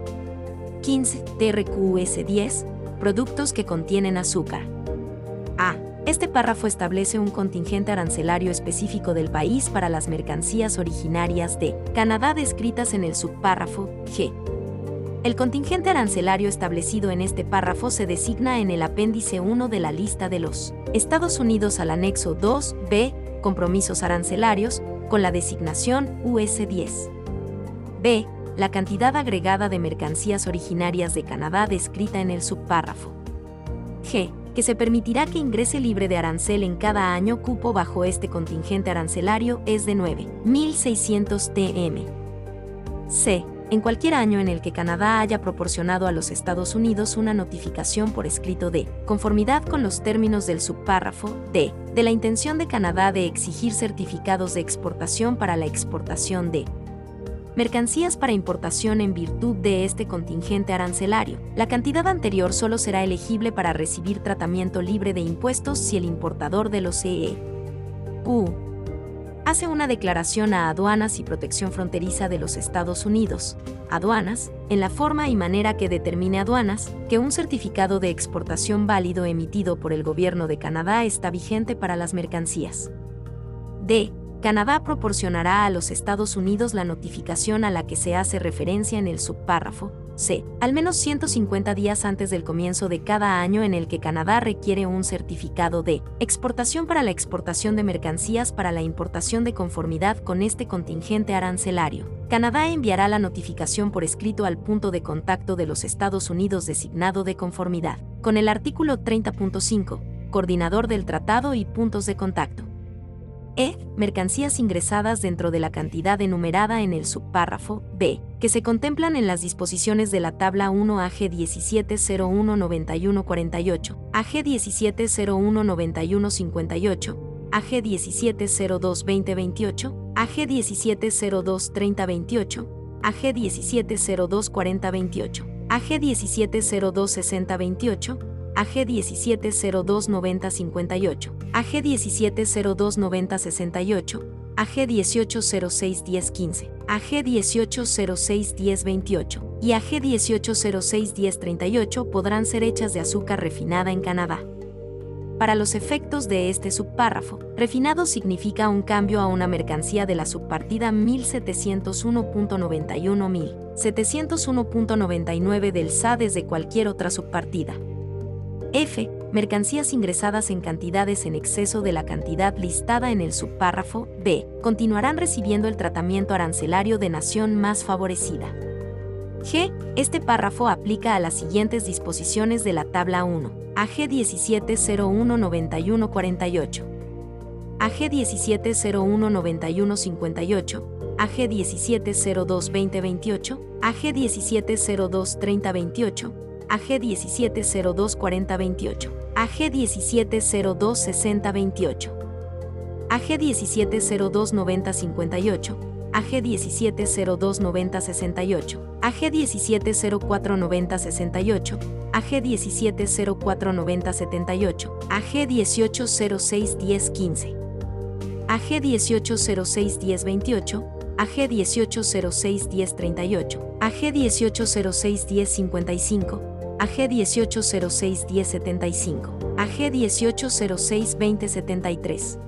S2: 15. TRQS 10. Productos que contienen azúcar. A. Este párrafo establece un contingente arancelario específico del país para las mercancías originarias de Canadá descritas en el subpárrafo G. El contingente arancelario establecido en este párrafo se designa en el apéndice 1 de la lista de los Estados Unidos al anexo 2b, compromisos arancelarios, con la designación US-10. B. La cantidad agregada de mercancías originarias de Canadá descrita en el subpárrafo. G que se permitirá que ingrese libre de arancel en cada año cupo bajo este contingente arancelario es de 9.600 TM. C. En cualquier año en el que Canadá haya proporcionado a los Estados Unidos una notificación por escrito de conformidad con los términos del subpárrafo D, de la intención de Canadá de exigir certificados de exportación para la exportación de mercancías para importación en virtud de este contingente arancelario. La cantidad anterior solo será elegible para recibir tratamiento libre de impuestos si el importador de los CE. U. Hace una declaración a Aduanas y Protección Fronteriza de los Estados Unidos, aduanas, en la forma y manera que determine aduanas, que un certificado de exportación válido emitido por el gobierno de Canadá está vigente para las mercancías. D Canadá proporcionará a los Estados Unidos la notificación a la que se hace referencia en el subpárrafo C, al menos 150 días antes del comienzo de cada año en el que Canadá requiere un certificado de exportación para la exportación de mercancías para la importación de conformidad con este contingente arancelario. Canadá enviará la notificación por escrito al punto de contacto de los Estados Unidos designado de conformidad, con el artículo 30.5, coordinador del tratado y puntos de contacto. E. Mercancías ingresadas dentro de la cantidad enumerada en el subpárrafo B, que se contemplan en las disposiciones de la tabla 1 AG 17019148, AG 17019158, AG 17022028, AG 17023028, AG 17024028, AG 17026028, AG 17029058, AG 17029068, AG 18061015, AG 18061028 y AG 18061038 podrán ser hechas de azúcar refinada en Canadá. Para los efectos de este subpárrafo, refinado significa un cambio a una mercancía de la subpartida 1701.91 1701.99 del SA desde cualquier otra subpartida. F. Mercancías ingresadas en cantidades en exceso de la cantidad listada en el subpárrafo B. Continuarán recibiendo el tratamiento arancelario de nación más favorecida. G. Este párrafo aplica a las siguientes disposiciones de la tabla 1. AG 17019148. AG 17019158. AG 17022028. AG 17023028. AG 17024028, AG 17026028, AG 17029058, AG 17029068, AG 17049068, AG 17049078, AG 18061015, AG 18061028, AG 18061038, AG 18061055, AG 1806-1075, AG 1806-2073,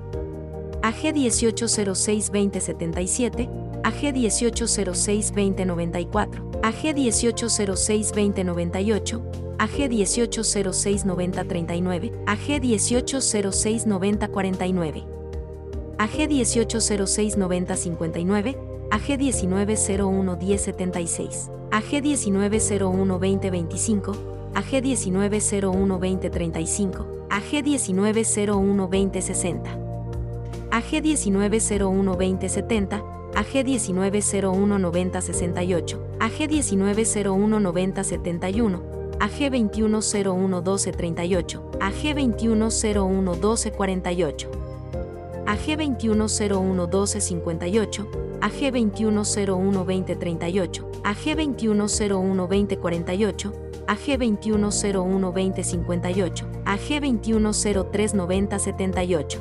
S2: AG 1806-2077, AG 1806-2094, AG AG 1806-2098, AG 1806-9039, AG 1806-9049, AG 1806-9059, AG 1901-1076, AG 1901-2025, AG 1901-2035, AG 1901-2060, AG 1901-2070, AG 1901-9068, AG 1901-9071, AG 2101-1238, AG 2101-1248, AG 2101-1258, AG 2101-2038, AG 2101-2048, AG 2101-2058, AG 2103-9078,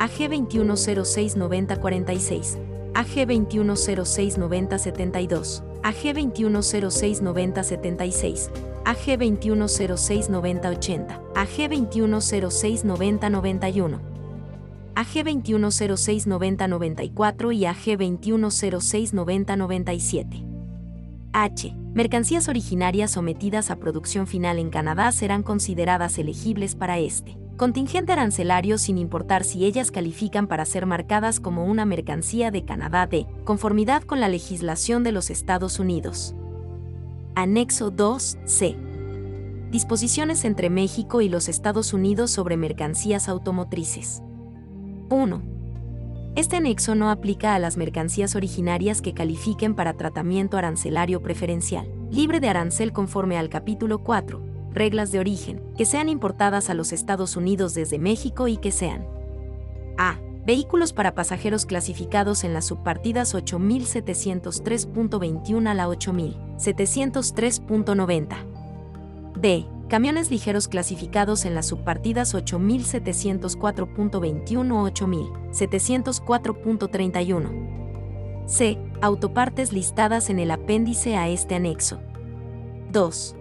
S2: AG 2106-9046, AG 2106-9072, AG 2106-9076, AG 2106-9080, AG 2106-9091, AG 2106-9094 y AG 2106-9097. H. Mercancías originarias sometidas a producción final en Canadá serán consideradas elegibles para este contingente arancelario sin importar si ellas califican para ser marcadas como una mercancía de Canadá de conformidad con la legislación de los Estados Unidos. Anexo 2C. Disposiciones entre México y los Estados Unidos sobre mercancías automotrices. 1. Este anexo no aplica a las mercancías originarias que califiquen para tratamiento arancelario preferencial, libre de arancel conforme al capítulo 4, reglas de origen, que sean importadas a los Estados Unidos desde México y que sean A. Vehículos para pasajeros clasificados en las subpartidas 8703.21 a la 8703.90. B. Camiones ligeros clasificados en las subpartidas 8704.21 o 8704.31. C. Autopartes listadas en el apéndice a este anexo. 2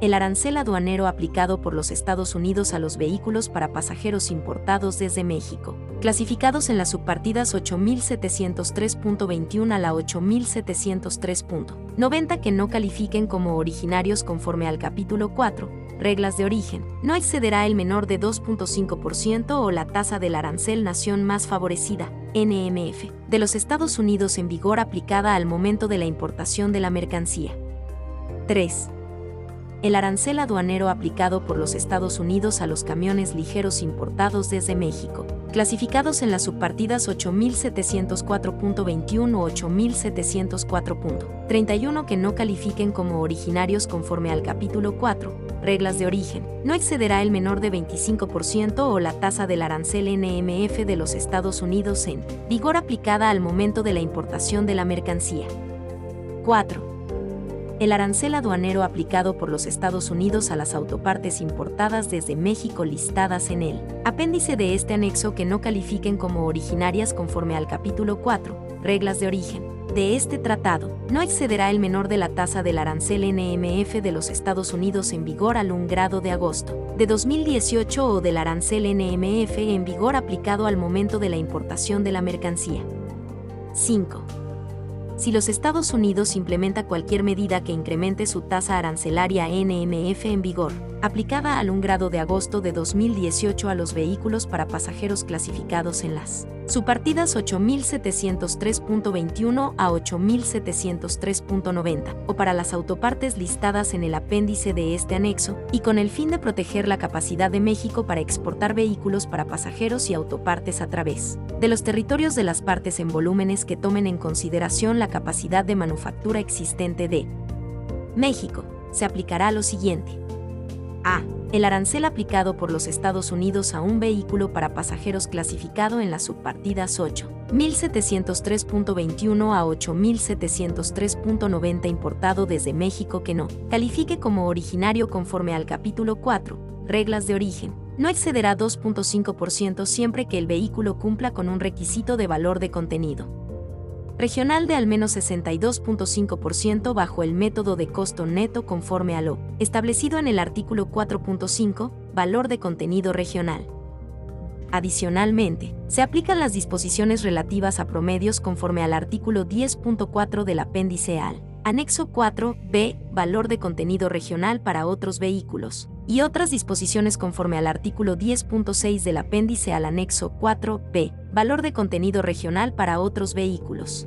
S2: el arancel aduanero aplicado por los Estados Unidos a los vehículos para pasajeros importados desde México, clasificados en las subpartidas 8703.21 a la 8703.90 que no califiquen como originarios conforme al capítulo 4, reglas de origen, no excederá el menor de 2.5% o la tasa del arancel nación más favorecida, NMF, de los Estados Unidos en vigor aplicada al momento de la importación de la mercancía. 3 el arancel aduanero aplicado por los Estados Unidos a los camiones ligeros importados desde México, clasificados en las subpartidas 8704.21 o 8704.31 que no califiquen como originarios conforme al capítulo 4, reglas de origen, no excederá el menor de 25% o la tasa del arancel NMF de los Estados Unidos en vigor aplicada al momento de la importación de la mercancía. 4 el arancel aduanero aplicado por los Estados Unidos a las autopartes importadas desde México listadas en el apéndice de este anexo que no califiquen como originarias conforme al capítulo 4, reglas de origen, de este tratado, no excederá el menor de la tasa del arancel NMF de los Estados Unidos en vigor al 1 grado de agosto. De 2018 o del arancel NMF en vigor aplicado al momento de la importación de la mercancía. 5 si los Estados Unidos implementa cualquier medida que incremente su tasa arancelaria NMF en vigor, aplicada al 1 grado de agosto de 2018 a los vehículos para pasajeros clasificados en las subpartidas 8703.21 a 8703.90, o para las autopartes listadas en el apéndice de este anexo, y con el fin de proteger la capacidad de México para exportar vehículos para pasajeros y autopartes a través de los territorios de las partes en volúmenes que tomen en consideración la capacidad de manufactura existente de México, se aplicará lo siguiente. A. El arancel aplicado por los Estados Unidos a un vehículo para pasajeros clasificado en las subpartidas 8. 1703.21 a 8703.90 importado desde México que no califique como originario conforme al capítulo 4, reglas de origen, no excederá 2.5% siempre que el vehículo cumpla con un requisito de valor de contenido regional de al menos 62.5% bajo el método de costo neto conforme a lo establecido en el artículo 4.5, valor de contenido regional. Adicionalmente, se aplican las disposiciones relativas a promedios conforme al artículo 10.4 del apéndice al Anexo 4b, valor de contenido regional para otros vehículos, y otras disposiciones conforme al artículo 10.6 del apéndice al anexo 4b, valor de contenido regional para otros vehículos.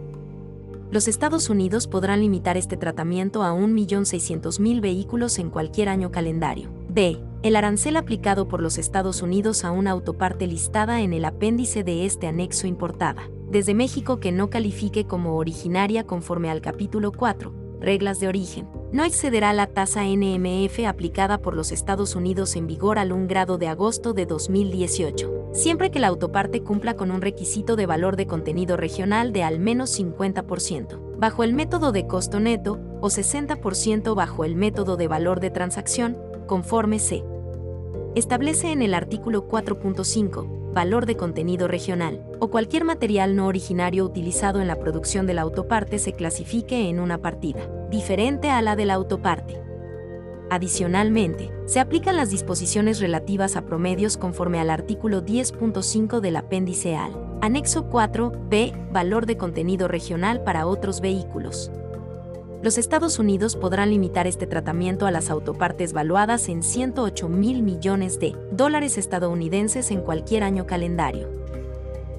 S2: Los Estados Unidos podrán limitar este tratamiento a 1.600.000 vehículos en cualquier año calendario. B. El arancel aplicado por los Estados Unidos a una autoparte listada en el apéndice de este anexo importada, desde México que no califique como originaria conforme al capítulo 4, reglas de origen, no excederá la tasa NMF aplicada por los Estados Unidos en vigor al 1 grado de agosto de 2018, siempre que la autoparte cumpla con un requisito de valor de contenido regional de al menos 50%, bajo el método de costo neto, o 60% bajo el método de valor de transacción, conforme se establece en el artículo 4.5, valor de contenido regional, o cualquier material no originario utilizado en la producción de la autoparte se clasifique en una partida, diferente a la de la autoparte. Adicionalmente, se aplican las disposiciones relativas a promedios conforme al artículo 10.5 del apéndice al anexo 4b, valor de contenido regional para otros vehículos, los Estados Unidos podrán limitar este tratamiento a las autopartes valuadas en 108 mil millones de dólares estadounidenses en cualquier año calendario.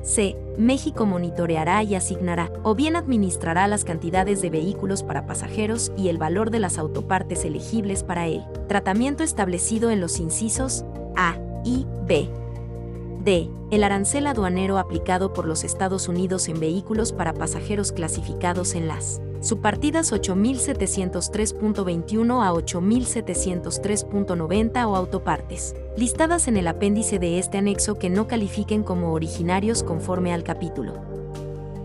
S2: C. México monitoreará y asignará, o bien administrará las cantidades de vehículos para pasajeros y el valor de las autopartes elegibles para él. Tratamiento establecido en los incisos A y B. D. El arancel aduanero aplicado por los Estados Unidos en vehículos para pasajeros clasificados en las subpartidas 8703.21 a 8703.90 o autopartes, listadas en el apéndice de este anexo que no califiquen como originarios conforme al capítulo.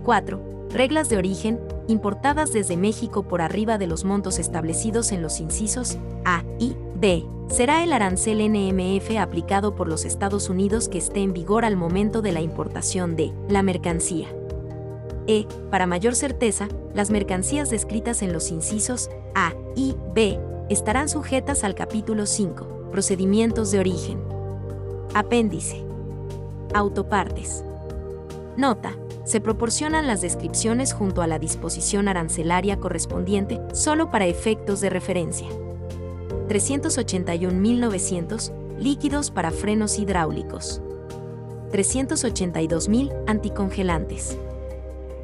S2: 4. Reglas de origen, importadas desde México por arriba de los montos establecidos en los incisos A y B. Será el arancel NMF aplicado por los Estados Unidos que esté en vigor al momento de la importación de la mercancía. E. Para mayor certeza, las mercancías descritas en los incisos A y B estarán sujetas al capítulo 5, Procedimientos de origen. Apéndice. Autopartes. Nota. Se proporcionan las descripciones junto a la disposición arancelaria correspondiente solo para efectos de referencia. 381.900 líquidos para frenos hidráulicos. 382.000 anticongelantes.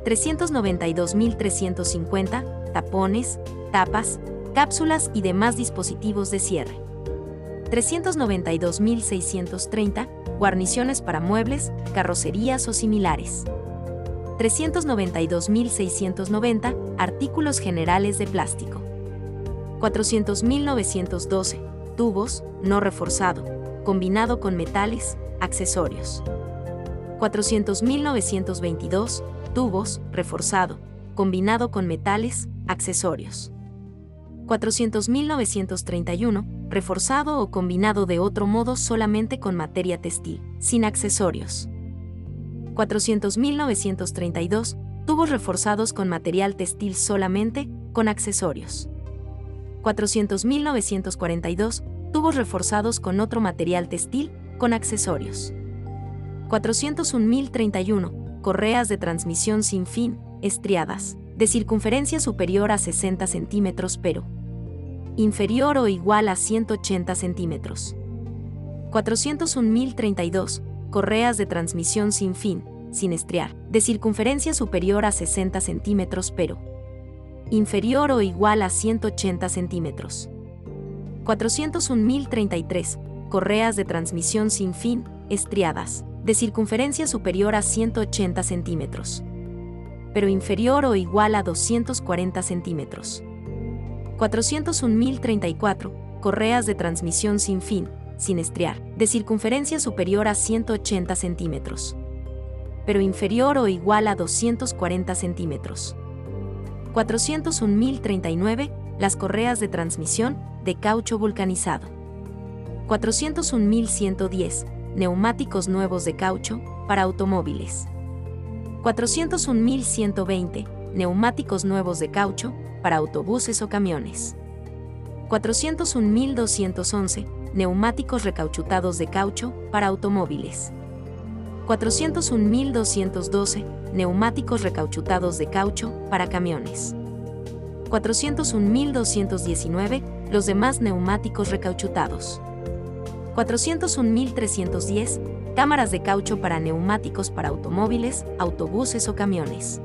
S2: 392.350, tapones, tapas, cápsulas y demás dispositivos de cierre. 392.630, guarniciones para muebles, carrocerías o similares. 392.690, artículos generales de plástico. 400.912, tubos, no reforzado, combinado con metales, accesorios. 400.922, tubos, reforzado, combinado con metales, accesorios. 400.931, reforzado o combinado de otro modo solamente con materia textil, sin accesorios. 400.932, tubos reforzados con material textil solamente, con accesorios. 400.942, tubos reforzados con otro material textil, con accesorios. 401.031, correas de transmisión sin fin, estriadas, de circunferencia superior a 60 centímetros pero inferior o igual a 180 centímetros. 401.032, correas de transmisión sin fin, sin estriar, de circunferencia superior a 60 centímetros pero inferior o igual a 180 centímetros. 401.033, correas de transmisión sin fin, estriadas, de circunferencia superior a 180 centímetros, pero inferior o igual a 240 centímetros. 401.034, correas de transmisión sin fin, sin estriar, de circunferencia superior a 180 centímetros, pero inferior o igual a 240 centímetros. 401.039, las correas de transmisión de caucho vulcanizado. 401.110, neumáticos nuevos de caucho, para automóviles. 401.120, neumáticos nuevos de caucho, para autobuses o camiones. 401.211, neumáticos recauchutados de caucho, para automóviles. 401.212, neumáticos recauchutados de caucho, para camiones. 401.219 los demás neumáticos recauchutados. 401.310 cámaras de caucho para neumáticos para automóviles, autobuses o camiones.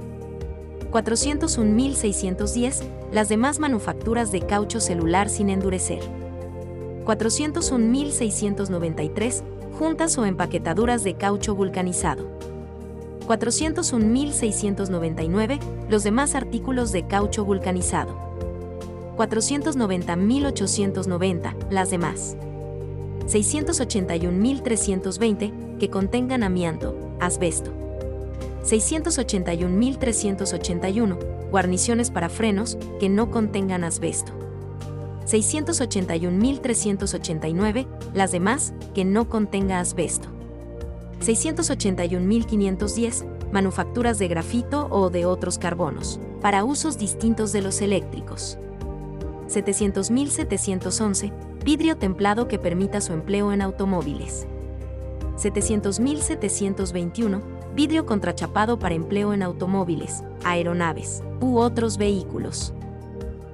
S2: 401.610 las demás manufacturas de caucho celular sin endurecer. 401.693 juntas o empaquetaduras de caucho vulcanizado. 401.699 los demás artículos de caucho vulcanizado. 490.890 las demás. 681.320 que contengan amianto, asbesto. 681.381 guarniciones para frenos que no contengan asbesto. 681.389 las demás que no contenga asbesto. 681.510 manufacturas de grafito o de otros carbonos, para usos distintos de los eléctricos. 700.711 vidrio templado que permita su empleo en automóviles. 700.721 vidrio contrachapado para empleo en automóviles, aeronaves u otros vehículos.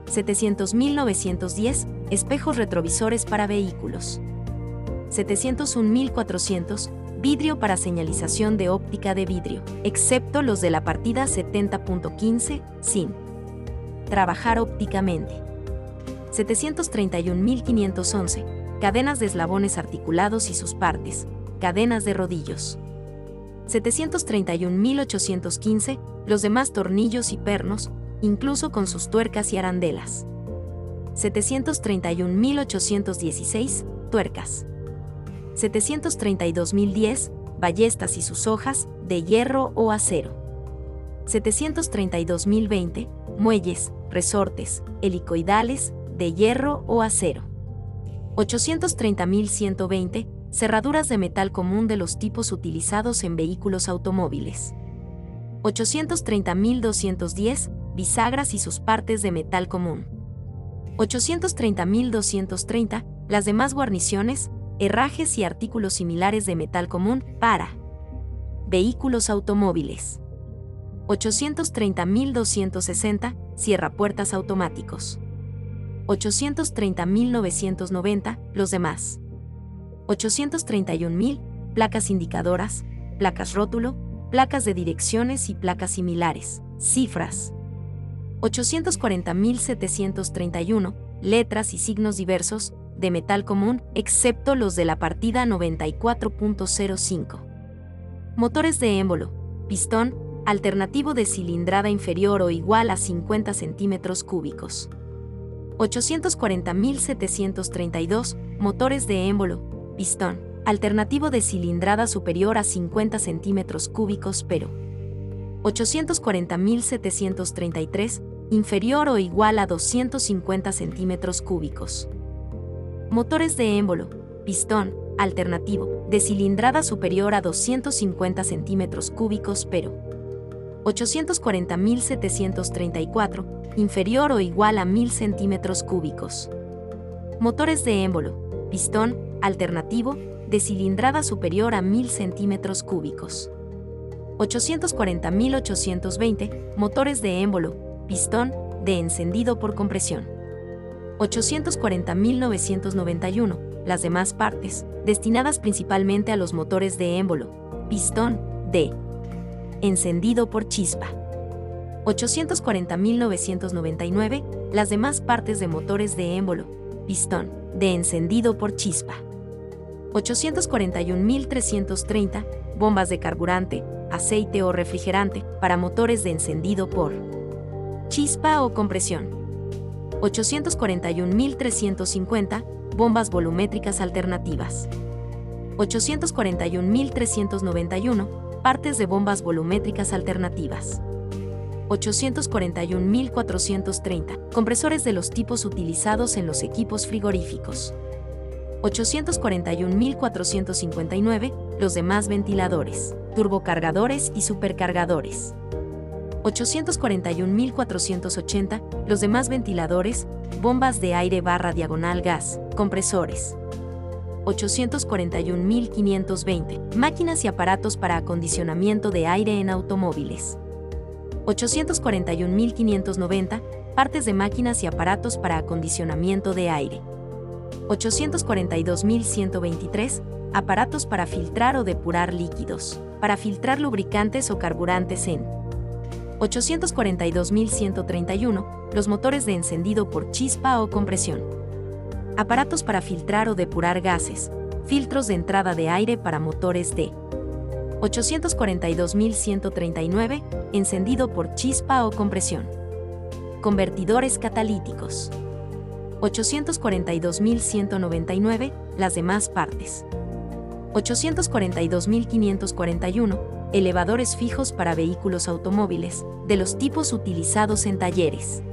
S2: 700.910 espejos retrovisores para vehículos. 701.400 vidrio para señalización de óptica de vidrio, excepto los de la partida 70.15, sin trabajar ópticamente. 731.511, cadenas de eslabones articulados y sus partes, cadenas de rodillos. 731.815, los demás tornillos y pernos, incluso con sus tuercas y arandelas. 731.816, tuercas. 732.010, ballestas y sus hojas, de hierro o acero. 732.020, muelles, resortes, helicoidales, de hierro o acero. 830.120, cerraduras de metal común de los tipos utilizados en vehículos automóviles. 830.210, bisagras y sus partes de metal común. 830.230, las demás guarniciones, herrajes y artículos similares de metal común para vehículos automóviles. 830.260 cierrapuertas automáticos. 830.990 los demás. 831.000 placas indicadoras, placas rótulo, placas de direcciones y placas similares, cifras. 840.731 letras y signos diversos, de metal común, excepto los de la partida 94.05. Motores de émbolo, pistón, alternativo de cilindrada inferior o igual a 50 centímetros cúbicos. 840.732 motores de émbolo, pistón, alternativo de cilindrada superior a 50 centímetros cúbicos pero 840.733 inferior o igual a 250 centímetros cúbicos. Motores de émbolo, pistón, alternativo, de cilindrada superior a 250 centímetros cúbicos pero 840.734, inferior o igual a 1000 centímetros cúbicos. Motores de émbolo, pistón, alternativo, de cilindrada superior a 1000 centímetros cúbicos. 840.820, motores de émbolo, pistón, de encendido por compresión. 840.991, las demás partes, destinadas principalmente a los motores de émbolo, pistón, de encendido por chispa. 840.999, las demás partes de motores de émbolo, pistón, de encendido por chispa. 841.330, bombas de carburante, aceite o refrigerante para motores de encendido por chispa o compresión. 841.350 bombas volumétricas alternativas. 841.391 partes de bombas volumétricas alternativas. 841.430 compresores de los tipos utilizados en los equipos frigoríficos. 841.459 los demás ventiladores, turbocargadores y supercargadores. 841.480, los demás ventiladores, bombas de aire barra diagonal gas, compresores. 841.520, máquinas y aparatos para acondicionamiento de aire en automóviles. 841.590, partes de máquinas y aparatos para acondicionamiento de aire. 842.123, aparatos para filtrar o depurar líquidos, para filtrar lubricantes o carburantes en 842.131, los motores de encendido por chispa o compresión. Aparatos para filtrar o depurar gases, filtros de entrada de aire para motores de 842.139, encendido por chispa o compresión. Convertidores catalíticos. 842.199, las demás partes. 842.541, elevadores fijos para vehículos automóviles, de los tipos utilizados en talleres.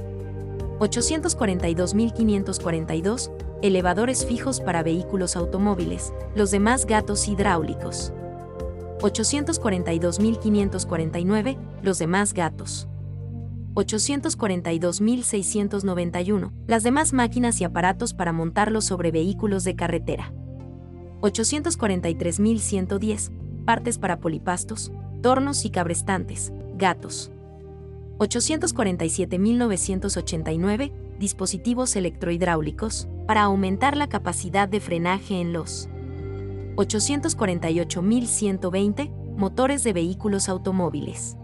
S2: 842.542, elevadores fijos para vehículos automóviles, los demás gatos hidráulicos. 842.549, los demás gatos. 842.691, las demás máquinas y aparatos para montarlos sobre vehículos de carretera. 843.110, partes para polipastos, tornos y cabrestantes, gatos. 847.989, dispositivos electrohidráulicos, para aumentar la capacidad de frenaje en los 848.120, motores de vehículos automóviles.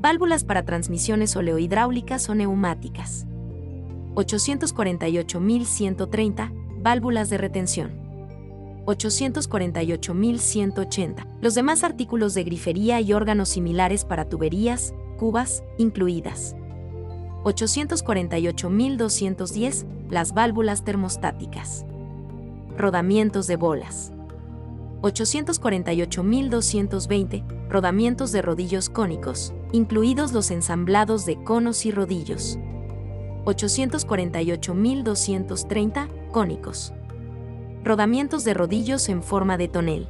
S2: Válvulas para transmisiones oleohidráulicas o neumáticas. 848.130, válvulas de retención. 848.180. Los demás artículos de grifería y órganos similares para tuberías, cubas, incluidas. 848.210. Las válvulas termostáticas. Rodamientos de bolas. 848.220. Rodamientos de rodillos cónicos, incluidos los ensamblados de conos y rodillos. 848.230. Cónicos rodamientos de rodillos en forma de tonel.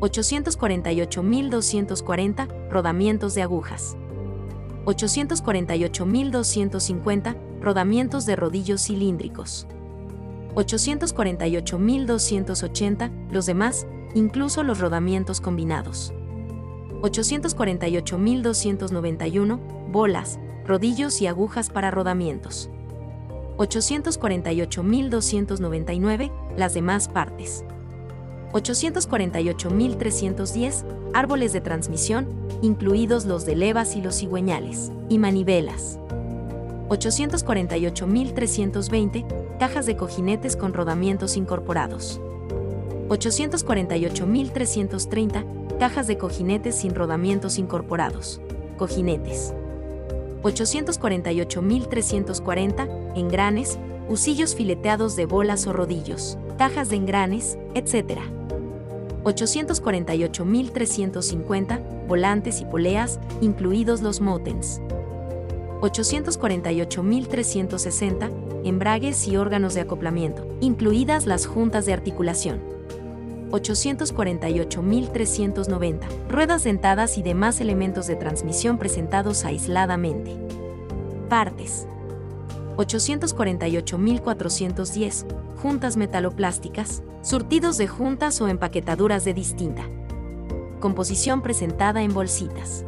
S2: 848.240 rodamientos de agujas. 848.250 rodamientos de rodillos cilíndricos. 848.280 los demás, incluso los rodamientos combinados. 848.291 bolas, rodillos y agujas para rodamientos. 848.299 las demás partes. 848.310 árboles de transmisión, incluidos los de levas y los cigüeñales, y manivelas. 848.320 cajas de cojinetes con rodamientos incorporados. 848.330 cajas de cojinetes sin rodamientos incorporados, cojinetes. 848.340 engranes, husillos fileteados de bolas o rodillos, cajas de engranes, etc. 848.350 volantes y poleas, incluidos los motens. 848.360 embragues y órganos de acoplamiento, incluidas las juntas de articulación. 848.390 ruedas dentadas y demás elementos de transmisión presentados aisladamente. Partes. 848.410 juntas metaloplásticas, surtidos de juntas o empaquetaduras de distinta composición presentada en bolsitas.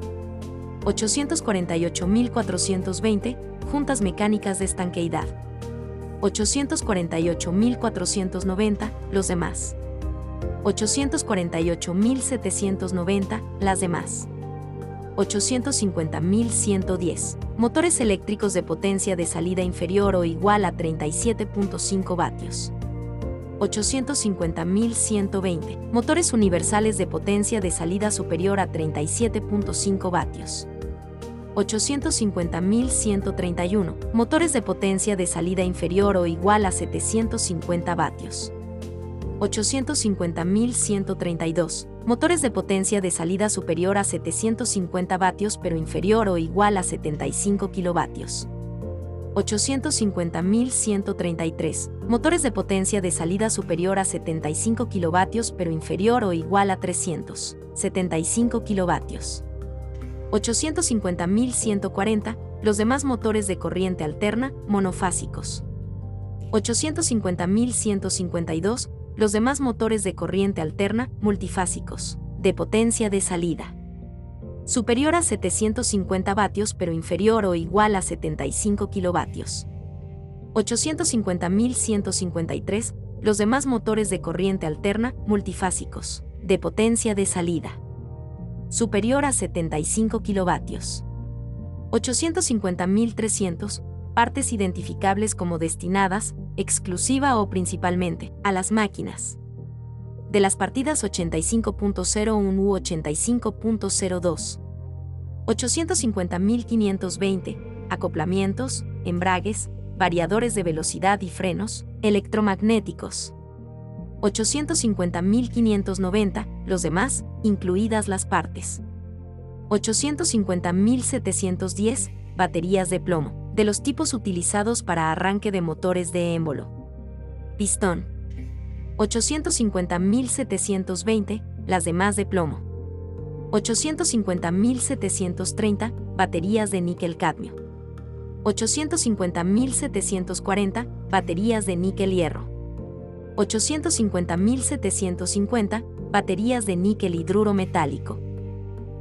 S2: 848.420 juntas mecánicas de estanqueidad. 848.490 los demás. 848.790 las demás. 850.110. Motores eléctricos de potencia de salida inferior o igual a 37.5 vatios. 850.120. Motores universales de potencia de salida superior a 37.5 vatios. 850.131. Motores de potencia de salida inferior o igual a 750 vatios. 850.132 motores de potencia de salida superior a 750 vatios pero inferior o igual a 75 kilovatios. 850.133 motores de potencia de salida superior a 75 kilovatios pero inferior o igual a 300, 75 kilovatios. 850.140 los demás motores de corriente alterna monofásicos. 850.152 los demás motores de corriente alterna multifásicos, de potencia de salida. superior a 750 vatios pero inferior o igual a 75 kilovatios. 850.153, los demás motores de corriente alterna multifásicos, de potencia de salida, superior a 75 kilovatios. 850.300, partes identificables como destinadas, exclusiva o principalmente, a las máquinas. De las partidas 85.01 u 85.02. 850.520, acoplamientos, embragues, variadores de velocidad y frenos, electromagnéticos. 850.590, los demás, incluidas las partes. 850.710, baterías de plomo, de los tipos utilizados para arranque de motores de émbolo. Pistón. 850.720, las demás de plomo. 850.730, baterías de níquel-cadmio. 850.740, baterías de níquel-hierro. 850.750, baterías de níquel hidruro metálico.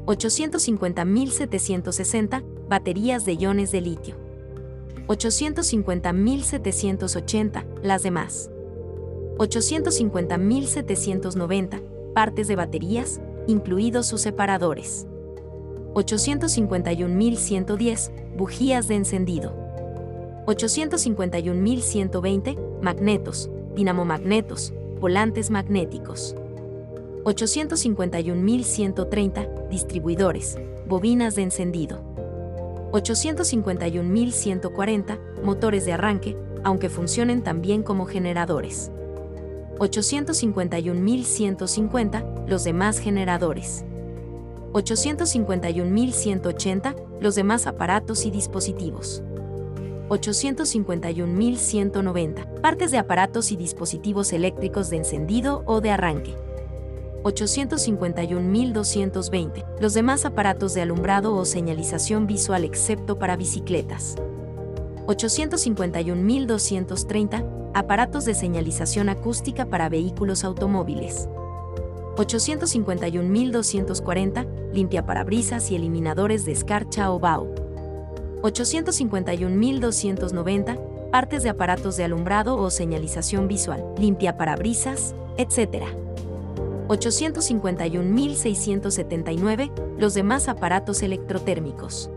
S2: 850.760, baterías de iones de litio. 850.780, las demás. 850.790, partes de baterías, incluidos sus separadores. 851.110, bujías de encendido. 851.120, magnetos, dinamomagnetos, volantes magnéticos. 851.130, distribuidores, bobinas de encendido. 851.140, motores de arranque, aunque funcionen también como generadores. 851.150, los demás generadores. 851.180, los demás aparatos y dispositivos. 851.190, partes de aparatos y dispositivos eléctricos de encendido o de arranque. 851.220, los demás aparatos de alumbrado o señalización visual excepto para bicicletas. 851.230, aparatos de señalización acústica para vehículos automóviles. 851.240, limpiaparabrisas y eliminadores de escarcha o BAO. 851.290, partes de aparatos de alumbrado o señalización visual, limpiaparabrisas, etc. 851.679, los demás aparatos electrotérmicos.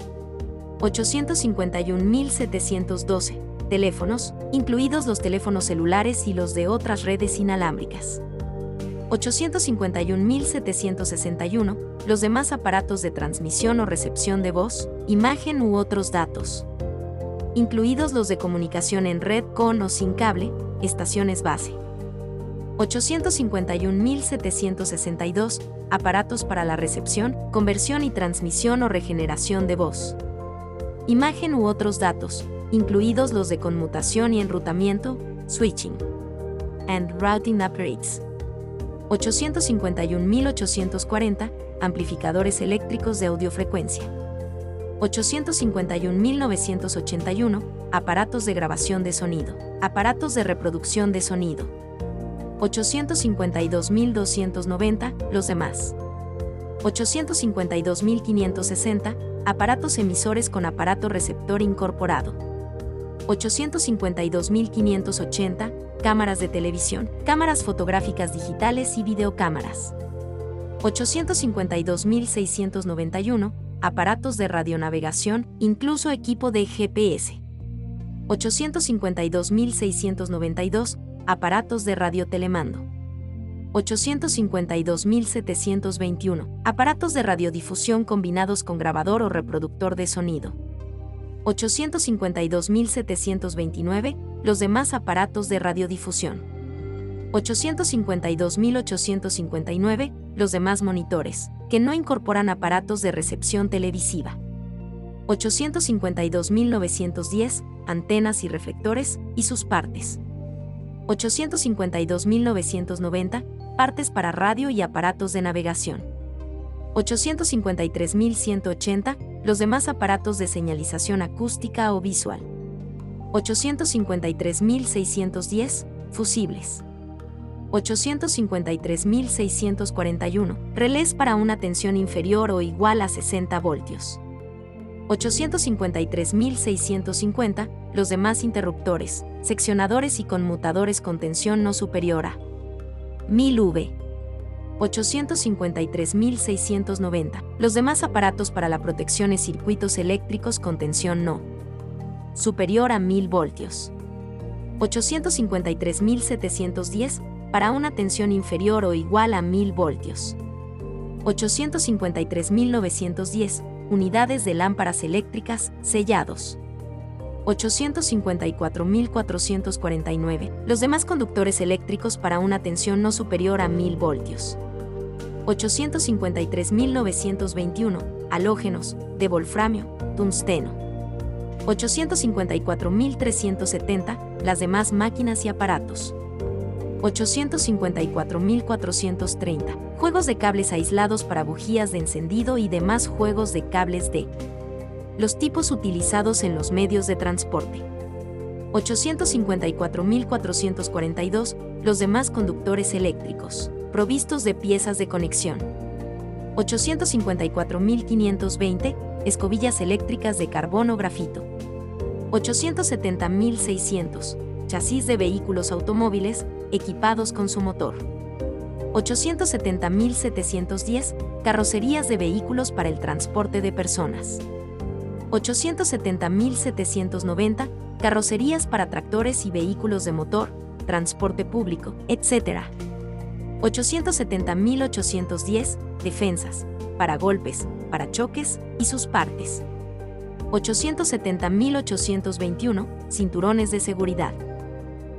S2: 851.712, teléfonos, incluidos los teléfonos celulares y los de otras redes inalámbricas. 851.761, los demás aparatos de transmisión o recepción de voz, imagen u otros datos, incluidos los de comunicación en red con o sin cable, estaciones base. 851.762, aparatos para la recepción, conversión y transmisión o regeneración de voz. Imagen u otros datos, incluidos los de conmutación y enrutamiento, switching. And routing operates. 851.840, amplificadores eléctricos de audiofrecuencia. 851.981, aparatos de grabación de sonido, aparatos de reproducción de sonido. 852.290, los demás. 852.560, aparatos emisores con aparato receptor incorporado. 852.580, cámaras de televisión, cámaras fotográficas digitales y videocámaras. 852.691, aparatos de radionavegación, incluso equipo de GPS. 852.692, aparatos de radiotelemando. 852.721, aparatos de radiodifusión combinados con grabador o reproductor de sonido. 852.729, los demás aparatos de radiodifusión. 852.859, los demás monitores, que no incorporan aparatos de recepción televisiva. 852.910, antenas y reflectores, y sus partes. 852.990, partes para radio y aparatos de navegación. 853.180, los demás aparatos de señalización acústica o visual. 853.610, fusibles. 853.641, relés para una tensión inferior o igual a 60 voltios. 853.650, los demás interruptores, seccionadores y conmutadores con tensión no superior a 1000 V. 853.690, los demás aparatos para la protección y circuitos eléctricos con tensión no superior a 1000 voltios. 853.710, para una tensión inferior o igual a 1000 voltios. 853.910 unidades de lámparas eléctricas sellados. 854.449 los demás conductores eléctricos para una tensión no superior a 1000 voltios. 853.921 halógenos de wolframio, tungsteno. 854.370 las demás máquinas y aparatos. 854.430. Juegos de cables aislados para bujías de encendido y demás juegos de cables de los tipos utilizados en los medios de transporte. 854.442. Los demás conductores eléctricos, provistos de piezas de conexión. 854.520. Escobillas eléctricas de carbono grafito. 870.600 chasis de vehículos automóviles equipados con su motor. 870.710 carrocerías de vehículos para el transporte de personas. 870.790 carrocerías para tractores y vehículos de motor, transporte público, etc. 870.810 defensas, para golpes, para choques y sus partes. 870.821 cinturones de seguridad.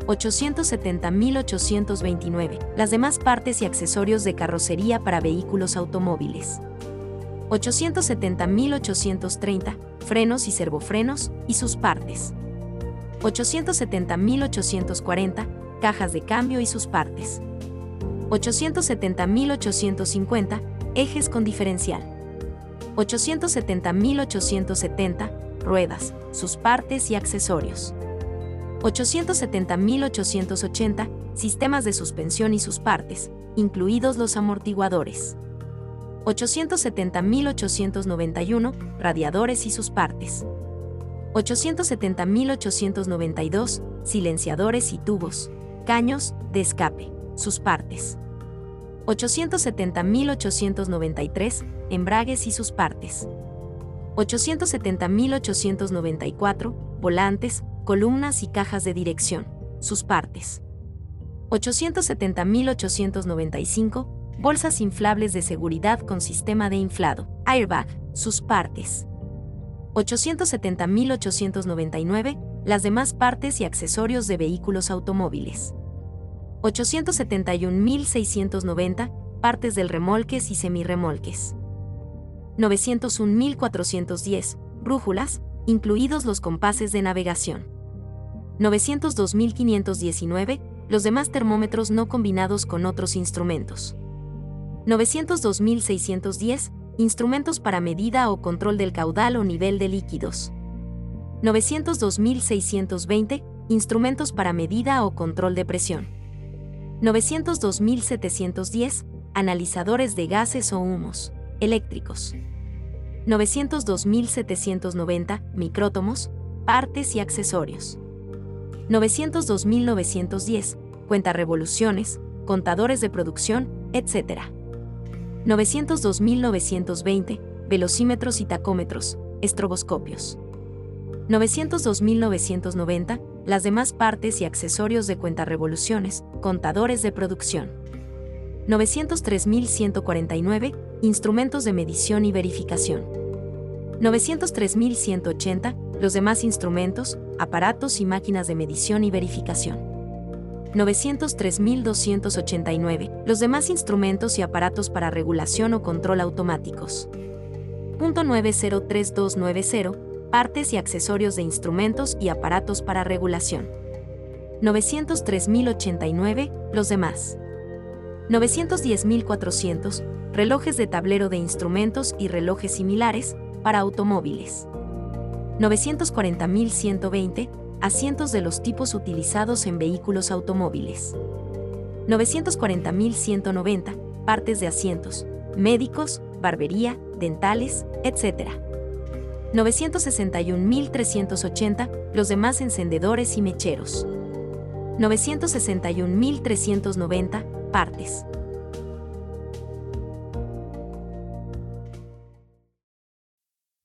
S2: 870.829, las demás partes y accesorios de carrocería para vehículos automóviles. 870.830, frenos y servofrenos y sus partes. 870.840, cajas de cambio y sus partes. 870.850, ejes con diferencial. 870.870, ruedas, sus partes y accesorios. 870.880 sistemas de suspensión y sus partes, incluidos los amortiguadores. 870.891 radiadores y sus partes. 870.892 silenciadores y tubos, caños de escape, sus partes. 870.893 embragues y sus partes. 870.894 volantes, columnas y cajas de dirección, sus partes. 870.895, bolsas inflables de seguridad con sistema de inflado, airbag, sus partes. 870.899, las demás partes y accesorios de vehículos automóviles. 871.690, partes del remolques y semirremolques. 901.410, brújulas, incluidos los compases de navegación. 902.519, los demás termómetros no combinados con otros instrumentos. 902.610, instrumentos para medida o control del caudal o nivel de líquidos. 902.620, instrumentos para medida o control de presión. 902.710, analizadores de gases o humos, eléctricos. 902.790, micrótomos, partes y accesorios. 902.910, cuenta revoluciones, contadores de producción, etc. 902.920, velocímetros y tacómetros, estroboscopios. 902.990, las demás partes y accesorios de cuenta revoluciones, contadores de producción. 903.149, instrumentos de medición y verificación. 903.180, los demás instrumentos, aparatos y máquinas de medición y verificación. 903.289, los demás instrumentos y aparatos para regulación o control automáticos. Punto 903290, partes y accesorios de instrumentos y aparatos para regulación. 903.089, los demás. 910.400, relojes de tablero de instrumentos y relojes similares, para automóviles. 940.120 asientos de los tipos utilizados en vehículos automóviles. 940.190 partes de asientos, médicos, barbería, dentales, etc. 961.380 los demás encendedores y mecheros. 961.390 partes.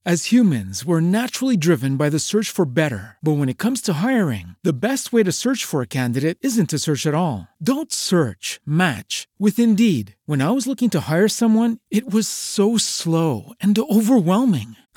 S3: As humans, we're naturally driven by the search for better. But when it comes to hiring, the best way to search for a candidate isn't to search at all. Don't search, match with Indeed. When I was looking to hire someone, it was so slow and overwhelming.